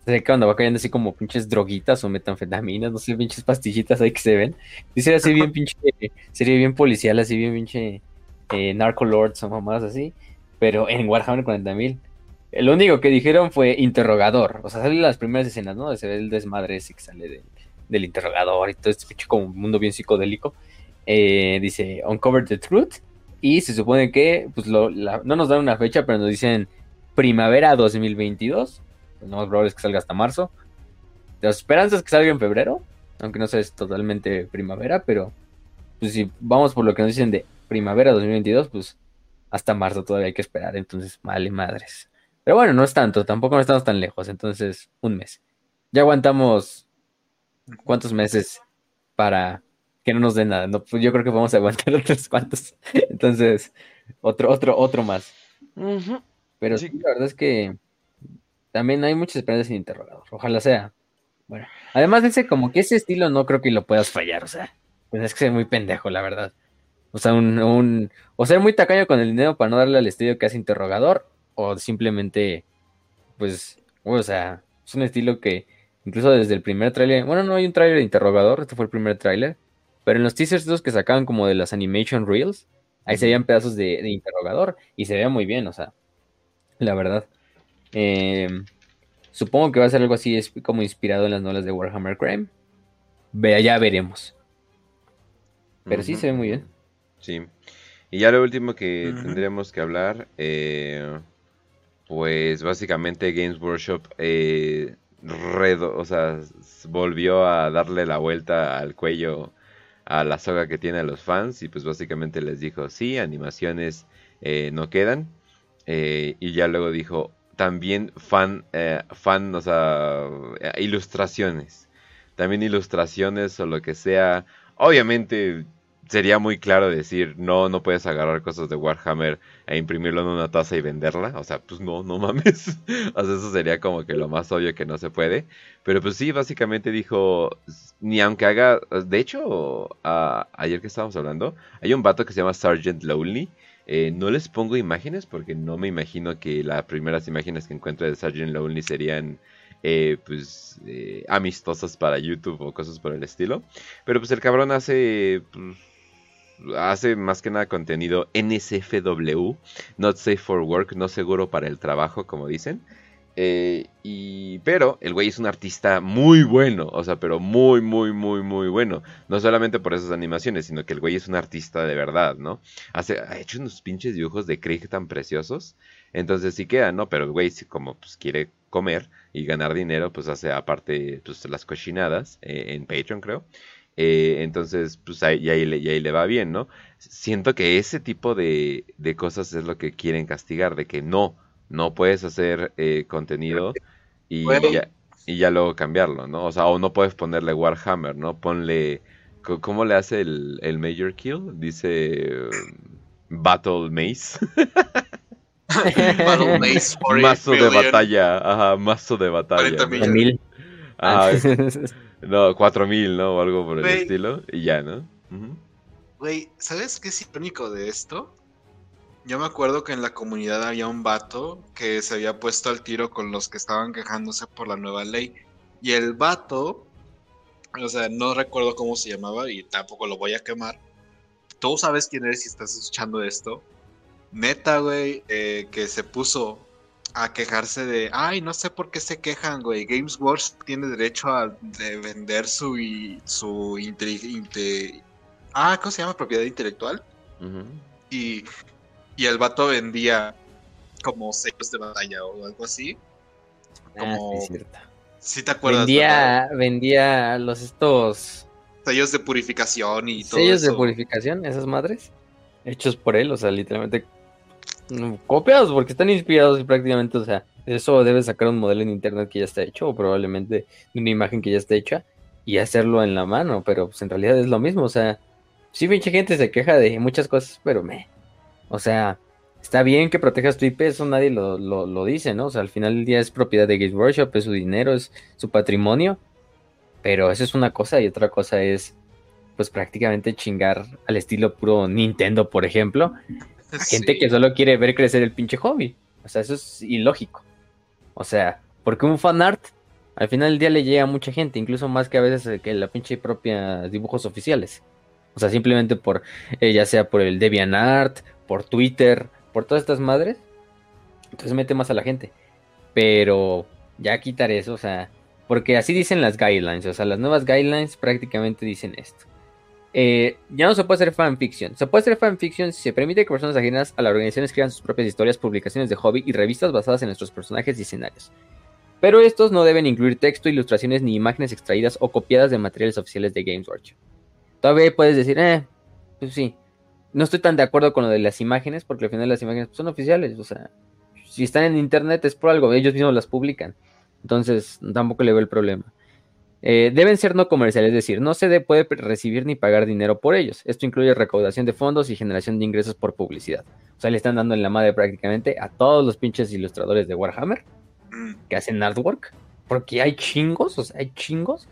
se ve que cuando va cayendo así como pinches droguitas o metanfetaminas, no sé, pinches pastillitas ahí que se ven. Dice así bien pinche, sería bien policial, así bien pinche eh, narco lords o mamás así, pero en Warhammer 40.000. lo único que dijeron fue interrogador. O sea, salen las primeras escenas, ¿no? Se ve el desmadre ese que sale del interrogador y todo este como un mundo bien psicodélico. Eh, dice Uncover the Truth. Y se supone que, pues, no nos dan una fecha, pero nos dicen primavera 2022. Lo más probable es que salga hasta marzo. Las esperanzas que salga en febrero, aunque no sea totalmente primavera, pero pues si vamos por lo que nos dicen de primavera 2022, pues hasta marzo todavía hay que esperar, entonces vale madres. Pero bueno, no es tanto, tampoco no estamos tan lejos, entonces un mes. Ya aguantamos cuántos meses para que no nos den nada. No, pues yo creo que vamos a aguantar otros cuantos. Entonces, otro, otro, otro más. Pero sí. la verdad es que también hay muchas esperanzas sin interrogador. Ojalá sea. Bueno, además dice como que ese estilo no creo que lo puedas fallar, o sea, pues es que ser muy pendejo, la verdad. O sea, un, un, o ser muy tacaño con el dinero para no darle al estilo que hace interrogador, o simplemente, pues, o sea, es un estilo que incluso desde el primer tráiler, bueno, no hay un tráiler de interrogador, este fue el primer tráiler, pero en los teasers esos que sacaban como de las animation reels, ahí se veían pedazos de, de interrogador y se veía muy bien, o sea, la verdad. Eh, Supongo que va a ser algo así es como inspirado en las novelas de Warhammer Crime. Vea, ya veremos. Pero sí se ve muy bien. Sí. Y ya lo último que tendremos que hablar, eh, pues básicamente Games Workshop eh, o sea, volvió a darle la vuelta al cuello a la soga que tiene a los fans y pues básicamente les dijo, sí, animaciones eh, no quedan. y ya luego dijo, también fan, eh, fan, o sea, eh, ilustraciones. También ilustraciones o lo que sea. Obviamente sería muy claro decir, no, no puedes agarrar cosas de Warhammer e imprimirlo en una taza y venderla. O sea, pues no, no mames. o sea, eso sería como que lo más obvio que no se puede. Pero pues sí, básicamente dijo, ni aunque haga... De hecho, ayer que estábamos hablando, hay un vato que se llama Sergeant Lonely eh, no les pongo imágenes porque no me imagino que las primeras imágenes que encuentre de Sgt. Lonely serían eh, pues eh, amistosas para YouTube o cosas por el estilo. Pero pues el cabrón hace pues, hace más que nada contenido NSFW, Not Safe for Work, no seguro para el trabajo, como dicen. Eh, y, pero el güey es un artista muy bueno, o sea, pero muy, muy, muy, muy bueno. No solamente por esas animaciones, sino que el güey es un artista de verdad, ¿no? Hace, ha hecho unos pinches dibujos de Krieg tan preciosos. Entonces sí queda, ¿no? Pero el güey, como pues, quiere comer y ganar dinero, pues hace aparte pues, las cochinadas eh, en Patreon, creo. Eh, entonces, pues ahí, ahí, le, ahí, le, va bien, ¿no? Siento que ese tipo de, de cosas es lo que quieren castigar, de que no no puedes hacer eh, contenido y, ya, y ya luego cambiarlo, ¿no? O sea, o no puedes ponerle Warhammer, ¿no? Ponle... ¿Cómo le hace el, el Major Kill? Dice... Battle Maze. Battle Maze. mazo de batalla. Ajá, mazo de batalla. mil. no, cuatro mil, ¿no? O algo por el estilo. Y ya, ¿no? Güey, ¿sabes qué es irónico de esto? Yo me acuerdo que en la comunidad había un vato que se había puesto al tiro con los que estaban quejándose por la nueva ley. Y el vato, o sea, no recuerdo cómo se llamaba y tampoco lo voy a quemar. Tú sabes quién eres si estás escuchando esto. Neta, güey, eh, que se puso a quejarse de, ay, no sé por qué se quejan, güey. Games Wars tiene derecho a vender su, su ah, ¿cómo se llama? Propiedad intelectual. Y y el vato vendía como sellos de batalla o algo así. Ah, como... sí, cierto. ¿Sí te acuerdas? Vendía, vendía los estos... Sellos de purificación y todo Sellos de purificación, esas madres, hechos por él, o sea, literalmente copiados porque están inspirados y prácticamente, o sea, eso debe sacar un modelo en internet que ya está hecho o probablemente una imagen que ya está hecha y hacerlo en la mano, pero pues en realidad es lo mismo, o sea, sí mucha gente se queja de muchas cosas, pero me, o sea, está bien que protejas tu IP, eso nadie lo, lo, dice, ¿no? O sea, al final del día es propiedad de Games Workshop, es su dinero, es su patrimonio. Pero eso es una cosa y otra cosa es, pues prácticamente chingar al estilo puro Nintendo, por ejemplo. A gente que solo quiere ver crecer el pinche hobby. O sea, eso es ilógico. O sea, porque un fanart al final del día le llega a mucha gente, incluso más que a veces que la pinche propia dibujos oficiales. O sea, simplemente por, eh, ya sea por el DeviantArt por Twitter, por todas estas madres, entonces mete más a la gente. Pero ya quitar eso, o sea, porque así dicen las guidelines, o sea, las nuevas guidelines prácticamente dicen esto. Eh, ya no se puede hacer fanfiction. Se puede hacer fanfiction si se permite que personas ajenas a la organización escriban sus propias historias, publicaciones de hobby y revistas basadas en nuestros personajes y escenarios. Pero estos no deben incluir texto, ilustraciones ni imágenes extraídas o copiadas de materiales oficiales de Games Workshop. Todavía puedes decir, eh, pues sí. No estoy tan de acuerdo con lo de las imágenes, porque al final las imágenes son oficiales. O sea, si están en internet es por algo, ellos mismos las publican. Entonces, tampoco le veo el problema. Eh, deben ser no comerciales, es decir, no se puede recibir ni pagar dinero por ellos. Esto incluye recaudación de fondos y generación de ingresos por publicidad. O sea, le están dando en la madre prácticamente a todos los pinches ilustradores de Warhammer mm. que hacen artwork, porque hay chingos, o sea, hay chingos.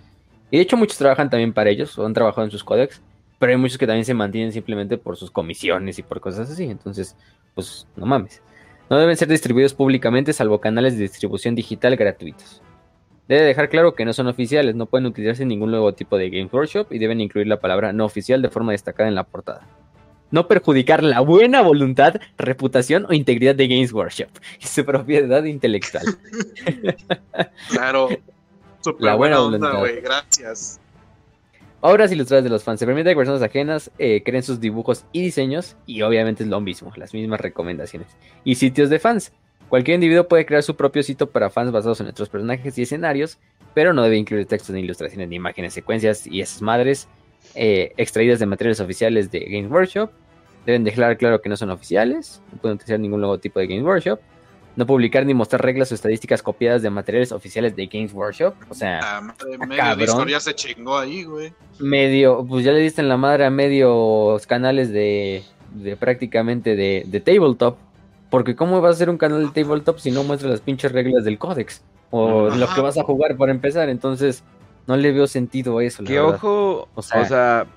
Y de hecho muchos trabajan también para ellos, o han trabajado en sus códex, pero hay muchos que también se mantienen simplemente por sus comisiones y por cosas así. Entonces, pues no mames. No deben ser distribuidos públicamente salvo canales de distribución digital gratuitos. Debe dejar claro que no son oficiales, no pueden utilizarse ningún logotipo de Games Workshop y deben incluir la palabra no oficial de forma destacada en la portada. No perjudicar la buena voluntad, reputación o integridad de Games Workshop y su propiedad intelectual. claro. la buena, voluntad, Gracias. Obras ilustradas de los fans. Se permite que personas ajenas eh, creen sus dibujos y diseños y obviamente es lo mismo, las mismas recomendaciones. Y sitios de fans. Cualquier individuo puede crear su propio sitio para fans basados en nuestros personajes y escenarios, pero no debe incluir textos ni ilustraciones ni imágenes, secuencias y esas madres eh, extraídas de materiales oficiales de Games Workshop. Deben dejar claro que no son oficiales, no pueden utilizar ningún logotipo de Games Workshop. No publicar ni mostrar reglas o estadísticas copiadas de materiales oficiales de Games Workshop. O sea, ah, medio de historia se chingó ahí, güey. Medio, pues ya le diste en la madre a medios canales de, de prácticamente de, de tabletop. Porque ¿cómo vas a ser un canal de tabletop si no muestra las pinches reglas del códex? O lo que vas a jugar para empezar. Entonces, no le veo sentido a eso. Que ojo, o sea,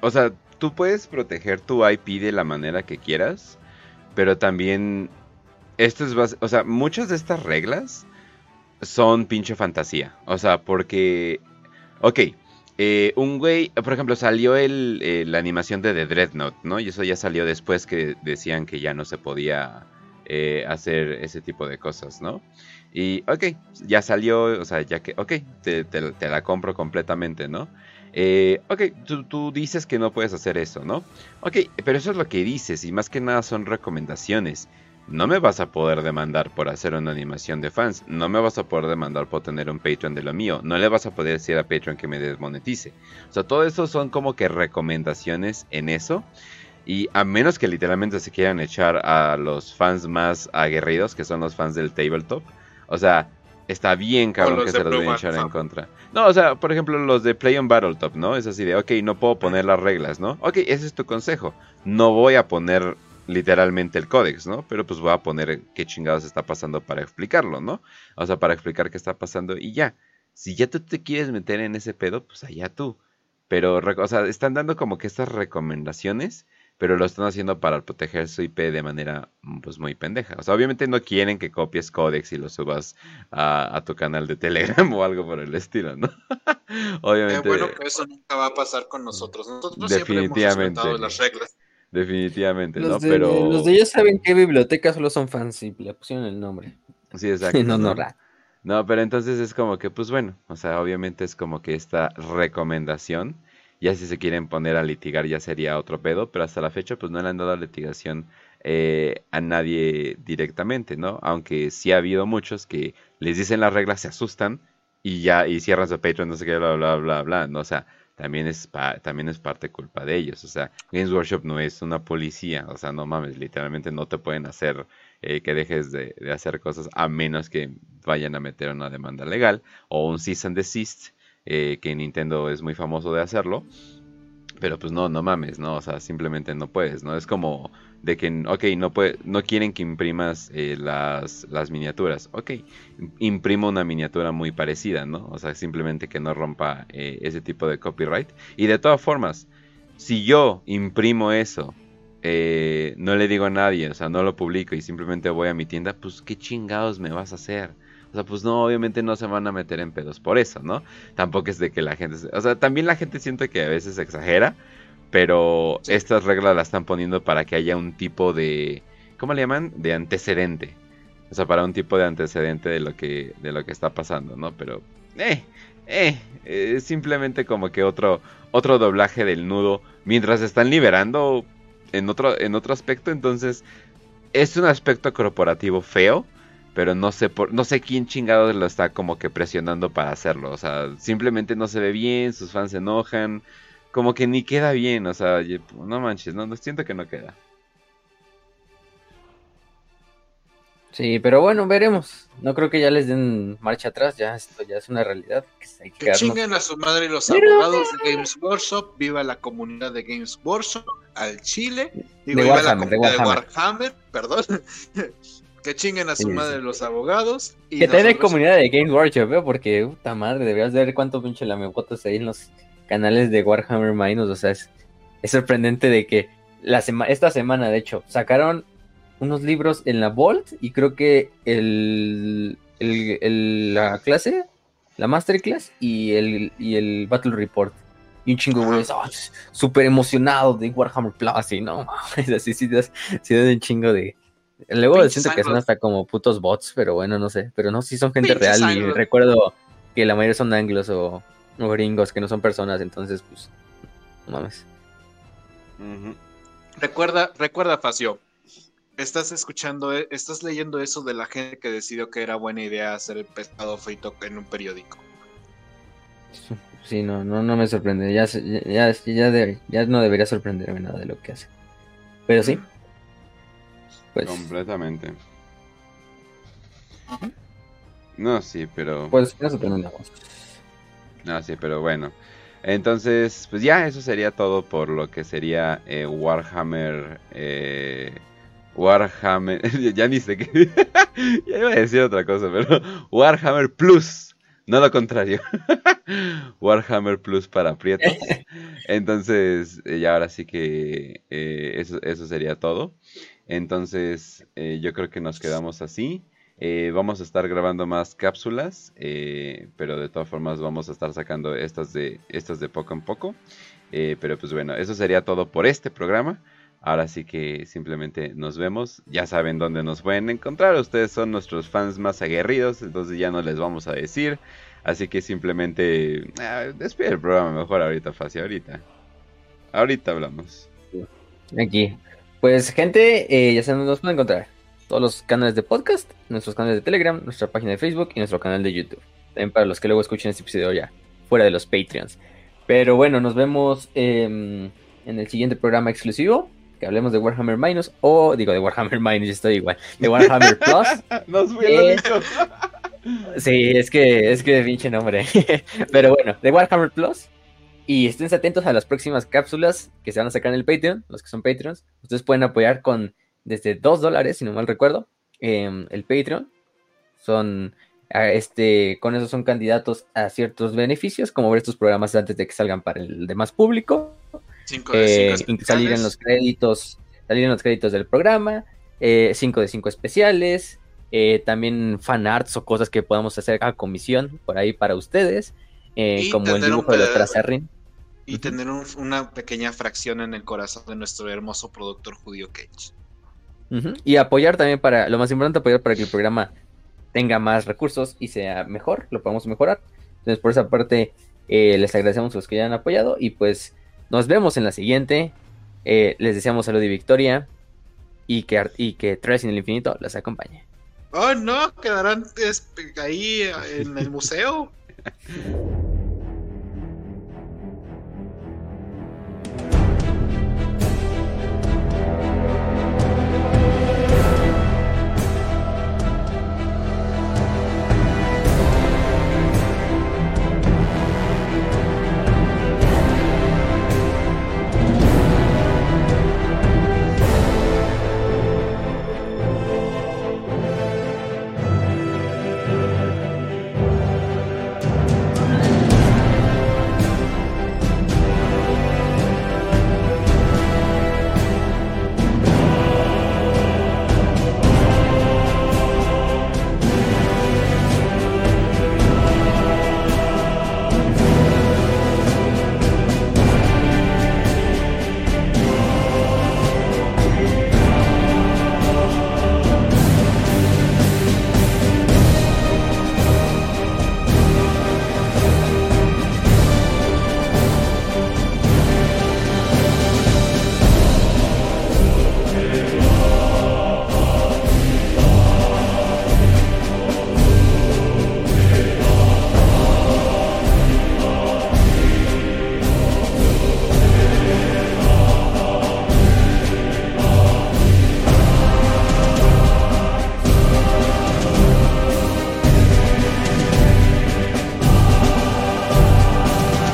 o sea, tú puedes proteger tu IP de la manera que quieras, pero también esto es o sea, muchas de estas reglas son pinche fantasía. O sea, porque, ok, eh, un güey, por ejemplo, salió el, eh, la animación de The Dreadnought, ¿no? Y eso ya salió después que decían que ya no se podía eh, hacer ese tipo de cosas, ¿no? Y, ok, ya salió, o sea, ya que, ok, te, la compro completamente, ¿no? ok, tú, tú, dices que no puedes hacer eso, ¿no? Ok, pero eso es lo que dices y más que nada son recomendaciones. No me vas a poder demandar por hacer una animación de fans. No me vas a poder demandar por tener un Patreon de lo mío. No le vas a poder decir a Patreon que me desmonetice. O sea, todo eso son como que recomendaciones en eso. Y a menos que literalmente se quieran echar a los fans más aguerridos, que son los fans del tabletop. O sea, está bien cabrón que se los a echar en contra. No, o sea, por ejemplo, los de Play on Battletop, ¿no? Es así de, ok, no puedo poner las reglas, ¿no? Ok, ese es tu consejo. No voy a poner literalmente el códex, ¿no? Pero pues voy a poner qué chingados está pasando para explicarlo, ¿no? O sea, para explicar qué está pasando y ya. Si ya tú te quieres meter en ese pedo, pues allá tú. Pero, o sea, están dando como que estas recomendaciones, pero lo están haciendo para proteger su IP de manera, mm, pues, muy pendeja. O sea, obviamente no quieren que copies códex y lo subas a, tu canal de Telegram o algo por el estilo, ¿no? obviamente. bueno que eso nunca va a pasar con nosotros. Nosotros definitivamente. siempre hemos las reglas. Definitivamente, ¿no? Pero. Los de ellos saben qué biblioteca solo son fans y le pusieron el nombre. Sí, exacto. no, no, no, pero entonces es como que, pues bueno, o sea, obviamente es como que esta recomendación. Ya si se quieren poner a litigar ya sería otro pedo, pero hasta la fecha pues no le han dado litigación eh, a nadie directamente, ¿no? Aunque sí ha habido muchos que les dicen las reglas, se asustan y ya y cierran su Patreon, no sé qué, bla, bla, bla, bla, ¿no? O sea, también es, también es parte culpa de ellos. O sea, Games Workshop no es una policía. O sea, no mames, literalmente no te pueden hacer eh, que dejes de, hacer cosas a menos que vayan a meter una demanda legal o un cease and desist, eh, que Nintendo es muy famoso de hacerlo. Pero pues no, no mames, ¿no? O sea, simplemente no puedes, ¿no? Es como de que, ok, no, puede, no quieren que imprimas eh, las, las miniaturas. Ok, imprimo una miniatura muy parecida, ¿no? O sea, simplemente que no rompa eh, ese tipo de copyright. Y de todas formas, si yo imprimo eso, eh, no le digo a nadie, o sea, no lo publico y simplemente voy a mi tienda, pues qué chingados me vas a hacer. O sea, pues no, obviamente no se van a meter en pedos por eso, ¿no? Tampoco es de que la gente... O sea, también la gente siente que a veces exagera pero estas reglas las están poniendo para que haya un tipo de, ¿cómo le llaman? De antecedente. O sea, para un tipo de antecedente de lo que, de lo que está pasando, ¿no? Pero, eh, eh, es simplemente como que otro, otro doblaje del nudo mientras están liberando en otro, en otro aspecto. Entonces, es un aspecto corporativo feo, pero no sé por, no sé quién chingado lo está como que presionando para hacerlo. O sea, simplemente no se ve bien, sus fans se enojan, como que ni queda bien. O sea, no manches, no, no siento que no queda. Sí, pero bueno, veremos. No creo que ya les den marcha atrás, ya esto ya es una realidad. Que, que, chinguen a su madre los abogados de Games Workshop, viva la comunidad de Games Workshop, al Chile, digo, viva la comunidad de Warhammer, perdón. que chinguen a su madre los abogados. Y que tenés comunidad de Games Workshop, ¿eh? porque puta madre, deberías ver cuánto pinche lamevotas ahí en los canales de Warhammer Minus, o sea, es, es sorprendente de que la esta semana, de hecho, sacaron unos libros en la Vault y creo que el, la clase, la Masterclass y el, y el Battle Report. Y un chingo, güey, oh, súper emocionado de Warhammer Plus, y no, así sí, sí, un chingo de... Luego siento que son hasta como putos bots, pero bueno, no sé. Pero no, sí son gente real y recuerdo que la mayoría son anglos o, gringos, que no son personas, entonces pues, no mames. Recuerda, recuerda, Facio, estás escuchando, e, estás leyendo eso de la gente que decidió que era buena idea hacer el pescado frito en un periódico. Sí, no, no, no me sorprende. Ya, ya, ya, ya no debería sorprenderme nada de lo que hace. Pero sí. Pues, Completamente. No, sí, pero. Pues no sorprende No, sí, pero bueno. Entonces, pues ya, eso sería todo por lo que sería eh, Warhammer. Eh, Warhammer. ya ni sé qué. ya iba a decir otra cosa, pero. Warhammer Plus. No lo contrario. Warhammer Plus para prietos. Entonces, eh, ya ahora sí que eso, eso, sería todo. Entonces, yo creo que nos quedamos así. Vamos a estar grabando más cápsulas, pero de todas formas vamos a estar sacando estas de, estas de poco en poco. pero pues bueno, eso sería todo por este programa. Ahora sí que simplemente nos vemos. Ya saben dónde nos pueden encontrar. Ustedes son nuestros fans más aguerridos. Entonces ya no les vamos a decir. Así que simplemente despide el programa mejor ahorita, fácil. Ahorita. Ahorita hablamos. Aquí. Pues gente, eh, ya saben dónde nos pueden encontrar. Todos los canales de podcast, nuestros canales de Telegram, nuestra página de Facebook y nuestro canal de YouTube. También para los que luego escuchen este episodio ya, fuera de los Patreons. Pero bueno, nos vemos em, en el siguiente programa exclusivo hablemos de Warhammer Minus o digo de Warhammer Minus, estoy igual, de Warhammer Plus. Nos fue Sí, es que es que pinche nombre. Pero bueno, de Warhammer Plus y estén atentos a las próximas cápsulas que se van a sacar en el Patreon, los que son Patreons. Ustedes pueden apoyar con desde 2 dólares, si no mal recuerdo, eh, el Patreon. Son este, con eso son candidatos a ciertos beneficios, como ver estos programas antes de que salgan para el demás público. Eh, salir en los créditos, salir en los créditos del programa, 5 eh, de 5 especiales, eh, también fan arts o cosas que podamos hacer a comisión por ahí para ustedes, como el dibujo de Trazerrin. Y tener una pequeña fracción en el corazón de nuestro hermoso productor judío Cage. Y apoyar también para, lo más importante, apoyar para que el programa tenga más recursos y sea mejor, lo podamos mejorar. Entonces, por esa parte, les agradecemos a los que ya han apoyado y pues nos vemos en la siguiente. Eh, les deseamos salud y victoria. Y que, y que Tres en el Infinito las acompañe. Oh, no, quedarán ahí en el museo.